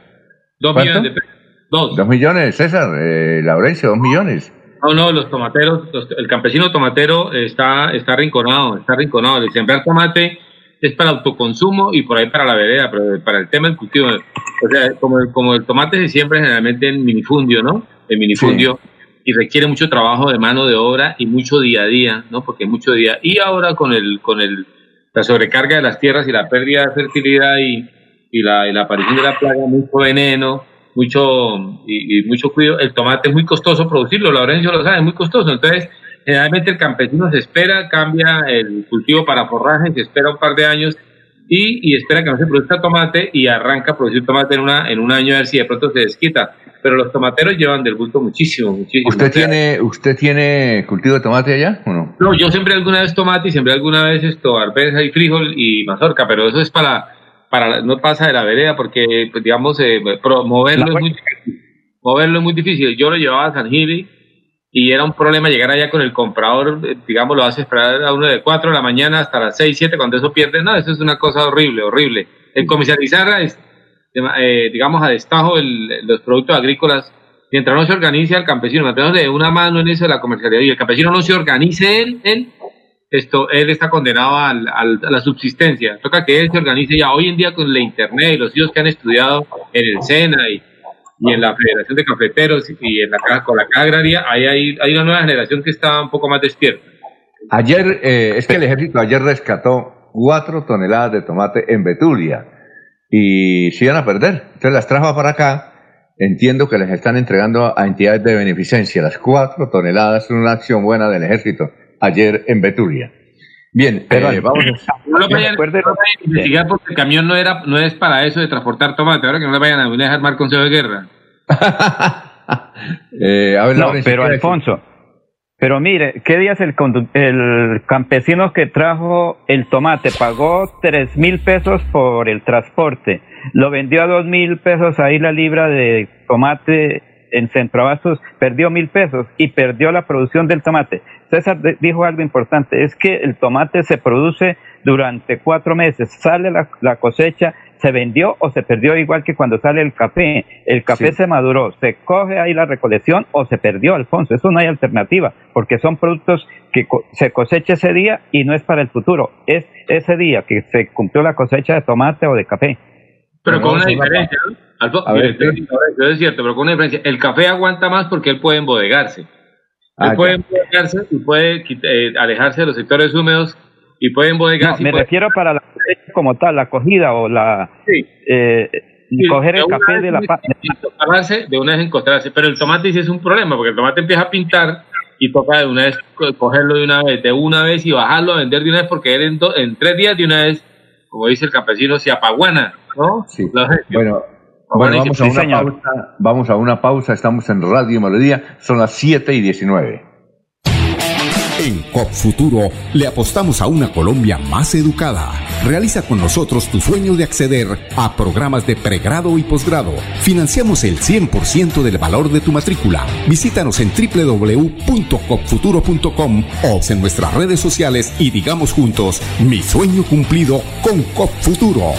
Dos ¿Cuánto? millones de pesos. Dos. Dos millones, César. Eh, Laurencio, dos millones. No, no, los tomateros, los- el campesino tomatero está, está rinconado, está rinconado. El sembrar tomate es para autoconsumo y por ahí para la vereda, pero para el tema del cultivo. O sea, como, el- como el tomate se siembra generalmente en minifundio, ¿no? En minifundio. Y requiere mucho trabajo de mano de obra y mucho día a día, ¿no? Porque mucho día. Y ahora con el, con el, la sobrecarga de las tierras y la pérdida de fertilidad y, y la, y la aparición de la plaga, mucho veneno, mucho y, y mucho cuidado. El tomate es muy costoso producirlo, Laurencio lo sabe, es muy costoso. Entonces, generalmente el campesino se espera, cambia el cultivo para forraje, se espera un par de años y, y espera que no se produzca tomate y arranca a producir tomate en, una, en un año a ver si de pronto se desquita. Pero los tomateros llevan del bulto muchísimo, muchísimo. ¿Usted tiene, ¿Usted tiene cultivo de tomate allá o no? no, yo sembré alguna vez tomate y sembré alguna vez esto, arveja y frijol y mazorca, pero eso es para, para no pasa de la vereda porque, pues, digamos, eh, moverlo, es muy difícil. moverlo es muy difícil. Yo lo llevaba a San Gili y era un problema llegar allá con el comprador, eh, digamos, lo hace esperar a uno de 4 de la mañana hasta las 6, 7, cuando eso pierde, no, eso es una cosa horrible, horrible. El comercializar, es, eh, digamos, a destajo el- los productos agrícolas, mientras no se organice al campesino, mientras no le dé una mano en eso de la comercialidad y el campesino no se organice él, él esto, él está condenado al- a la subsistencia. Toca que él se organice ya hoy en día con la internet y los hijos que han estudiado en el SENA y, y en la Federación de Cafeteros y en la con la caja agraria, ahí hay, hay una nueva generación que está un poco más despierta. Ayer, eh, es que el ejército ayer rescató cuatro toneladas de tomate en Betulia y se iban a perder. Entonces las trajo para acá. Entiendo que les están entregando a entidades de beneficencia las cuatro toneladas, una acción buena del ejército ayer en Betulia. Bien, eh, vamos a... No lo vayan, no lo vayan a investigar porque el camión no era no es para eso de transportar tomate. Ahora que no le vayan a venir a dejar mal consejo de guerra. Eh, a ver, No, pero ¿qué Alfonso, pero mire, ¿qué días el, el campesino que trajo el tomate pagó tres mil pesos por el transporte? Lo vendió a dos mil pesos ahí la libra de tomate en Centroabastos, perdió mil pesos y perdió la producción del tomate. César dijo algo importante, es que el tomate se produce durante cuatro meses, sale la, la cosecha, se vendió o se perdió igual que cuando sale el café. El café se maduró, se coge ahí la recolección o se perdió, Alfonso. Eso no hay alternativa, porque son productos que se cosecha ese día y no es para el futuro. Es ese día que se cumplió la cosecha de tomate o de café. Pero con una diferencia, ¿no? eso es cierto, pero con una diferencia. El café aguanta más porque él puede embodegarse. Ah, puede embodegarse y puede eh, alejarse de los sectores húmedos y puede embodegarse. No, me refiero para la como tal, la cogida o la... Sí. Eh, coger el café de la de, de una vez encontrarse, pero el tomate sí es un problema, porque el tomate empieza a pintar y toca de una vez cogerlo de una vez, de una vez y bajarlo a vender de una vez, porque él en, en tres días de una vez, como dice el campesino, se apaguana ¿no? Sí. Bueno, vamos, a una pausa, vamos a una pausa, estamos en Radio Melodía, son las 7 y 19. En COP Futuro le apostamos a una Colombia más educada. Realiza con nosotros tu sueño de acceder a programas de pregrado y posgrado. Financiamos el 100% del valor de tu matrícula. Visítanos en www.copfuturo.com o en nuestras redes sociales y digamos juntos, mi sueño cumplido con COP Futuro.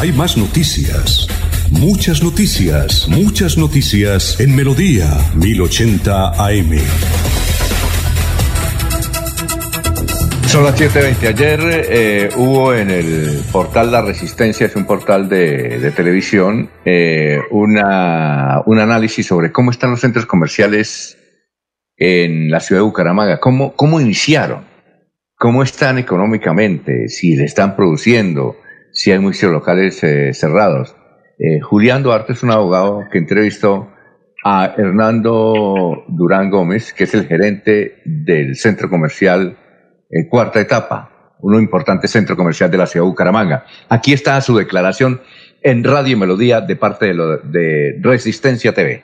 Hay más noticias. Muchas noticias, muchas noticias en Melodía 1080 AM. Son las 7.20. Ayer eh, hubo en el portal La Resistencia, es un portal de, televisión, eh, una, un análisis sobre cómo están los centros comerciales en la ciudad de Bucaramanga, cómo, cómo iniciaron, cómo están económicamente, si le están produciendo, si hay muchos locales eh, cerrados. Julián Duarte es un abogado que entrevistó a Hernando Durán Gómez, que es el gerente del centro comercial en cuarta etapa, un importante centro comercial de la ciudad de Bucaramanga. Aquí está su declaración en Radio Melodía de parte de Resistencia TV.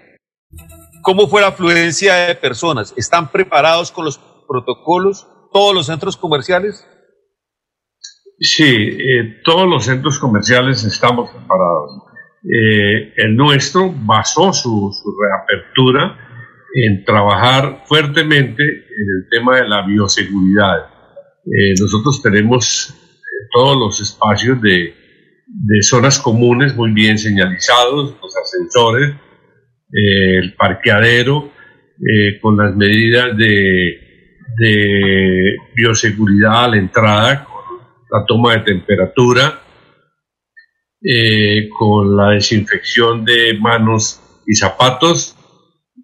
¿Cómo fue la afluencia de personas? ¿Están preparados con los protocolos todos los centros comerciales? Sí, eh, todos los centros comerciales estamos preparados. Eh, el nuestro basó su, reapertura en trabajar fuertemente en el tema de la bioseguridad. Eh, nosotros tenemos todos los espacios de, zonas comunes muy bien señalizados, los ascensores, el parqueadero, con las medidas de, de bioseguridad a la entrada, la toma de temperatura, con la desinfección de manos y zapatos.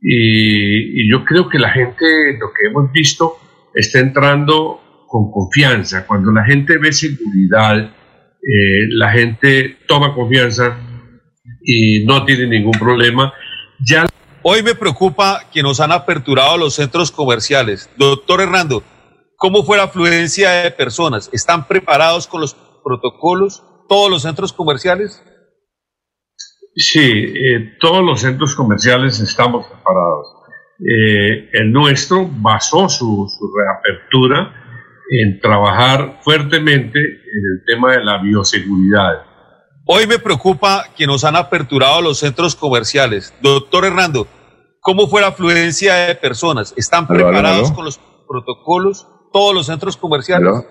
Y, y, yo creo que la gente, lo que hemos visto, está entrando con confianza. Cuando la gente ve seguridad, eh, la gente toma confianza y no tiene ningún problema. Ya Hoy me preocupa que nos han aperturado los centros comerciales. Doctor Hernando, ¿cómo fue la afluencia de personas? ¿Están preparados con los protocolos todos los centros comerciales? Sí, eh, todos los centros comerciales estamos preparados. Eh, el nuestro basó su, su reapertura en trabajar fuertemente en el tema de la bioseguridad. Hoy me preocupa que nos han aperturado los centros comerciales. Doctor Hernando, ¿cómo fue la afluencia de personas? ¿Están preparados con los protocolos todos los centros comerciales?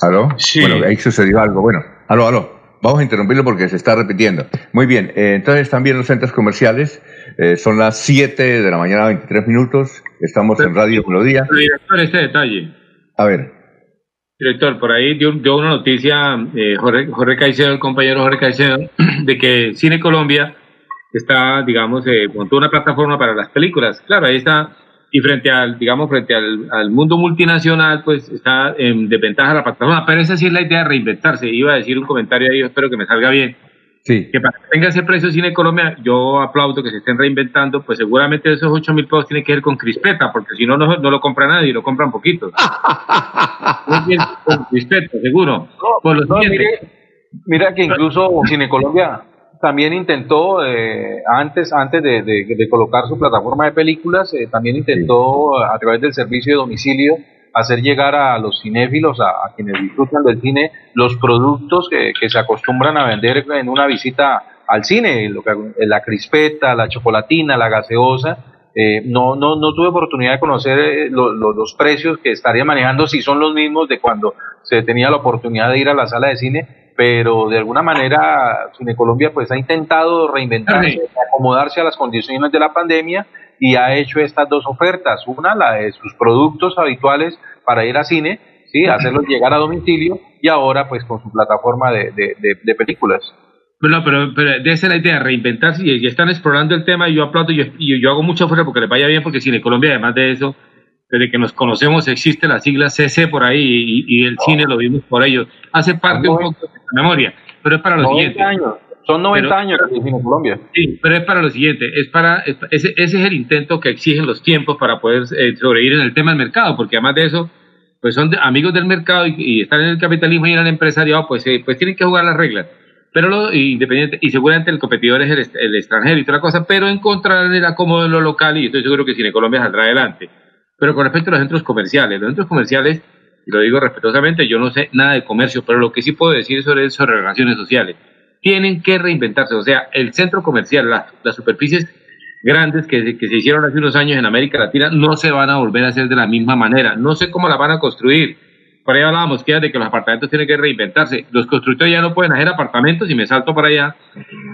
¿Aló? Sí. Bueno, ahí sucedió algo. Bueno, aló, aló. Vamos a interrumpirlo porque se está repitiendo. Muy bien, eh, entonces también los centros comerciales. Eh, son las 7 de la mañana, 23 minutos. Estamos en Radio Melodía. Director, este detalle. A ver. Director, por ahí dio, una noticia eh, Jorge, Jorge, Caicedo, el compañero Jorge Caicedo, de que Cine Colombia está, digamos, eh, montó una plataforma para las películas. Claro, ahí está, y frente al, digamos, frente al, mundo multinacional, pues está en desventaja la plataforma. Pero esa sí es la idea de reinventarse. Iba a decir un comentario ahí, espero que me salga bien que para que tenga ese precio Cine Colombia, yo aplaudo que se estén reinventando, pues seguramente esos 8 mil pesos tienen que ver con crispeta, porque si no, no, lo compra nadie, lo compran poquitos. con crispeta, seguro. mira que incluso Cine Colombia también intentó, eh, antes, antes de, colocar su plataforma de películas, eh, también intentó a través del servicio de domicilio hacer llegar a los cinéfilos, a, quienes disfrutan del cine, los productos que, se acostumbran a vender en una visita al cine, lo que, la crispeta, la chocolatina, la gaseosa. Eh, no, no, no tuve oportunidad de conocer eh, los precios que estaría manejando, si son los mismos de cuando se tenía la oportunidad de ir a la sala de cine, pero de alguna manera Cine Colombia pues ha intentado reinventarse, acomodarse a las condiciones de la pandemia y ha hecho estas dos ofertas, una la de sus productos habituales para ir a cine, sí, hacerlos llegar a domicilio y ahora pues con su plataforma de, de, películas. Bueno, pero, pero de esa la idea, reinventarse y, están explorando el tema y yo aplaudo y yo, hago mucha fuerza porque les vaya bien porque Cine Colombia además de eso desde que nos conocemos existe la sigla CC por ahí y, el cine lo vimos por ellos. Hace parte un poco de la memoria, pero es para lo siguiente. Años. Son 90 años de Cine Colombia. Sí, pero es para lo siguiente, es para ese, ese es el intento que exigen los tiempos para poder eh, sobrevivir en el tema del mercado, porque además de eso, pues son amigos del mercado y, están en el capitalismo y en el empresariado, pues, eh, pues tienen que jugar las reglas. Pero lo independiente, y seguramente el competidor es el, el extranjero y toda la cosa, pero encontrar el acomodo en lo local y estoy seguro que Cine Colombia saldrá adelante. Pero con respecto a los centros comerciales, los centros comerciales, y lo digo respetuosamente, yo no sé nada de comercio, pero lo que sí puedo decir sobre sobre relaciones sociales, tienen que reinventarse. O sea, el centro comercial, las superficies grandes que, que se hicieron hace unos años en América Latina no se van a volver a hacer de la misma manera. No sé cómo la van a construir. Por ahí hablábamos que de que los apartamentos tienen que reinventarse. Los constructores ya no pueden hacer apartamentos y me salto para allá,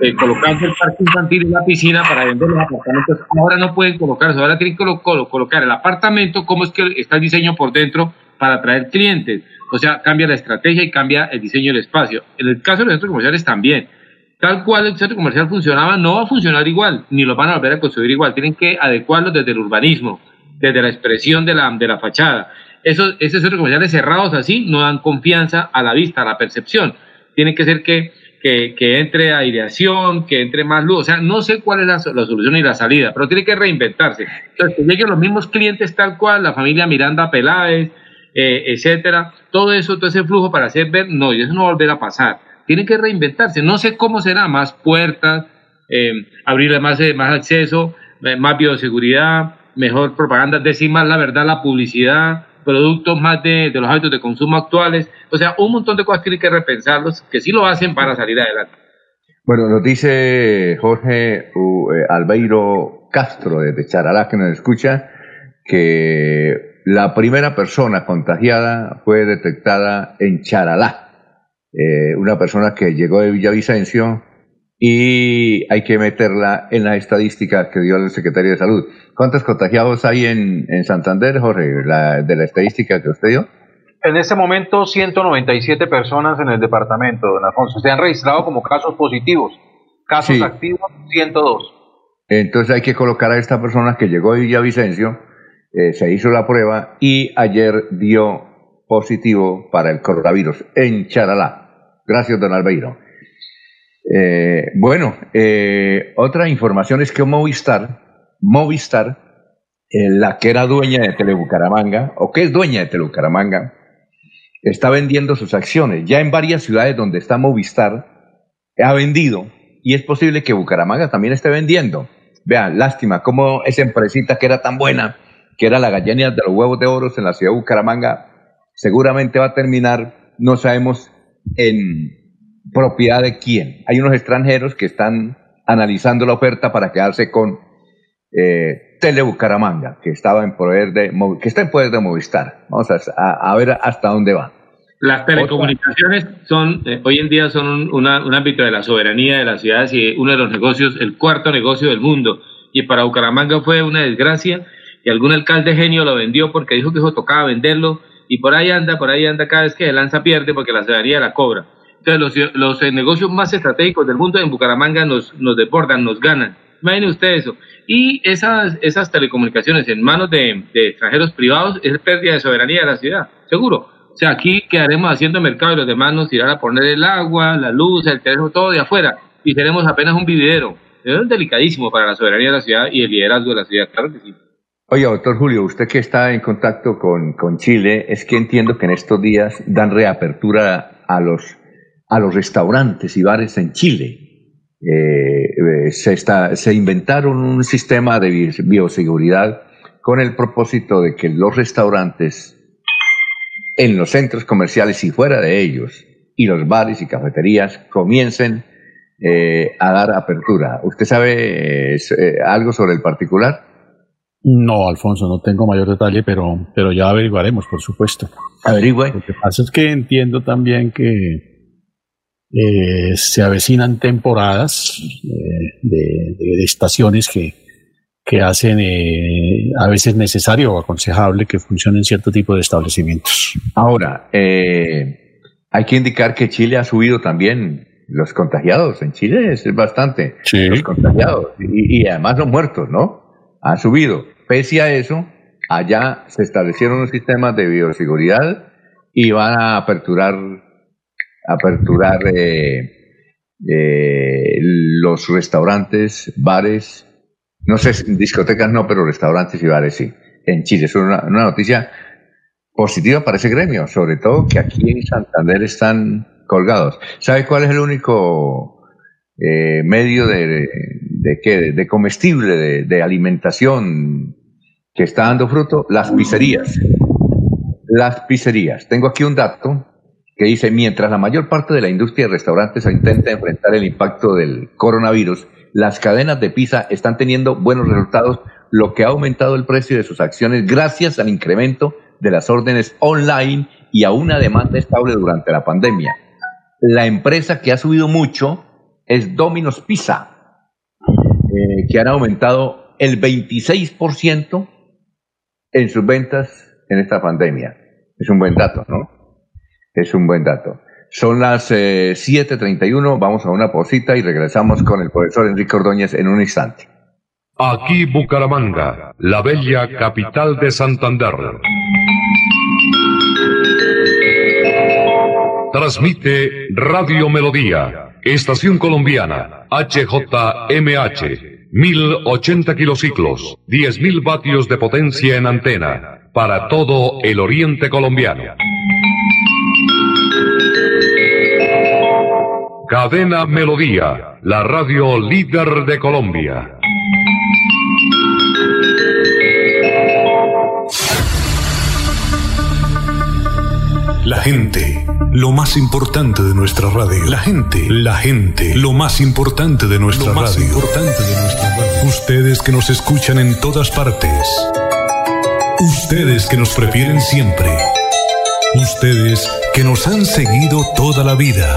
eh, colocando el parque infantil y la piscina para vender los apartamentos. Ahora no pueden colocarse, ahora tienen que colocar el apartamento, cómo es que está el diseño por dentro para atraer clientes. O sea, cambia la estrategia y cambia el diseño del espacio. En el caso de los centros comerciales también. Tal cual el centro comercial funcionaba, no va a funcionar igual, ni lo van a volver a construir igual. Tienen que adecuarlo desde el urbanismo, desde la expresión de la, de la fachada esos, esos centros comerciales cerrados así no dan confianza a la vista, a la percepción. Tiene que ser que, que, entre aireación, que entre más luz. O sea, no sé cuál es la, solución y la salida, pero tiene que reinventarse. Entonces, que lleguen los mismos clientes tal cual, la familia Miranda Peláez, eh, etcétera, todo eso, todo ese flujo para hacer ver, no, y eso no va a volver a pasar. Tiene que reinventarse. No sé cómo será, más puertas, eh, abrirle más, eh, más acceso, eh, más bioseguridad, mejor propaganda, decir más la verdad, la publicidad, productos más de, los hábitos de consumo actuales. O sea, un montón de cosas tienen que repensarlos, que sí lo hacen para salir adelante. Bueno, nos dice Jorge eh, Albeiro Castro desde Charalá, que nos escucha, que la primera persona contagiada fue detectada en Charalá. Eh, una persona que llegó de Villavicencio y hay que meterla en la estadística que dio el secretario de Salud. ¿Cuántos contagiados hay en, en Santander, Jorge, de la estadística que usted dio? En este momento, 197 personas en el departamento, don Alfonso. Se han registrado como casos positivos. Casos activos, 102. Entonces hay que colocar a esta persona que llegó de Villavicencio, eh, se hizo la prueba y ayer dio positivo para el coronavirus en Charalá. Gracias, don Albeiro. Eh, bueno, eh, otra información es que Movistar, Movistar, eh, la que era dueña de Telebucaramanga, o que es dueña de Telebucaramanga, está vendiendo sus acciones. Ya en varias ciudades donde está Movistar, ha vendido, y es posible que Bucaramanga también esté vendiendo. Vean, lástima, cómo esa empresita que era tan buena, que era la gallina de los huevos de oro en la ciudad de Bucaramanga, seguramente va a terminar, no sabemos, en propiedad de quién. Hay unos extranjeros que están analizando la oferta para quedarse con eh, Telebucaramanga, que estaba en poder de que está en poder de Movistar. Vamos a, ver hasta dónde va. Las telecomunicaciones son eh, hoy en día son un, un, ámbito de la soberanía de las ciudades y uno de los negocios, el cuarto negocio del mundo. Y para Bucaramanga fue una desgracia y algún alcalde genio lo vendió porque dijo que eso tocaba venderlo y por ahí anda, por ahí anda cada vez que lanza pierde porque la ciudadanía la cobra. Los, eh, negocios más estratégicos del mundo en Bucaramanga nos, nos deportan, nos ganan. Imaginen usted eso. Y esas, esas telecomunicaciones en manos de, extranjeros privados es pérdida de soberanía de la ciudad, seguro. O sea, aquí quedaremos haciendo mercado y los demás nos irán a poner el agua, la luz, el teléfono, todo de afuera. Y seremos apenas un vividero. Es delicadísimo para la soberanía de la ciudad y el liderazgo de la ciudad, claro que sí. Oye, doctor Julio, usted que está en contacto con, con Chile, es que entiendo que en estos días dan reapertura a los a los restaurantes y bares en Chile. Eh, eh, se, está, se inventaron un sistema de bioseguridad con el propósito de que los restaurantes en los centros comerciales y fuera de ellos, y los bares y cafeterías comiencen eh, a dar apertura. ¿Usted sabe algo sobre el particular? No, Alfonso, no tengo mayor detalle, pero, pero ya averiguaremos, por supuesto. Averigüe. Lo que pasa es que entiendo también que eh, se avecinan temporadas eh, de, de- de estaciones que, que hacen eh, a veces necesario o aconsejable que funcionen cierto tipo de establecimientos. Ahora, eh, hay que indicar que Chile ha subido también los contagiados. En Chile es bastante los contagiados y, y además los muertos, ¿no? Han subido. Pese a eso, allá se establecieron unos sistemas de bioseguridad y van a aperturar, aperturar eh, eh, los restaurantes, bares, no sé, discotecas no, pero restaurantes y bares sí, en Chile. Es una, una noticia positiva para ese gremio, sobre todo que aquí en Santander están colgados. ¿Sabe cuál es el único eh, medio de, de, qué? de comestible, de, de alimentación que está dando fruto? Las pizzerías. Las pizzerías. Tengo aquí un dato que dice, mientras la mayor parte de la industria de restaurantes intenta enfrentar el impacto del coronavirus, las cadenas de pizza están teniendo buenos resultados, lo que ha aumentado el precio de sus acciones gracias al incremento de las órdenes online y a una demanda estable durante la pandemia. La empresa que ha subido mucho es Domino's Pizza, eh, que han aumentado el 26% en sus ventas en esta pandemia. Es un buen dato, ¿no? Es un buen dato. Son las eh, 7.31, vamos a una pausita y regresamos con el profesor Enrique Ordóñez en un instante. Aquí Bucaramanga, la bella capital de Santander. Transmite Radio Melodía, Estación Colombiana, HJMH, 1080 kilociclos, 10.000 vatios de potencia en antena, para todo el oriente colombiano. Cadena Melodía, la radio líder de Colombia. La gente, lo más importante de nuestra radio. La gente, la gente, lo más importante de nuestra Lo más radio. importante de nuestra radio. Ustedes que nos escuchan en todas partes. Ustedes que nos prefieren siempre. Ustedes que nos han seguido toda la vida.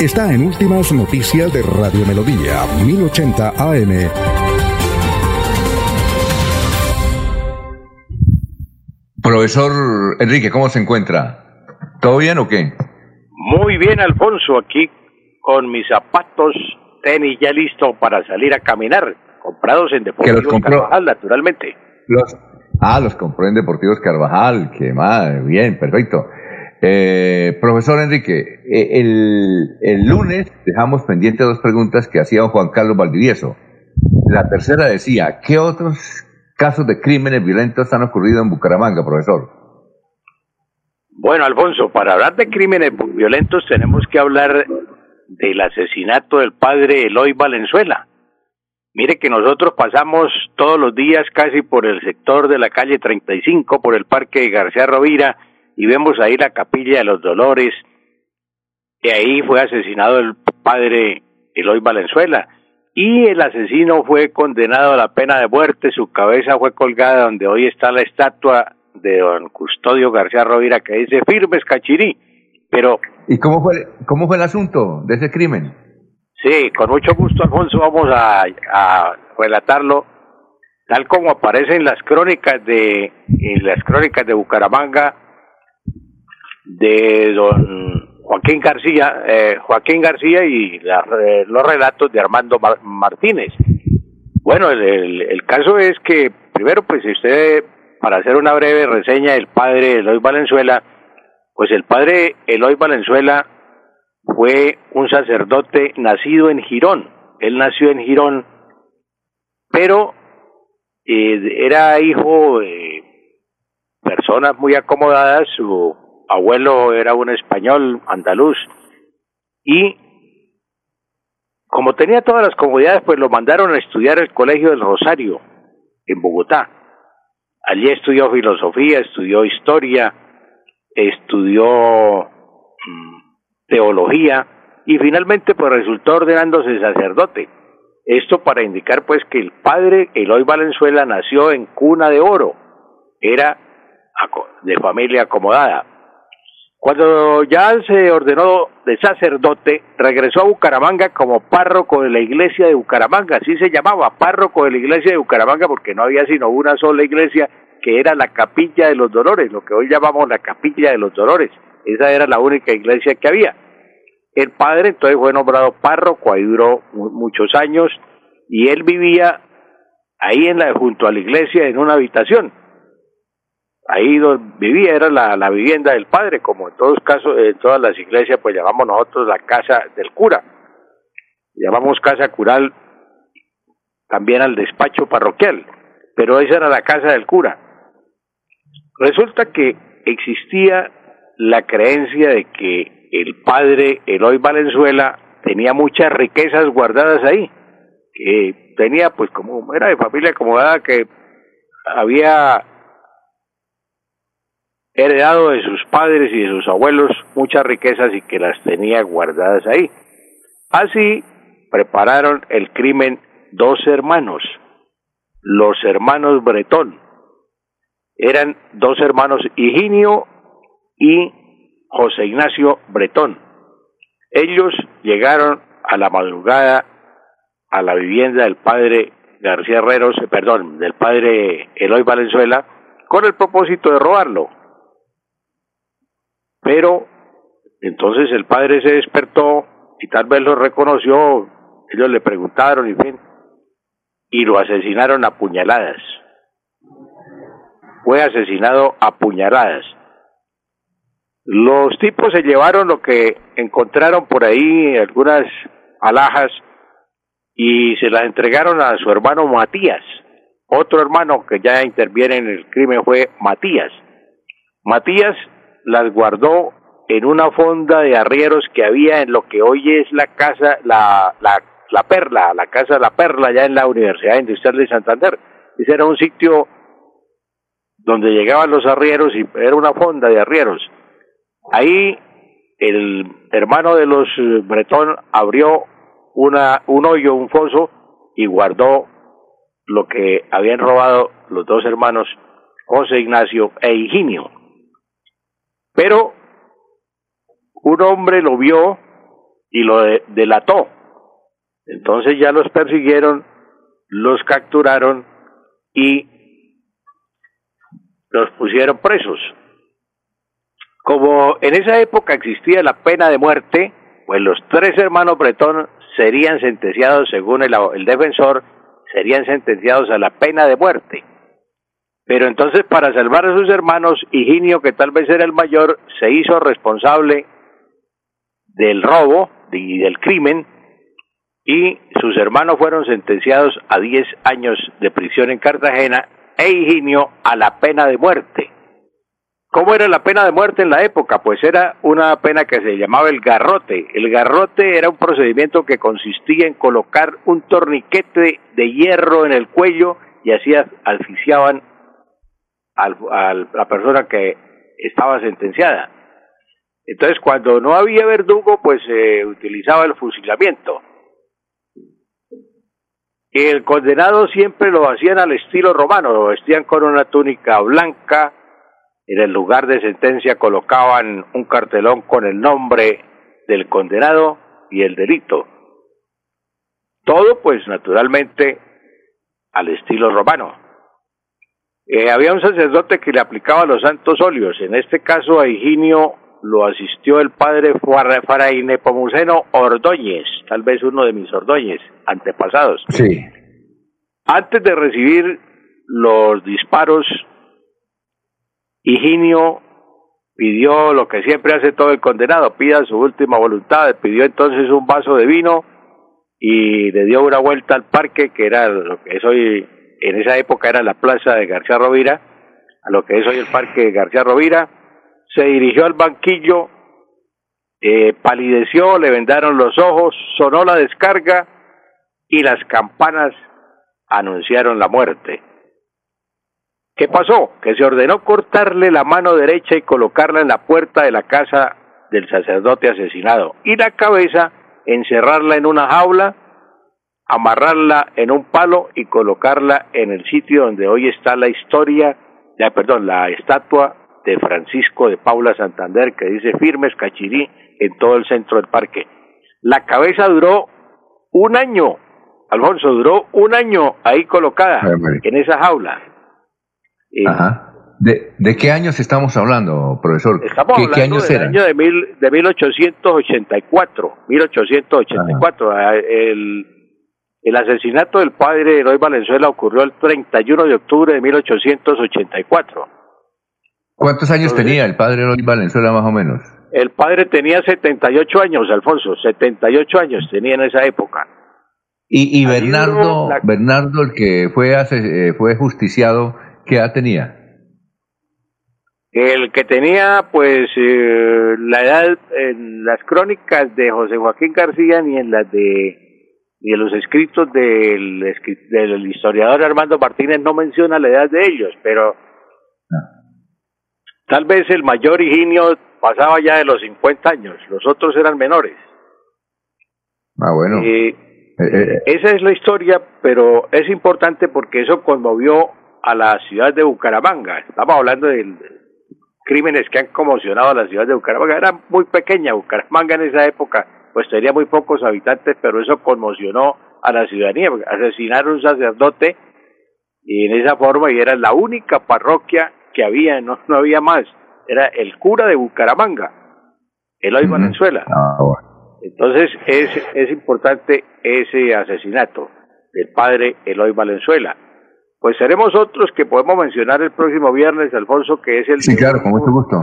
está en Últimas Noticias de Radio Melodía, 1080 AM. Profesor Enrique, ¿cómo se encuentra? ¿Todo bien o qué? Muy bien, Alfonso, aquí con mis zapatos, tenis ya listo para salir a caminar, comprados en Deportivo compró? Carvajal, naturalmente. Los, ah, los compró en Deportivos Carvajal, que madre, bien, perfecto. Eh, profesor Enrique, eh, el, lunes dejamos pendiente dos preguntas que hacía Juan Carlos Valdivieso. La tercera decía, ¿qué otros casos de crímenes violentos han ocurrido en Bucaramanga, profesor? Bueno, Alfonso, para hablar de crímenes violentos tenemos que hablar del asesinato del padre Eloy Valenzuela. Mire que nosotros pasamos todos los días casi por el sector de la calle 35, por el parque de García Rovira, y vemos ahí la capilla de los Dolores, y ahí fue asesinado el padre Eloy Valenzuela. Y el asesino fue condenado a la pena de muerte, su cabeza fue colgada donde hoy está la estatua de don Custodio García Rovira que dice firmes cachirí. Pero ¿Y cómo fue, cómo fue el asunto de ese crimen? sí, con mucho gusto Alfonso vamos a, a relatarlo tal como aparece en las crónicas de en las crónicas de Bucaramanga de don Joaquín García, eh, Joaquín García y la- eh, los relatos de Armando Mar- Martínez. Bueno, el, el- caso es que, primero, pues si usted, para hacer una breve reseña del padre Eloy Valenzuela, pues el padre Eloy Valenzuela fue un sacerdote nacido en Girón. Él nació en Girón, pero eh, era hijo de personas personas muy acomodadas, su abuelo era un español andaluz y como tenía todas las comodidades, pues lo mandaron a estudiar el Colegio del Rosario en Bogotá. Allí estudió filosofía, estudió historia, estudió mm, teología y finalmente pues resultó ordenándose sacerdote. Esto para indicar pues que el padre Eloy Valenzuela nació en cuna de oro, era de familia acomodada. Cuando ya se ordenó de sacerdote, regresó a Bucaramanga como párroco de la iglesia de Bucaramanga, así se llamaba, párroco de la iglesia de Bucaramanga, porque no había sino una sola iglesia, que era la capilla de los dolores, lo que hoy llamamos la capilla de los dolores. Esa era la única iglesia que había. El padre entonces fue nombrado párroco, ahí duró muchos años, y él vivía ahí en la, junto a la iglesia en una habitación ahí donde vivía era la, vivienda del padre, como en todos casos, en todas las iglesias, pues llamamos nosotros la casa del cura. Llamamos casa cural también al despacho parroquial, pero esa era la casa del cura. Resulta que existía la creencia de que el padre Eloy Valenzuela tenía muchas riquezas guardadas ahí, que tenía pues como era de familia acomodada que había heredado de sus padres y de sus abuelos muchas riquezas y que las tenía guardadas ahí. Así prepararon el crimen dos hermanos, los hermanos Bretón. Eran dos hermanos, Higinio y José Ignacio Bretón. Ellos llegaron a la madrugada a la vivienda del padre García Herreros, perdón, del padre Eloy Valenzuela, con el propósito de robarlo. Pero entonces el padre se despertó y tal vez lo reconoció, ellos le preguntaron y lo asesinaron a puñaladas. Fue asesinado a puñaladas. Los tipos se llevaron lo que encontraron por ahí, algunas alhajas, y se las entregaron a su hermano Matías. Otro hermano que ya interviene en el crimen fue Matías. Matías las guardó en una fonda de arrieros que había en lo que hoy es la casa, la, la, la Perla, la casa de la Perla, ya en la Universidad Industrial de Santander. Ese era un sitio donde llegaban los arrieros y era una fonda de arrieros. Ahí el hermano de los Bretón abrió una, un hoyo, un foso, y guardó lo que habían robado los dos hermanos José Ignacio e Higinio. Pero un hombre lo vio y lo delató. Entonces ya los persiguieron, los capturaron y los pusieron presos. Como en esa época existía la pena de muerte, pues los tres hermanos Bretón serían sentenciados, según el, el defensor, serían sentenciados a la pena de muerte. Pero entonces para salvar a sus hermanos, Higinio, que tal vez era el mayor, se hizo responsable del robo y del crimen y sus hermanos fueron sentenciados a 10 años de prisión en Cartagena e Higinio a la pena de muerte. ¿Cómo era la pena de muerte en la época? Pues era una pena que se llamaba el garrote. El garrote era un procedimiento que consistía en colocar un torniquete de hierro en el cuello y así asfixiaban a la persona que estaba sentenciada. Entonces, cuando no había verdugo, pues se utilizaba el fusilamiento. El condenado siempre lo hacían al estilo romano, lo vestían con una túnica blanca, en el lugar de sentencia colocaban un cartelón con el nombre del condenado y el delito. Todo, pues, naturalmente, al estilo romano. Eh, había un sacerdote que le aplicaba los santos óleos. En este caso a Higinio lo asistió el padre Fray Nepomuceno Ordóñez, tal vez uno de mis Ordóñez antepasados. Sí. Antes de recibir los disparos, Higinio pidió lo que siempre hace todo el condenado, pida su última voluntad, pidió entonces un vaso de vino y le dio una vuelta al parque, que era lo que es hoy en esa época era la plaza de García Rovira, a lo que es hoy el Parque García Rovira, se dirigió al banquillo, eh, palideció, le vendaron los ojos, sonó la descarga y las campanas anunciaron la muerte. ¿Qué pasó? Que se ordenó cortarle la mano derecha y colocarla en la puerta de la casa del sacerdote asesinado y la cabeza encerrarla en una jaula, amarrarla en un palo y colocarla en el sitio donde hoy está la historia, ya, perdón, la estatua de Francisco de Paula Santander que dice firmes cachirí en todo el centro del parque. La cabeza duró un año, Alfonso, duró un año ahí colocada en esa jaula. Ajá. ¿De, ¿De qué años estamos hablando, profesor? Estamos ¿Qué, hablando qué años del eran? año de, mil, de 1884, 1884. Ah, El, el asesinato del padre Eloy Valenzuela ocurrió el 31 de octubre de 1884. ¿Cuántos años tenía el padre Eloy Valenzuela más o menos? El padre tenía 78 años, Alfonso, 78 años tenía en esa época. Y, y Bernardo, la- Bernardo, el que fue, eh, fue justiciado, ¿qué edad tenía? El que tenía, pues, eh, la edad, en las crónicas de José Joaquín García ni en las de ni en los escritos del, del historiador Armando Martínez no menciona la edad de ellos, pero tal vez el mayor Higinio pasaba ya de los 50 años, los otros eran menores. Ah, bueno. Eh, Eh, eh, esa es la historia, pero es importante porque eso conmovió a la ciudad de Bucaramanga. Estamos hablando de crímenes que han conmocionado a la ciudad de Bucaramanga. Era muy pequeña Bucaramanga en esa época, pues tenía muy pocos habitantes, pero eso conmocionó a la ciudadanía. porque Asesinaron a un sacerdote y en esa forma, y era la única parroquia que había, no, no había más. Era el cura de Bucaramanga, Eloy Valenzuela. ah, bueno. Entonces es, es importante ese asesinato del padre Eloy Valenzuela. Pues seremos otros que podemos mencionar el próximo viernes, Alfonso, que es el... Sí, claro, con mucho gusto.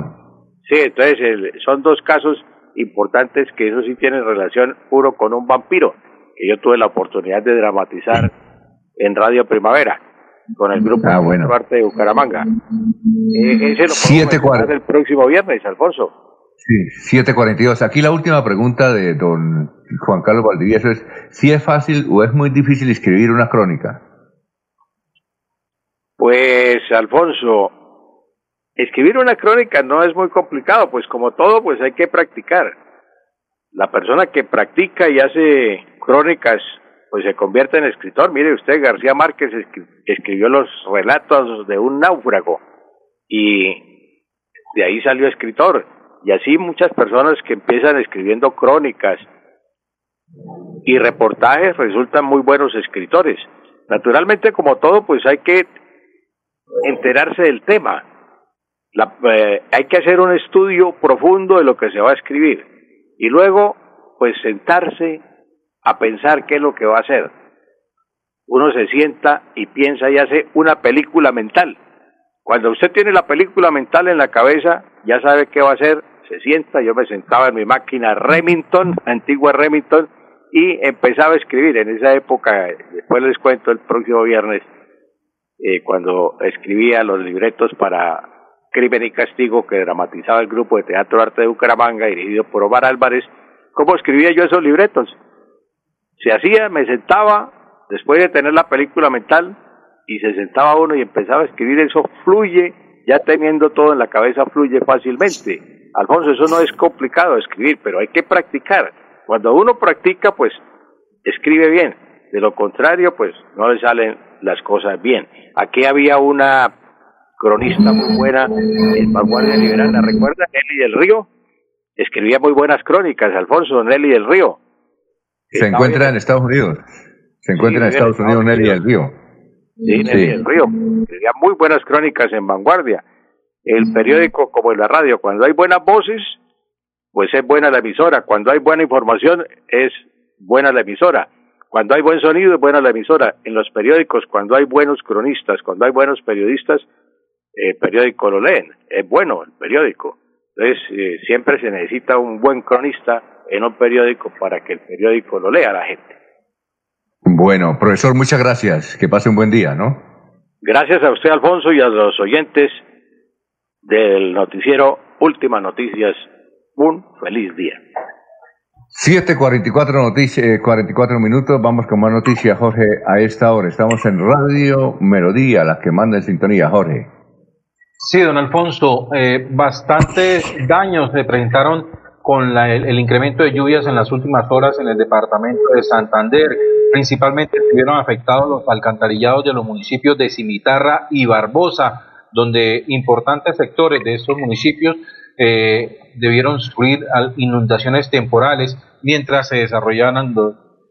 Sí, entonces el- son dos casos importantes que eso sí tienen relación uno con un vampiro, que yo tuve la oportunidad de dramatizar en Radio Primavera con el grupo Ah, bueno. Arte de Bucaramanga. Eh, ese lo el próximo viernes, Alfonso. Sí, 742. Aquí la última pregunta de don Juan Carlos Valdivieso es, ¿si es fácil o es muy difícil escribir una crónica? Pues, Alfonso, escribir una crónica no es muy complicado, pues como todo, pues hay que practicar. La persona que practica y hace crónicas, pues se convierte en escritor. Mire usted, García Márquez escri- escribió los relatos de un náufrago y de ahí salió escritor. Y así muchas personas que empiezan escribiendo crónicas y reportajes resultan muy buenos escritores. Naturalmente, como todo, pues hay que enterarse del tema. La- eh, hay que hacer un estudio profundo de lo que se va a escribir y luego, pues sentarse a pensar qué es lo que va a hacer. Uno se sienta y piensa y hace una película mental. Cuando usted tiene la película mental en la cabeza, ya sabe qué va a hacer, se sienta, yo me sentaba en mi máquina Remington, antigua Remington, y empezaba a escribir. En esa época, después les cuento el próximo viernes, eh, cuando escribía los libretos para Crimen y Castigo que dramatizaba el grupo de Teatro Arte de Bucaramanga dirigido por Omar Álvarez, ¿cómo escribía yo esos libretos? Se hacía, me sentaba, después de tener la película mental, y se sentaba uno y empezaba a escribir, eso fluye, ya teniendo todo en la cabeza, fluye fácilmente. Alfonso, eso no es complicado escribir, pero hay que practicar. Cuando uno practica, pues escribe bien. De lo contrario, pues no le salen las cosas bien. Aquí había una cronista muy buena en Vanguardia Liberal, ¿la recuerda? Nelly del Río. Escribía muy buenas crónicas, Alfonso, Nelly del Río. Se encuentra en Estados Unidos. Se encuentra en Estados Unidos Nelly del Río. Sí, Nelly del Río. Escribía muy buenas crónicas en Vanguardia. El periódico como en la radio, cuando hay buenas voces, pues es buena la emisora. Cuando hay buena información, es buena la emisora. Cuando hay buen sonido, es buena la emisora. En los periódicos, cuando hay buenos cronistas, cuando hay buenos periodistas, el periódico lo leen. Es bueno el periódico. Entonces, eh, siempre se necesita un buen cronista en un periódico para que el periódico lo lea la gente. Bueno, profesor, muchas gracias. Que pase un buen día, ¿no? Gracias a usted, Alfonso, y a los oyentes del noticiero Últimas Noticias. Un feliz día. 7.44 noticias, 44 minutos, vamos con más noticias, Jorge, a esta hora. Estamos en Radio Melodía, la que manda en sintonía, Jorge. Sí, don Alfonso, eh, bastantes daños se presentaron con la, el, el, incremento de lluvias en las últimas horas en el departamento de Santander. Principalmente estuvieron afectados los alcantarillados de los municipios de Cimitarra y Barbosa, donde importantes sectores de estos municipios eh, debieron sufrir inundaciones temporales mientras se desarrollaban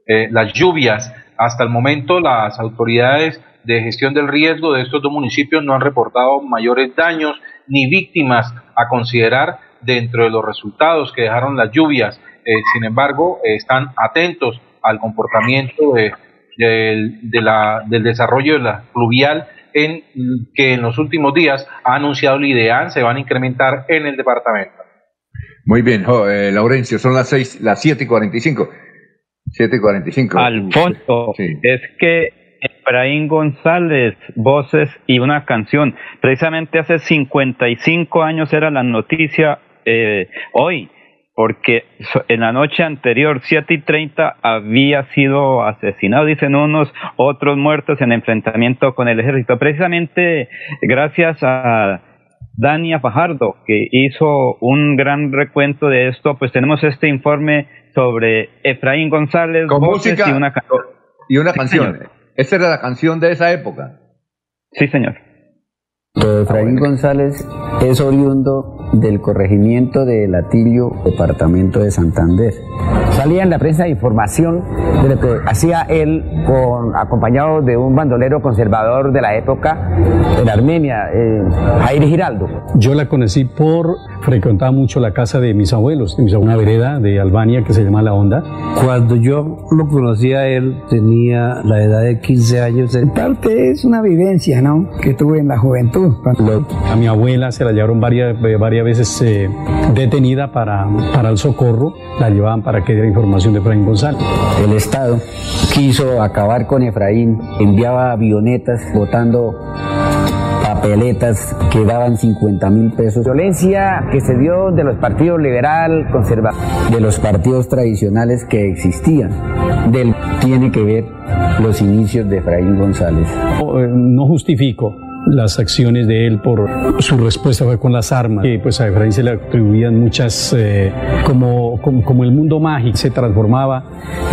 eh, las lluvias. Hasta el momento las autoridades de gestión del riesgo de estos dos municipios no han reportado mayores daños ni víctimas a considerar dentro de los resultados que dejaron las lluvias. Eh, sin embargo, están atentos al comportamiento de, de la, del desarrollo de la fluvial en que en los últimos días ha anunciado el IDEAN se van a incrementar en el departamento. Muy bien, eh, Laurencio, son las seis, las siete y cuarenta y cinco. Siete y cuarenta y cinco. Alfonso, es que Efraín González, voces y una canción. Precisamente hace 55 años era la noticia eh, hoy porque en la noche anterior, 7 y 30, había sido asesinado, dicen unos, otros muertos en enfrentamiento con el ejército. Precisamente gracias a Dania Fajardo, que hizo un gran recuento de esto, pues tenemos este informe sobre Efraín González, con música y una, y una canción. ¿Esta era la canción de esa época? Sí, señor. Efraín González es oriundo del corregimiento de Latillo, departamento de Santander. Salía en la prensa información de lo que hacía él con, acompañado de un bandolero conservador de la época en Armenia, eh, Jair Giraldo. Yo la conocí por frecuentaba mucho la casa de mis abuelos, de mis una vereda de Albania que se llama La Onda. Cuando yo lo conocí a él tenía la edad de 15 años. En parte es una vivencia, ¿no? Que tuve en la juventud. A mi abuela se la llevaron varias, varias veces eh, detenida para, para el socorro, la llevaban para que diera información de Efraín González. El Estado quiso acabar con Efraín, enviaba avionetas votando papeletas que daban 50 mil pesos. Violencia que se dio de los partidos liberal, conservador. De los partidos tradicionales que existían. Del tiene que ver los inicios de Efraín González. No eh, justifico las acciones de él por su respuesta fue con las armas, que pues a Efraín se le atribuían muchas, eh, como, como, el mundo mágico se transformaba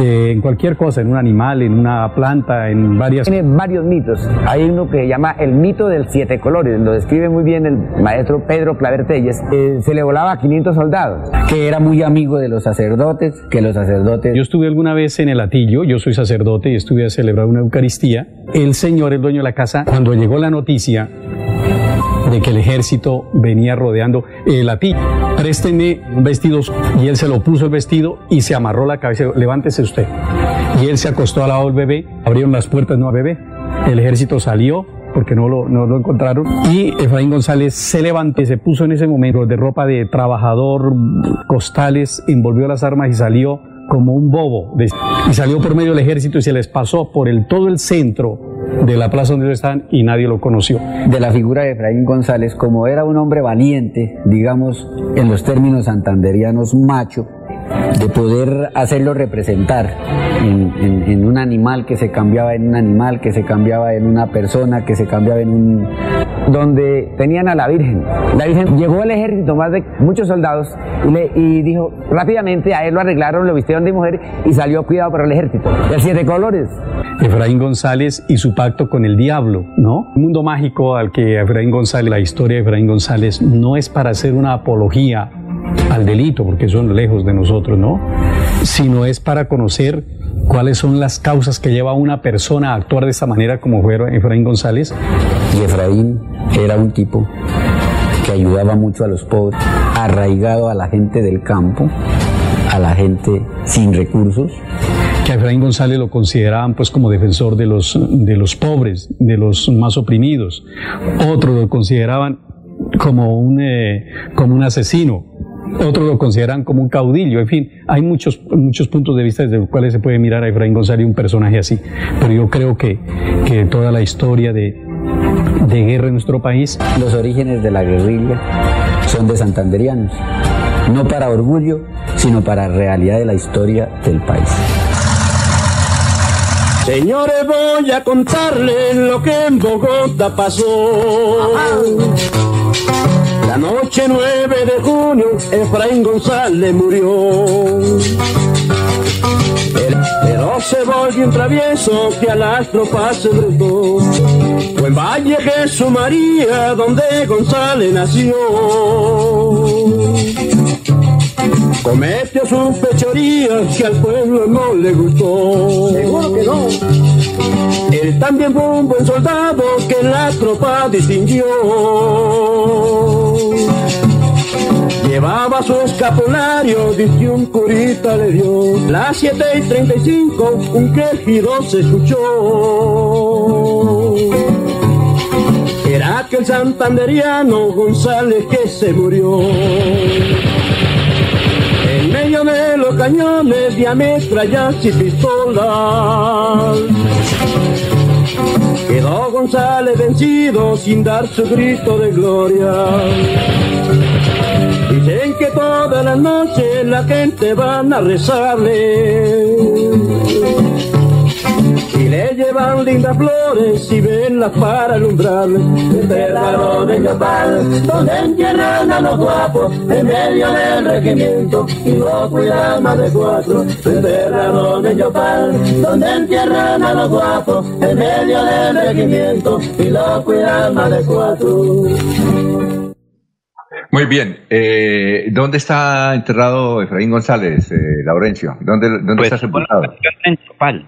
eh, en cualquier cosa, en un animal, en una planta, en varias... Tiene varios mitos. Hay uno que se llama el mito del siete colores, lo describe muy bien el maestro Pedro Clavertelles. Eh, se le volaba a 500 soldados. Que era muy amigo de los sacerdotes, que los sacerdotes... Yo estuve alguna vez en el Atillo, yo soy sacerdote y estuve a celebrar una Eucaristía. El señor, el dueño de la casa, cuando llegó la noticia, de que el ejército venía rodeando el atillo. Présteme un vestido y él se lo puso el vestido y se amarró la cabeza. Levántese usted. Y él se acostó al lado del bebé, abrieron las puertas, no a bebé. El ejército salió porque no lo, no lo encontraron. Y Efraín González se levantó se puso en ese momento de ropa de trabajador, costales, envolvió las armas y salió como un bobo. Y salió por medio del ejército y se les pasó por el, todo el centro de la plaza donde están y nadie lo conoció. De la figura de Efraín González, como era un hombre valiente, digamos en los términos santanderianos, macho, de poder hacerlo representar en, un animal que se cambiaba en un animal, que se cambiaba en una persona, que se cambiaba en un... donde tenían a la Virgen. La Virgen llegó el ejército, más de muchos soldados, y, le, y dijo rápidamente a él lo arreglaron, lo vistieron de mujer y salió cuidado por el ejército. De siete colores. Efraín González y su pacto con el diablo, ¿no? Un mundo mágico al que Efraín González, la historia de Efraín González no es para hacer una apología al delito, porque son lejos de nosotros, ¿no? Sino es para conocer cuáles son las causas que lleva a una persona a actuar de esa manera como fue Efraín González. Y Efraín era un tipo que ayudaba mucho a los pobres, arraigado a la gente del campo, a la gente sin recursos. Que a Efraín González lo consideraban pues como defensor de los, de los pobres, de los más oprimidos. Otros lo consideraban como un, eh, como un asesino, otros lo consideran como un caudillo, en fin, hay muchos, muchos puntos de vista desde los cuales se puede mirar a Efraín González un personaje así, pero yo creo que, que toda la historia de, de guerra en nuestro país. Los orígenes de la guerrilla son de santanderianos, no para orgullo, sino para realidad de la historia del país. Señores, voy a contarles lo que en Bogotá pasó. La noche 9 de junio, Efraín González murió. Pero se volvió un travieso que a las tropas se brotó. Fue en Valle Jesús María, donde González nació. Cometió sus fechorías que al pueblo no le gustó. Seguro que no. Él también fue un buen soldado que la tropa distinguió. Llevaba su escapulario, dice un curita le dio. Las 7 y 35, un quejido se escuchó. Era aquel santanderiano González que se murió. En medio de los cañones de ametrallas y pistolas. Quedó González vencido sin dar su grito de gloria. Dicen que todas las noches la gente van a rezarle. Y le llevan lindas flores y velas para alumbrarle. Enterraron en Yopal, donde entierran a los guapos, en medio del regimiento, y lo cuidan más de cuatro. Enterraron en Yopal, donde entierran a los guapos, en medio del regimiento, y lo cuidan más de cuatro. Muy bien. Eh, ¿Dónde está enterrado Efraín González, eh, Laurencio? ¿Dónde, dónde Pues, está sepultado? En Yopal.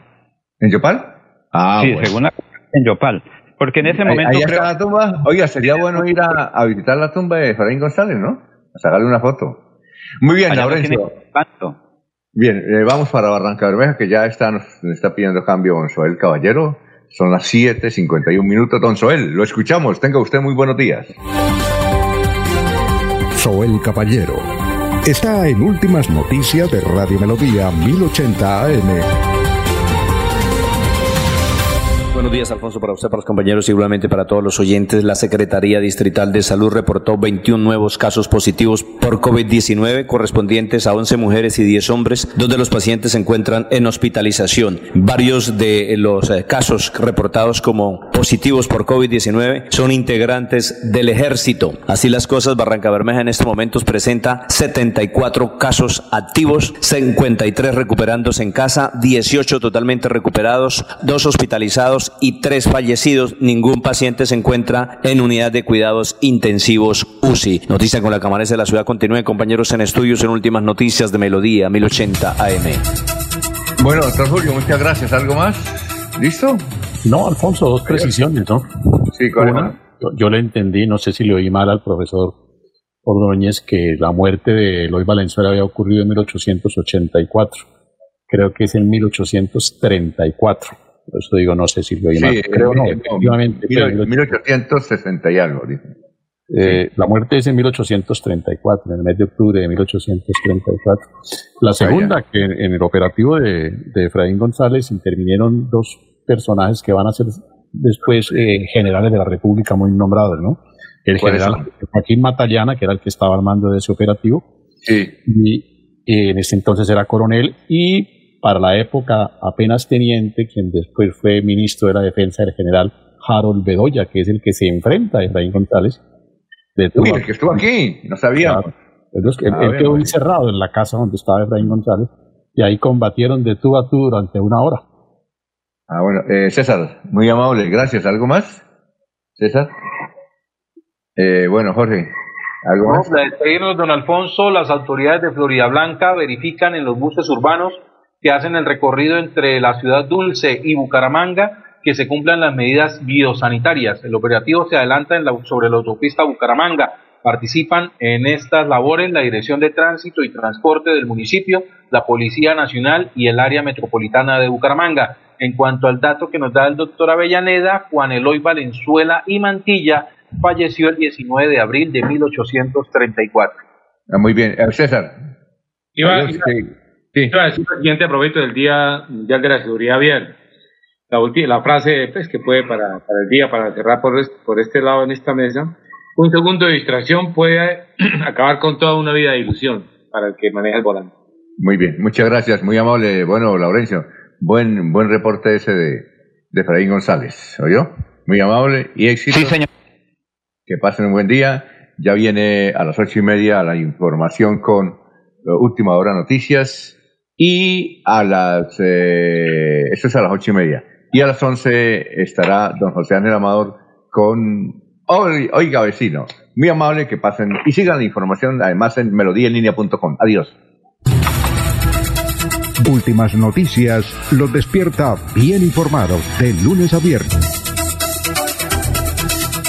¿En Yopal? Ah, sí, bueno. según la en Yopal. Porque en ese Ahí- momento Ahí creo- está la tumba. Oiga, sería bueno ir a, a visitar la tumba de Efraín González, ¿no? A sacarle una foto. Muy bien, no Laurencio. Bien, eh, vamos para Barranca Bermeja, que ya está, nos, nos está pidiendo cambio Don Soel Caballero. Son las 7:51 minutos. Don Soel, lo escuchamos. Tenga usted muy buenos días. Soel Caballero está en Últimas Noticias de Radio Melodía 1080 AM. Buenos días, Alfonso, para usted, para los compañeros y seguramente para todos los oyentes. La Secretaría Distrital de Salud reportó 21 nuevos casos positivos por COVID-19 correspondientes a 11 mujeres y 10 hombres, donde los pacientes se encuentran en hospitalización. Varios de los eh, casos reportados como positivos por COVID-19 son integrantes del ejército. Así las cosas, Barranca Bermeja en estos momentos presenta 74 casos activos, 53 recuperándose en casa, 18 totalmente recuperados, dos hospitalizados y tres fallecidos. Ningún paciente se encuentra en unidad de cuidados intensivos UCI. Noticia con la que amanece la ciudad. Continúen compañeros en estudios en últimas noticias de Melodía 1080 AM. Bueno, doctor Julio, muchas gracias. ¿Algo más? ¿Listo? No, Alfonso, dos precisiones, ¿no? Sí. Una, yo, yo le entendí, no sé si le oí mal al profesor Ordóñez, que la muerte de Eloy Valenzuela había ocurrido en 1884. Creo que es en 1834. Por eso digo, no sé si lo mal. Sí, Creo no, eh, efectivamente. fue en 1860 y algo, dice. eh, La muerte es en 1834, en el mes de octubre de 1834. La segunda, que en, el operativo de, de Efraín González intervinieron dos personajes que van a ser después eh, generales de la República muy nombrados, ¿no? El ¿Cuáles general Joaquín Matallana, que era el que estaba al mando de ese operativo, Sí. y eh, en ese entonces era coronel, y para la época apenas teniente, quien después fue ministro de la Defensa, el general Harold Bedoya, que es el que se enfrenta a Efraín González. De Uy, el que estuvo aquí, no sabía. Claro. Entonces, él, Ah, él quedó encerrado en la casa donde estaba Efraín González y ahí combatieron de tú a tú durante una hora. Ah, bueno, eh, César, muy amable, gracias. ¿Algo más? César. Eh, bueno, Jorge, ¿algo más? Vamos a despedirnos, don Alfonso. Las autoridades de Florida Blanca verifican en los buses urbanos que hacen el recorrido entre la ciudad dulce y Bucaramanga que se cumplan las medidas biosanitarias. El operativo se adelanta en la- sobre la autopista Bucaramanga. Participan en estas labores la Dirección de Tránsito y Transporte del municipio, la Policía Nacional y el área metropolitana de Bucaramanga. En cuanto al dato que nos da el doctor Avellaneda, Juan Eloy Valenzuela y Mantilla falleció el 19 de abril de 1834. Ah, muy bien, Eh, César. Iba, Adiós, iba- sí. iba a decir lo siguiente a propósito del Día Mundial de la Seguridad Vial. la, la frase pues, que puede para, para el día, para cerrar por, por este lado en esta mesa, un segundo de distracción puede acabar con toda una vida de ilusión para el que maneja el volante. Muy bien, muchas gracias, muy amable. Bueno, Laurencio, buen, buen reporte ese de, de Efraín González, ¿oyó? Muy amable y éxito. Sí, señor. Que pasen un buen día. Ya viene a las ocho y media la información con Última Hora Noticias y a las, eh, esto es a las ocho y media. Y a las once estará don José Ángel Amador con Oiga Vecino. Muy amable que pasen y sigan la información además en melodíaenlínea.com. Adiós. Últimas noticias los despierta bien informados de lunes a viernes.